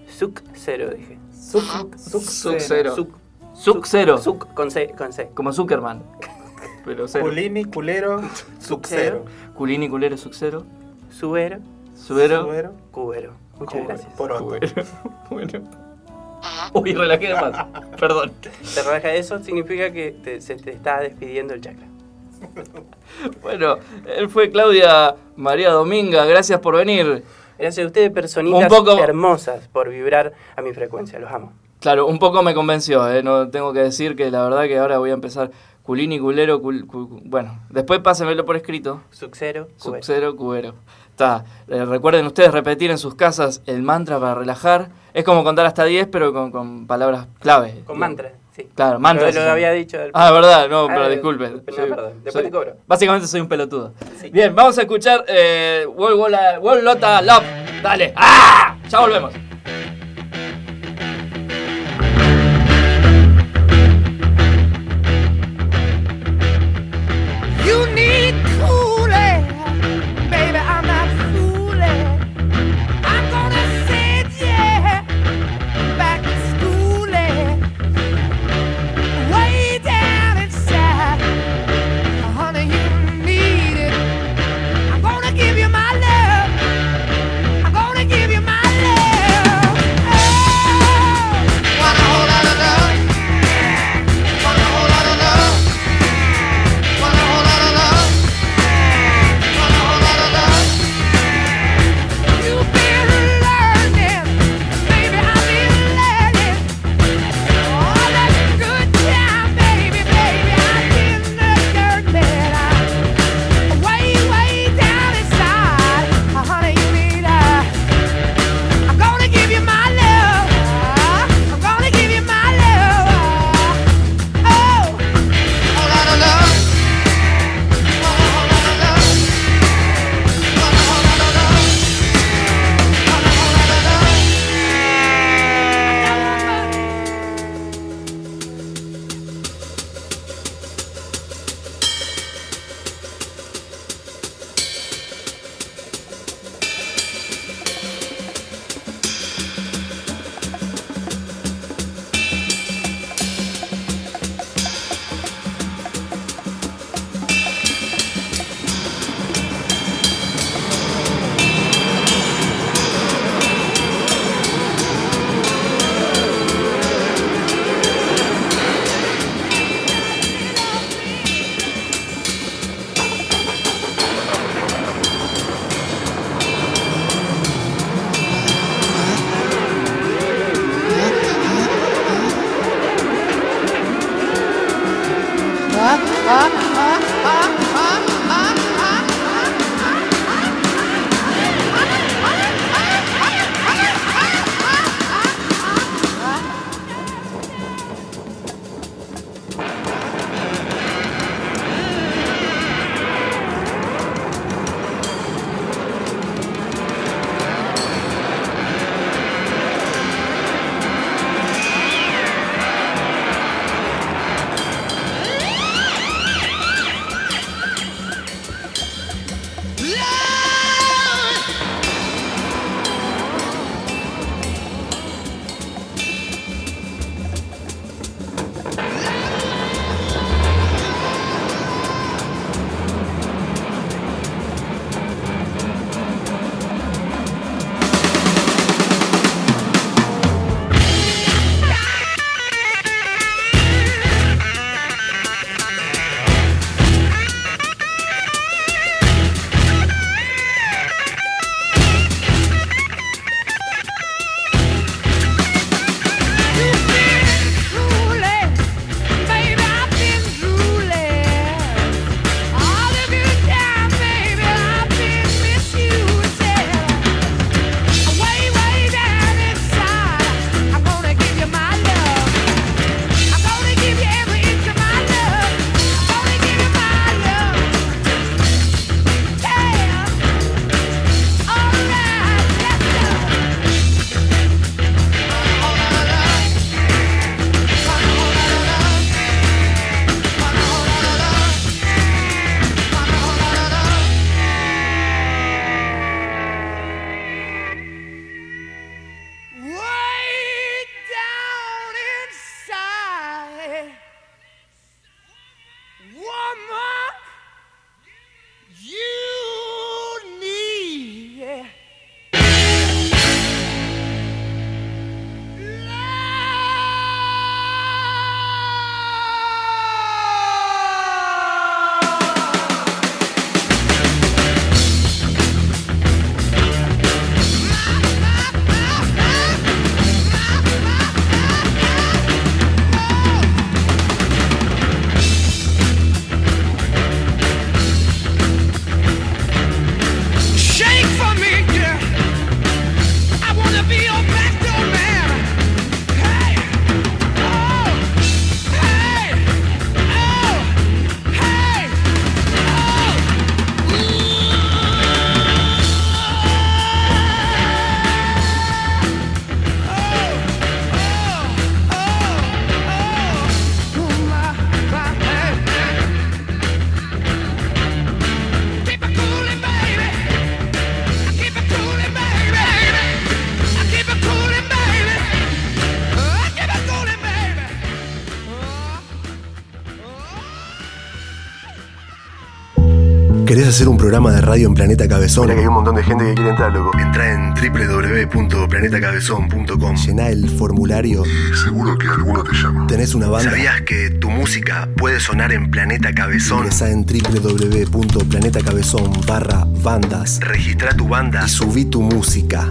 Suc cero, dije. Suc, suc, Sub-zero. Suc. Suc cero. Suc con C, con C. Como Zuckerman. *laughs* Pero cero. Culini, culero, sucero. Culini culero, sub-zero. Suero. Suero. Suero. Cubero. Muchas Cubero. gracias. Poroto. *laughs* Bueno. Uy, relajé de más. Perdón. Te relaja eso, significa que te- se te está despidiendo el chakra. *laughs* Bueno, él fue Claudia María Dominga. Gracias por venir. Gracias a ustedes, personitas poco- hermosas, por vibrar a mi frecuencia. Los amo. Claro, un poco me convenció, ¿eh? no tengo que decir que la verdad que ahora voy a empezar culini, culero, cul- cu- bueno, después pásenmelo por escrito. Sucero, cubero. Sub-zero, cubero. Está. Eh, recuerden ustedes repetir en sus casas el mantra para relajar. Es como contar hasta 10, pero con, con palabras clave. Con mantra, sí. Claro, mantras. Lo, lo había dicho. al- Ah, verdad, no, Ah, pero eh, disculpe. No, perdón. Después soy- te cobro. Básicamente soy un pelotudo. Bien, vamos a escuchar eh, Wall, Wall- Wall Lotta Love. Dale. ¡Ah! Ya volvemos. Hacer un programa de radio en Planeta Cabezón? Mira que hay un montón de gente que quiere entrar, loco. Entra en www.planetacabezón.com. Llená el formulario. Y seguro que alguno te llama. ¿Tenés una banda? ¿Sabías que tu música puede sonar en Planeta Cabezón? Ingresa en www.planetacabezón barra bandas. Registra tu banda y subí tu música.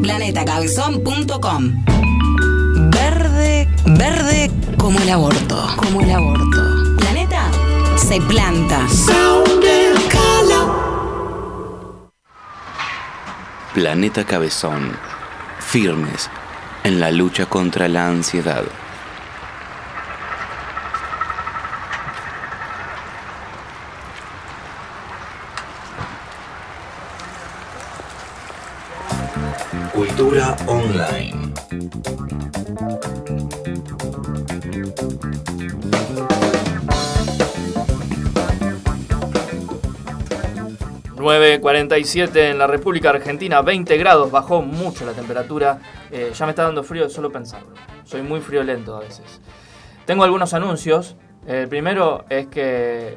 planetacabezón.com Verde, como el aborto, como el aborto. Planeta se planta. Planeta Cabezón. Firmes en la lucha contra la ansiedad. Cultura online. 9.47 en la República Argentina, 20 grados, bajó mucho la temperatura. Eh, ya me está dando frío de solo pensarlo. Soy muy friolento a veces. Tengo algunos anuncios. El primero es que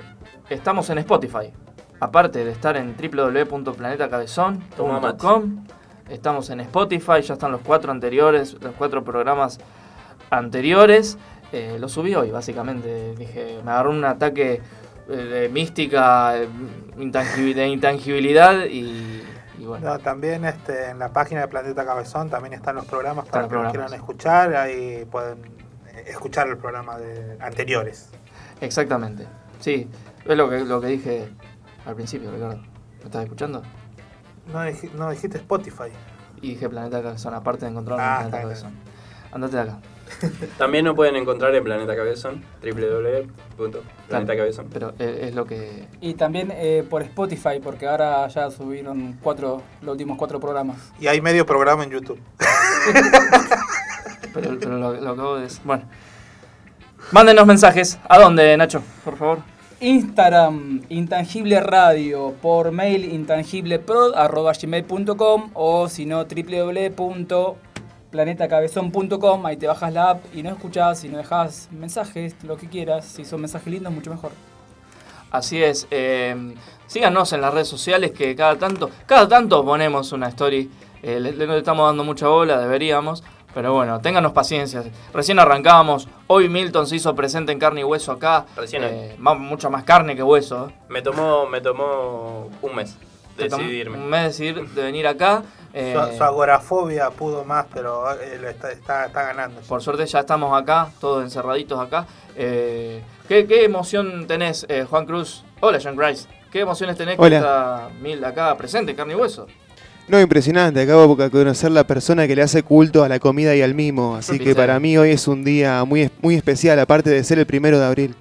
estamos en Spotify. Aparte de estar en www.planetacabezón.com, estamos en Spotify, ya están los cuatro anteriores, los cuatro programas anteriores. Eh, lo subí hoy, básicamente. Dije, me agarró un ataque eh, de mística, intangibil- de intangibilidad y, y bueno. No, también este, en la página de Planeta Cabezón también están los programas para los que los programas. quieran escuchar. Ahí pueden eh, escuchar el programa de anteriores. Exactamente. Sí, es lo que, lo que dije al principio, Ricardo. ¿Me estás escuchando? No, no dijiste Spotify. Y dije Planeta Cabezón, aparte de encontrarlo Ah, Planeta Cabezón. Andate de acá. También nos pueden encontrar en Planeta Cabezón, www.planetacabezón. Pero eh, es lo que... Y también eh, por Spotify, porque ahora ya subieron cuatro, los últimos cuatro programas. Y hay medio programa en YouTube. *laughs* Pero, pero lo, lo que vos decís... Bueno. Mándenos mensajes. ¿A dónde, Nacho? Por favor. Instagram, Intangible Radio, por mail intangibleprod.gmail.com o si no www.planetacabezón.com, ahí te bajas la app y no escuchás, y no dejas mensajes, lo que quieras, si son mensajes lindos, mucho mejor. Así es. eh, síganos en las redes sociales que cada tanto, cada tanto ponemos una story. Eh, le, le estamos dando mucha bola, deberíamos. Pero bueno, ténganos paciencia. Recién arrancábamos. Hoy Milton se hizo presente en carne y hueso acá. Recién Eh, más- mucha más carne que hueso. Me tomó, me tomó un mes decidirme. Un mes decidir de venir acá. Eh, Su, su agorafobia pudo más, pero eh, está, está, está ganando. Por suerte ya estamos acá, todos encerraditos acá. Eh, ¿qué, qué emoción tenés, eh, Juan Cruz? Hola, John Grice. ¿Qué emociones tenés que Hola. está Mil acá presente, carne y hueso? No, impresionante. Acabo de conocer la persona que le hace culto a la comida y al mimo. Así que para mí hoy es un día muy, muy especial, aparte de ser el primero de abril.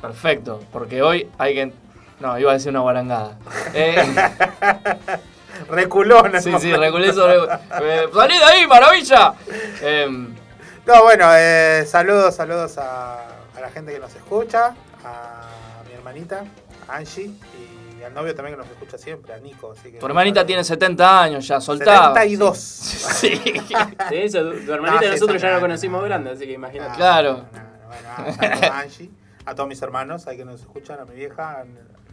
Perfecto, porque hoy hay que... No, iba a decir una guarangada. *laughs* Eh, Reculón. sí, sí, reculé sobre... Eh, ¡Salí de ahí, maravilla! Em, No, bueno, eh, saludos, saludos a, a la gente que nos escucha, a mi hermanita, a Angie, y al novio también que nos escucha siempre, a Nico. Así que tu hermanita tiene 70 años ya, soltá. 72. Sí. *laughs* Sí, eso, tu hermanita No, y sí, nosotros ya la conocimos grande, así que imagínate. Claro. a, saludos a *laughs* Angie, a todos mis hermanos, ahí que nos escuchan, a mi vieja,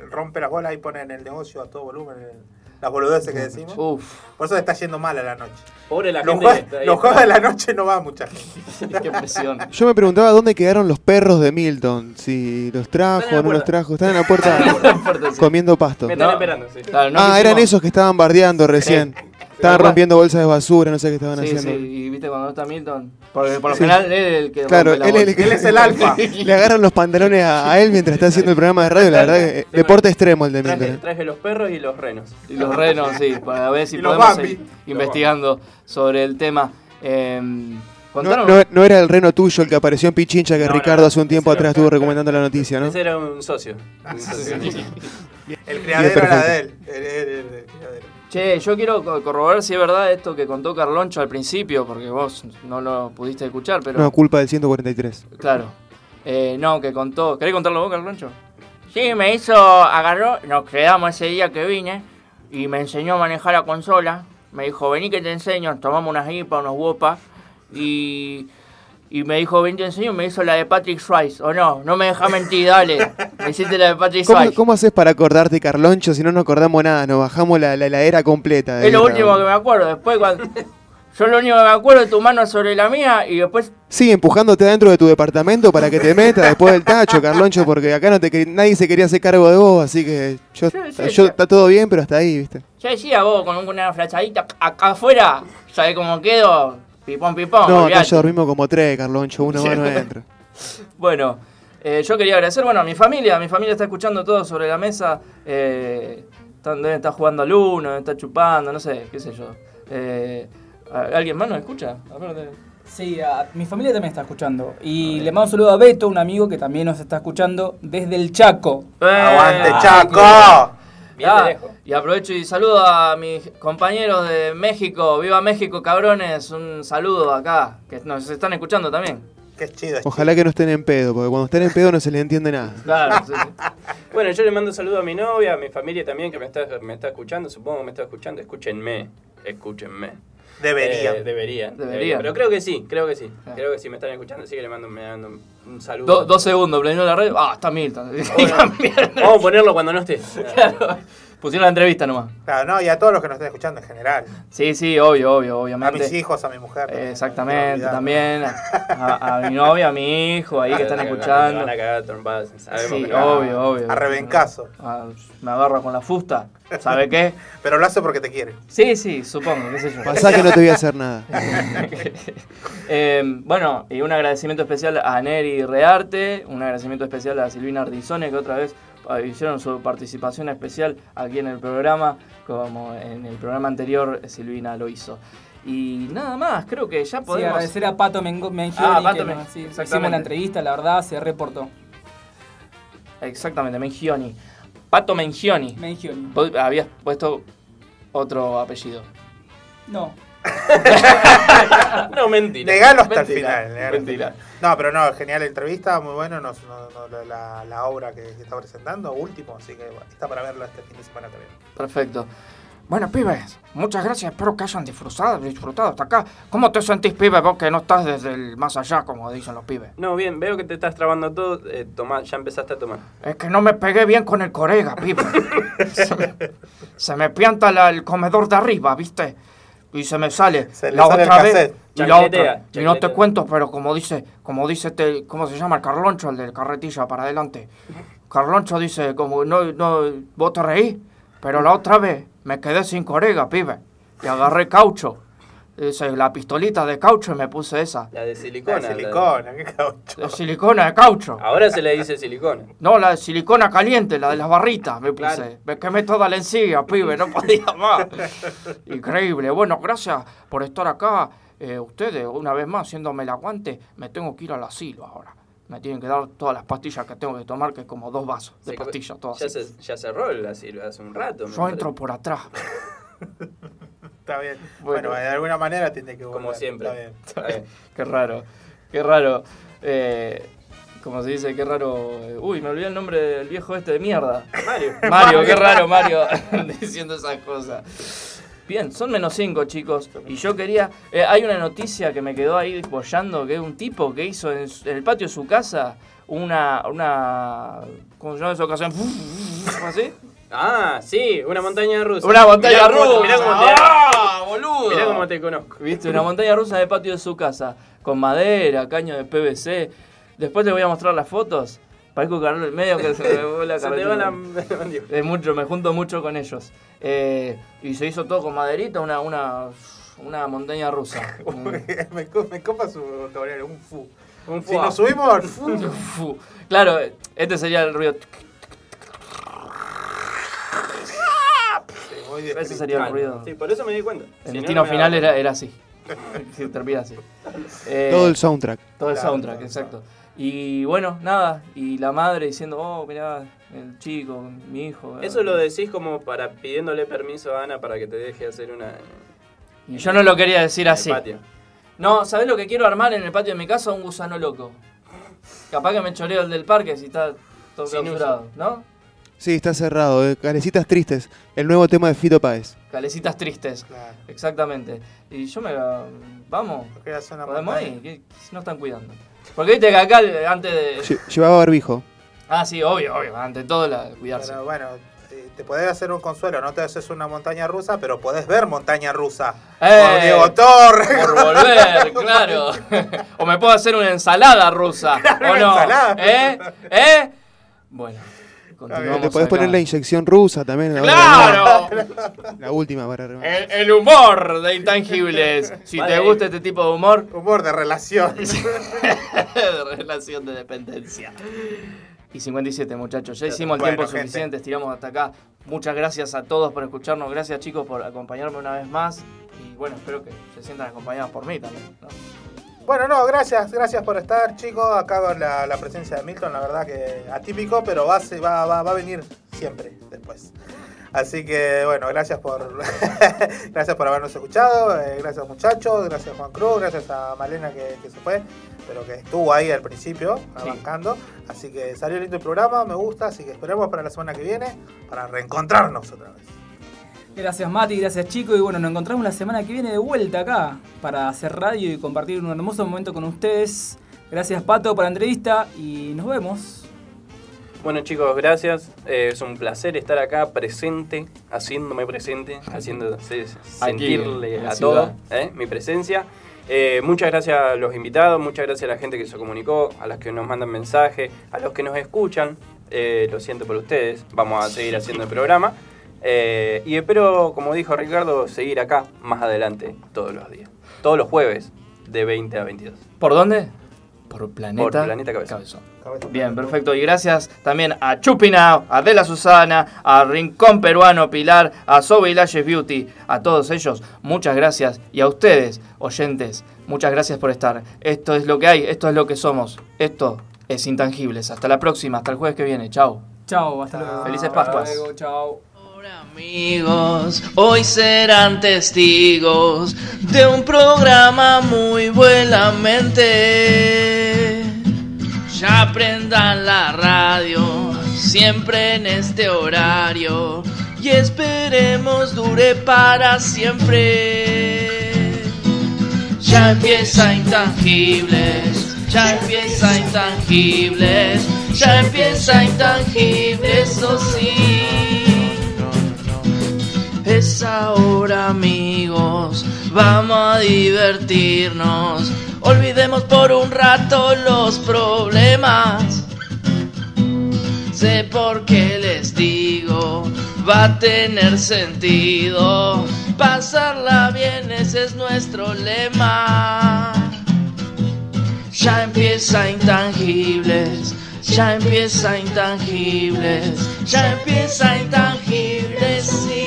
rompe las bolas y pone en el negocio a todo volumen el- las boludeces que decimos. Uf. Por eso le está yendo mal a la noche. Pobre la los gente los jueves de la noche no va mucha gente. *laughs* Qué presión. Yo me preguntaba dónde quedaron los perros de Milton. Si los trajo o no los trajo. Están en la puerta comiendo pasto. Me están esperando, sí. Claro, no ah, quisimos- eran esos que estaban bardeando recién. Estaban rompiendo bolsas de basura, no sé qué estaban Sí, haciendo. sí, y viste cuando está Milton. Porque por lo Sí. general él es el que Claro, rompe la él, es el que- *laughs* *laughs* Le agarran los pantalones a, a él mientras está haciendo el programa de radio. La verdad que eh, deporte extremo el de Milton. Traje, traje los perros y los renos. Y los renos, sí, para ver si Y podemos seguir investigando sobre el tema. Eh, No, no- no era el reno tuyo el que apareció en Pichincha que Ricardo hace un tiempo atrás estuvo recomendando la noticia, ¿no? Ese era un socio. *laughs* Un socio. El criadero era de él. el- el- el-. Che, yo quiero co- corroborar si es verdad esto que contó Carloncho al principio, porque vos no lo pudiste escuchar, pero... No, culpa del 143. Claro. Eh, no, que contó... ¿Querés contarlo vos, Carloncho? Sí, me hizo... Agarró... Nos quedamos ese día que vine y me enseñó a manejar la consola. Me dijo, vení que te enseño. Tomamos unas IPA, unos WOPA y... y me dijo, ven te enseño, me hizo la de Patrick Swayze. O no, no me deja mentir, dale. Me hiciste la de Patrick ¿Cómo, Swayze. cómo haces para acordarte, Carloncho, si no nos acordamos nada? Nos bajamos la, la heladera completa. de Es lo último que me acuerdo. Después cuando... Yo lo único que me acuerdo es tu mano sobre la mía y después... Sí, empujándote dentro de tu departamento para que te metas después del tacho, Carloncho, porque acá no te nadie se quería hacer cargo de vos, así que yo, sí, yo sí. está todo bien, pero hasta ahí, ¿viste? Yo decía vos con una flachadita acá afuera, ¿sabés cómo quedo? Pipón, pipón. No, acá ya dormimos como tres, Carloncho, uno más no entra. *laughs* Bueno, eh, yo quería agradecer, bueno, a mi familia, mi familia está escuchando todo sobre la mesa, eh, están, estar jugando al uno, estar chupando, no sé, qué sé yo. Eh, ¿a- ¿Alguien más nos escucha? A ver, de- Sí, a- mi familia también está escuchando. Y le mando un saludo a Beto, un amigo que también nos está escuchando desde el Chaco. ¡Aguante, Ah, Chaco! Bien Ah, de lejos. y aprovecho y saludo a mis compañeros de México. ¡Viva México, cabrones! Un saludo acá, que nos están escuchando también. Qué chido. Ojalá que no estén en pedo, porque cuando estén en pedo no se les entiende nada. *laughs* Claro, sí, sí. Bueno, yo le mando un saludo a mi novia, a mi familia también que me está, me está escuchando, supongo que me está escuchando. Escúchenme, escúchenme. Eh, deberían. Deberían. Pero creo que sí, creo que sí. Creo que sí me están escuchando, así que le mando, me mando un- un saludo. Do- dos segundos, prendió la red. Ah, está Milton. *laughs* Vamos a ponerlo cuando no esté. *laughs* Claro. Pusieron la entrevista nomás. Claro, no, y a todos los que nos estén escuchando en general. Sí, sí, obvio, obvio, A obviamente. mis hijos, a mi mujer. Exactamente, también. A, a mi *laughs* novia, a mi hijo, ahí que están Me escuchando. van a cagar a trompadas, Sí, que- obvio, obvio. A rebencazo. Me agarra con la fusta. ¿Sabe qué? *laughs* Pero lo hace porque te quiere. Sí, sí, supongo, qué sé yo. Pasá que no te voy a hacer nada. *laughs* Eh, bueno, y un agradecimiento especial a Neri Rearte, un agradecimiento especial a Silvina Ardizone, que otra vez hicieron su participación especial aquí en el programa, como en el programa anterior Silvina lo hizo. Y nada más, creo que ya Sí, podemos... agradecer a Pato Mengioni, Ah, Pato que Men- nos- sí, hicimos la entrevista, la verdad, se reportó. Exactamente, Mengioni. Pato Mengioni. Mengioni. Habías puesto otro apellido. No. *laughs* No, mentira. Negalo hasta el Mentira, final. hasta el mentira. final. No, pero no, genial la entrevista, muy bueno. No, no- no, la, la- obra que, que está presentando, último, así que bueno, está para verla este fin de semana también. Perfecto. Bueno, pibes, muchas gracias. Espero que hayan disfrutado, disfrutado hasta acá. ¿Cómo te sentís, pibe, vos que no estás desde el más allá, como dicen los pibes? No, bien, veo que te estás trabando todo. Eh, tomá, ya empezaste a tomar. Es que no me pegué bien con el corega, pibe. *laughs* se, me, se me pianta la- el comedor de arriba, ¿viste? Y se me sale Se le la sale el otra vez y la otra. Y no te cuento, pero como dice, como dice este, ¿cómo se llama? El Carloncho, el del carretilla para adelante. Carloncho dice, como no, no, vos te reí, pero la otra vez me quedé sin corega, pibe. Y agarré caucho. Dice, la pistolita de caucho y me puse esa. La de silicona. La de la de- silicona, qué caucho. De silicona de caucho. Ahora se le dice silicona. No, la de silicona caliente, la de las barritas, me puse. Claro. Me quemé toda la encía, pibe, no podía más. *laughs* Increíble. Bueno, gracias por estar acá. Eh, ustedes, una vez más, haciéndome el aguante, me tengo que ir al asilo ahora. Me tienen que dar todas las pastillas que tengo que tomar, que es como dos vasos de pastillas, todas Ya, se, ya cerró el asilo hace un rato. Yo entro por atrás. *laughs* Está bien. Bueno. Bueno, de alguna manera tiene que volver. Como siempre. Está bien. Está bien. Qué raro, qué raro. Eh, como se dice, qué raro. eh, Uy, me olvidé el nombre del viejo este de mierda. Mario. *laughs* Mario, qué raro Mario *laughs* diciendo esas cosas. Bien, son menos 5 chicos. Y yo quería... eh, hay una noticia que me quedó ahí bollando, que es un tipo que hizo en, en el patio de su casa una... una ¿Cómo se llama esa ocasión? *laughs* ¿Así? Ah, sí, una montaña rusa. Una montaña Mirá cómo- rusa. Mirá cómo te, ¡Ah, boludo! mirá cómo te conozco. ¿Viste? Una montaña rusa el patio de su casa. Con madera, caño de PVC. Después te voy a mostrar las fotos. Parezco Carlos medio que se me *laughs* va la Se te va la *laughs* carretilla. Es mucho, me junto mucho con ellos. Eh, y se hizo todo con maderita, una, una, una montaña rusa. *laughs* me, me copa su vocabulario, un fu. Un Si fuá. nos subimos al fu. Fu. Claro, este sería el ruido. Sí, muy Ese sería el ruido. Sí, por eso me di cuenta. El Si no, destino no me final daba era, así. *laughs* Sí, termina así. Eh, Todo el soundtrack. Todo el Claro, soundtrack, claro, exacto. Y bueno, nada, y la madre diciendo, oh, mirá, el chico, mi hijo. Eso lo decís como para pidiéndole permiso a Ana para que te deje hacer una. Y yo no lo quería decir en el así. patio. No, ¿sabés lo que quiero armar en el patio de mi casa? Un gusano loco. Capaz que me choreo el del parque si está todo Sin clausurado, ¿no? Sí, está cerrado. eh. Calecitas Tristes, el nuevo tema de Fito Páez. Calecitas tristes. Exactamente. Y yo me... Vamos. ¿Podemos ir? ¿Qué- No están cuidando. Porque viste que acá, eh, antes de... Lle- Llevaba barbijo. Ah, sí, obvio, obvio. Ante todo, la, cuidarse. Pero bueno, te podés hacer un consuelo, no te haces una montaña rusa, pero podés ver montaña rusa. ¡Eh! Con Diego Torres. Por volver, claro. *laughs* o me puedo hacer una ensalada rusa. ¿O una no? ensalada. ¿Eh? ¿Eh? Bueno, continuamos. Te podés acá. poner la inyección rusa también. ¡Claro! *laughs* La última para. El, el humor de intangibles. Si Vale. te gusta este tipo de humor. Humor de relación. *laughs* de relación de dependencia. Y 57, muchachos. Ya hicimos el Bueno, tiempo gente. suficiente, estiramos hasta acá. Muchas gracias a todos por escucharnos. Gracias, chicos, por acompañarme una vez más. Y bueno, espero que se sientan acompañados por mí también. ¿no? Bueno, no, gracias, gracias por estar, chicos. Acá con la, la presencia de Milton, la verdad que atípico, pero va, va, va, va a venir siempre después. Así que, bueno, gracias por *laughs* gracias por habernos escuchado. eh, gracias, muchachos. Gracias, Juan Cruz. Gracias a Malena que, que se fue, pero que estuvo ahí al principio, arrancando. Así que salió lindo el programa, me gusta. Así que esperemos para la semana que viene para reencontrarnos otra vez. Gracias Mati, gracias chicos y bueno, nos encontramos la semana que viene de vuelta acá para hacer radio y compartir un hermoso momento con ustedes. Gracias Pato por la entrevista y nos vemos. Bueno chicos, gracias. Eh, es un placer estar acá presente, haciéndome presente, haciendo se- sentirle a ciudad. todo ¿eh? mi presencia. Eh, muchas gracias a los invitados, muchas gracias a la gente que se comunicó, a los que nos mandan mensajes, a los que nos escuchan. Eh, lo siento por ustedes, vamos a seguir haciendo el programa. Eh, y espero, como dijo Ricardo, seguir acá más adelante todos los días. Todos los jueves de 20 a 22. ¿Por dónde? Por Planeta, Por Planeta Cabezón. Bien, perfecto. Y gracias también a Chupinao, a Adela Susana, a Rincón Peruano Pilar, a Sobe Lashes Beauty, a todos ellos, muchas gracias. Y a ustedes, oyentes, muchas gracias por estar. Esto es lo que hay, esto es lo que somos. Esto es Intangibles. Hasta la próxima, hasta el jueves que viene. Chao. Chao, hasta luego. Felices Pascuas. Hasta luego, chao. Amigos, hoy serán testigos de un programa muy buenamente. Ya prendan la radio, siempre en este horario, y esperemos dure para siempre. Ya empieza Intangibles, ya empieza Intangibles, ya empieza Intangibles, eso sí. Es ahora amigos, vamos a divertirnos. Olvidemos por un rato los problemas. Sé por qué les digo, va a tener sentido. Pasarla bien, ese es nuestro lema. Ya empieza intangibles, ya empieza intangibles, ya empieza intangibles.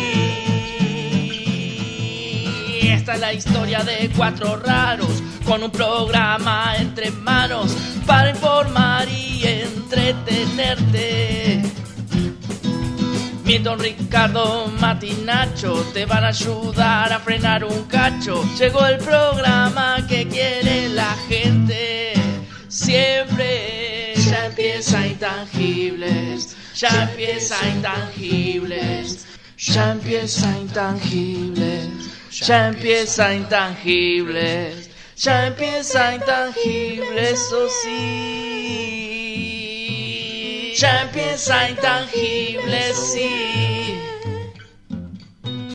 Esta es la historia de cuatro raros con un programa entre manos para informar y entretenerte. Milton, Ricardo, Mati, Nacho te van a ayudar a frenar un cacho. Llegó el programa que quiere la gente. Siempre ya empieza intangibles, ya empieza intangibles, ya empieza intangibles, ya empieza intangibles, ya empieza intangibles, eso sí. Ya empieza intangibles, sí.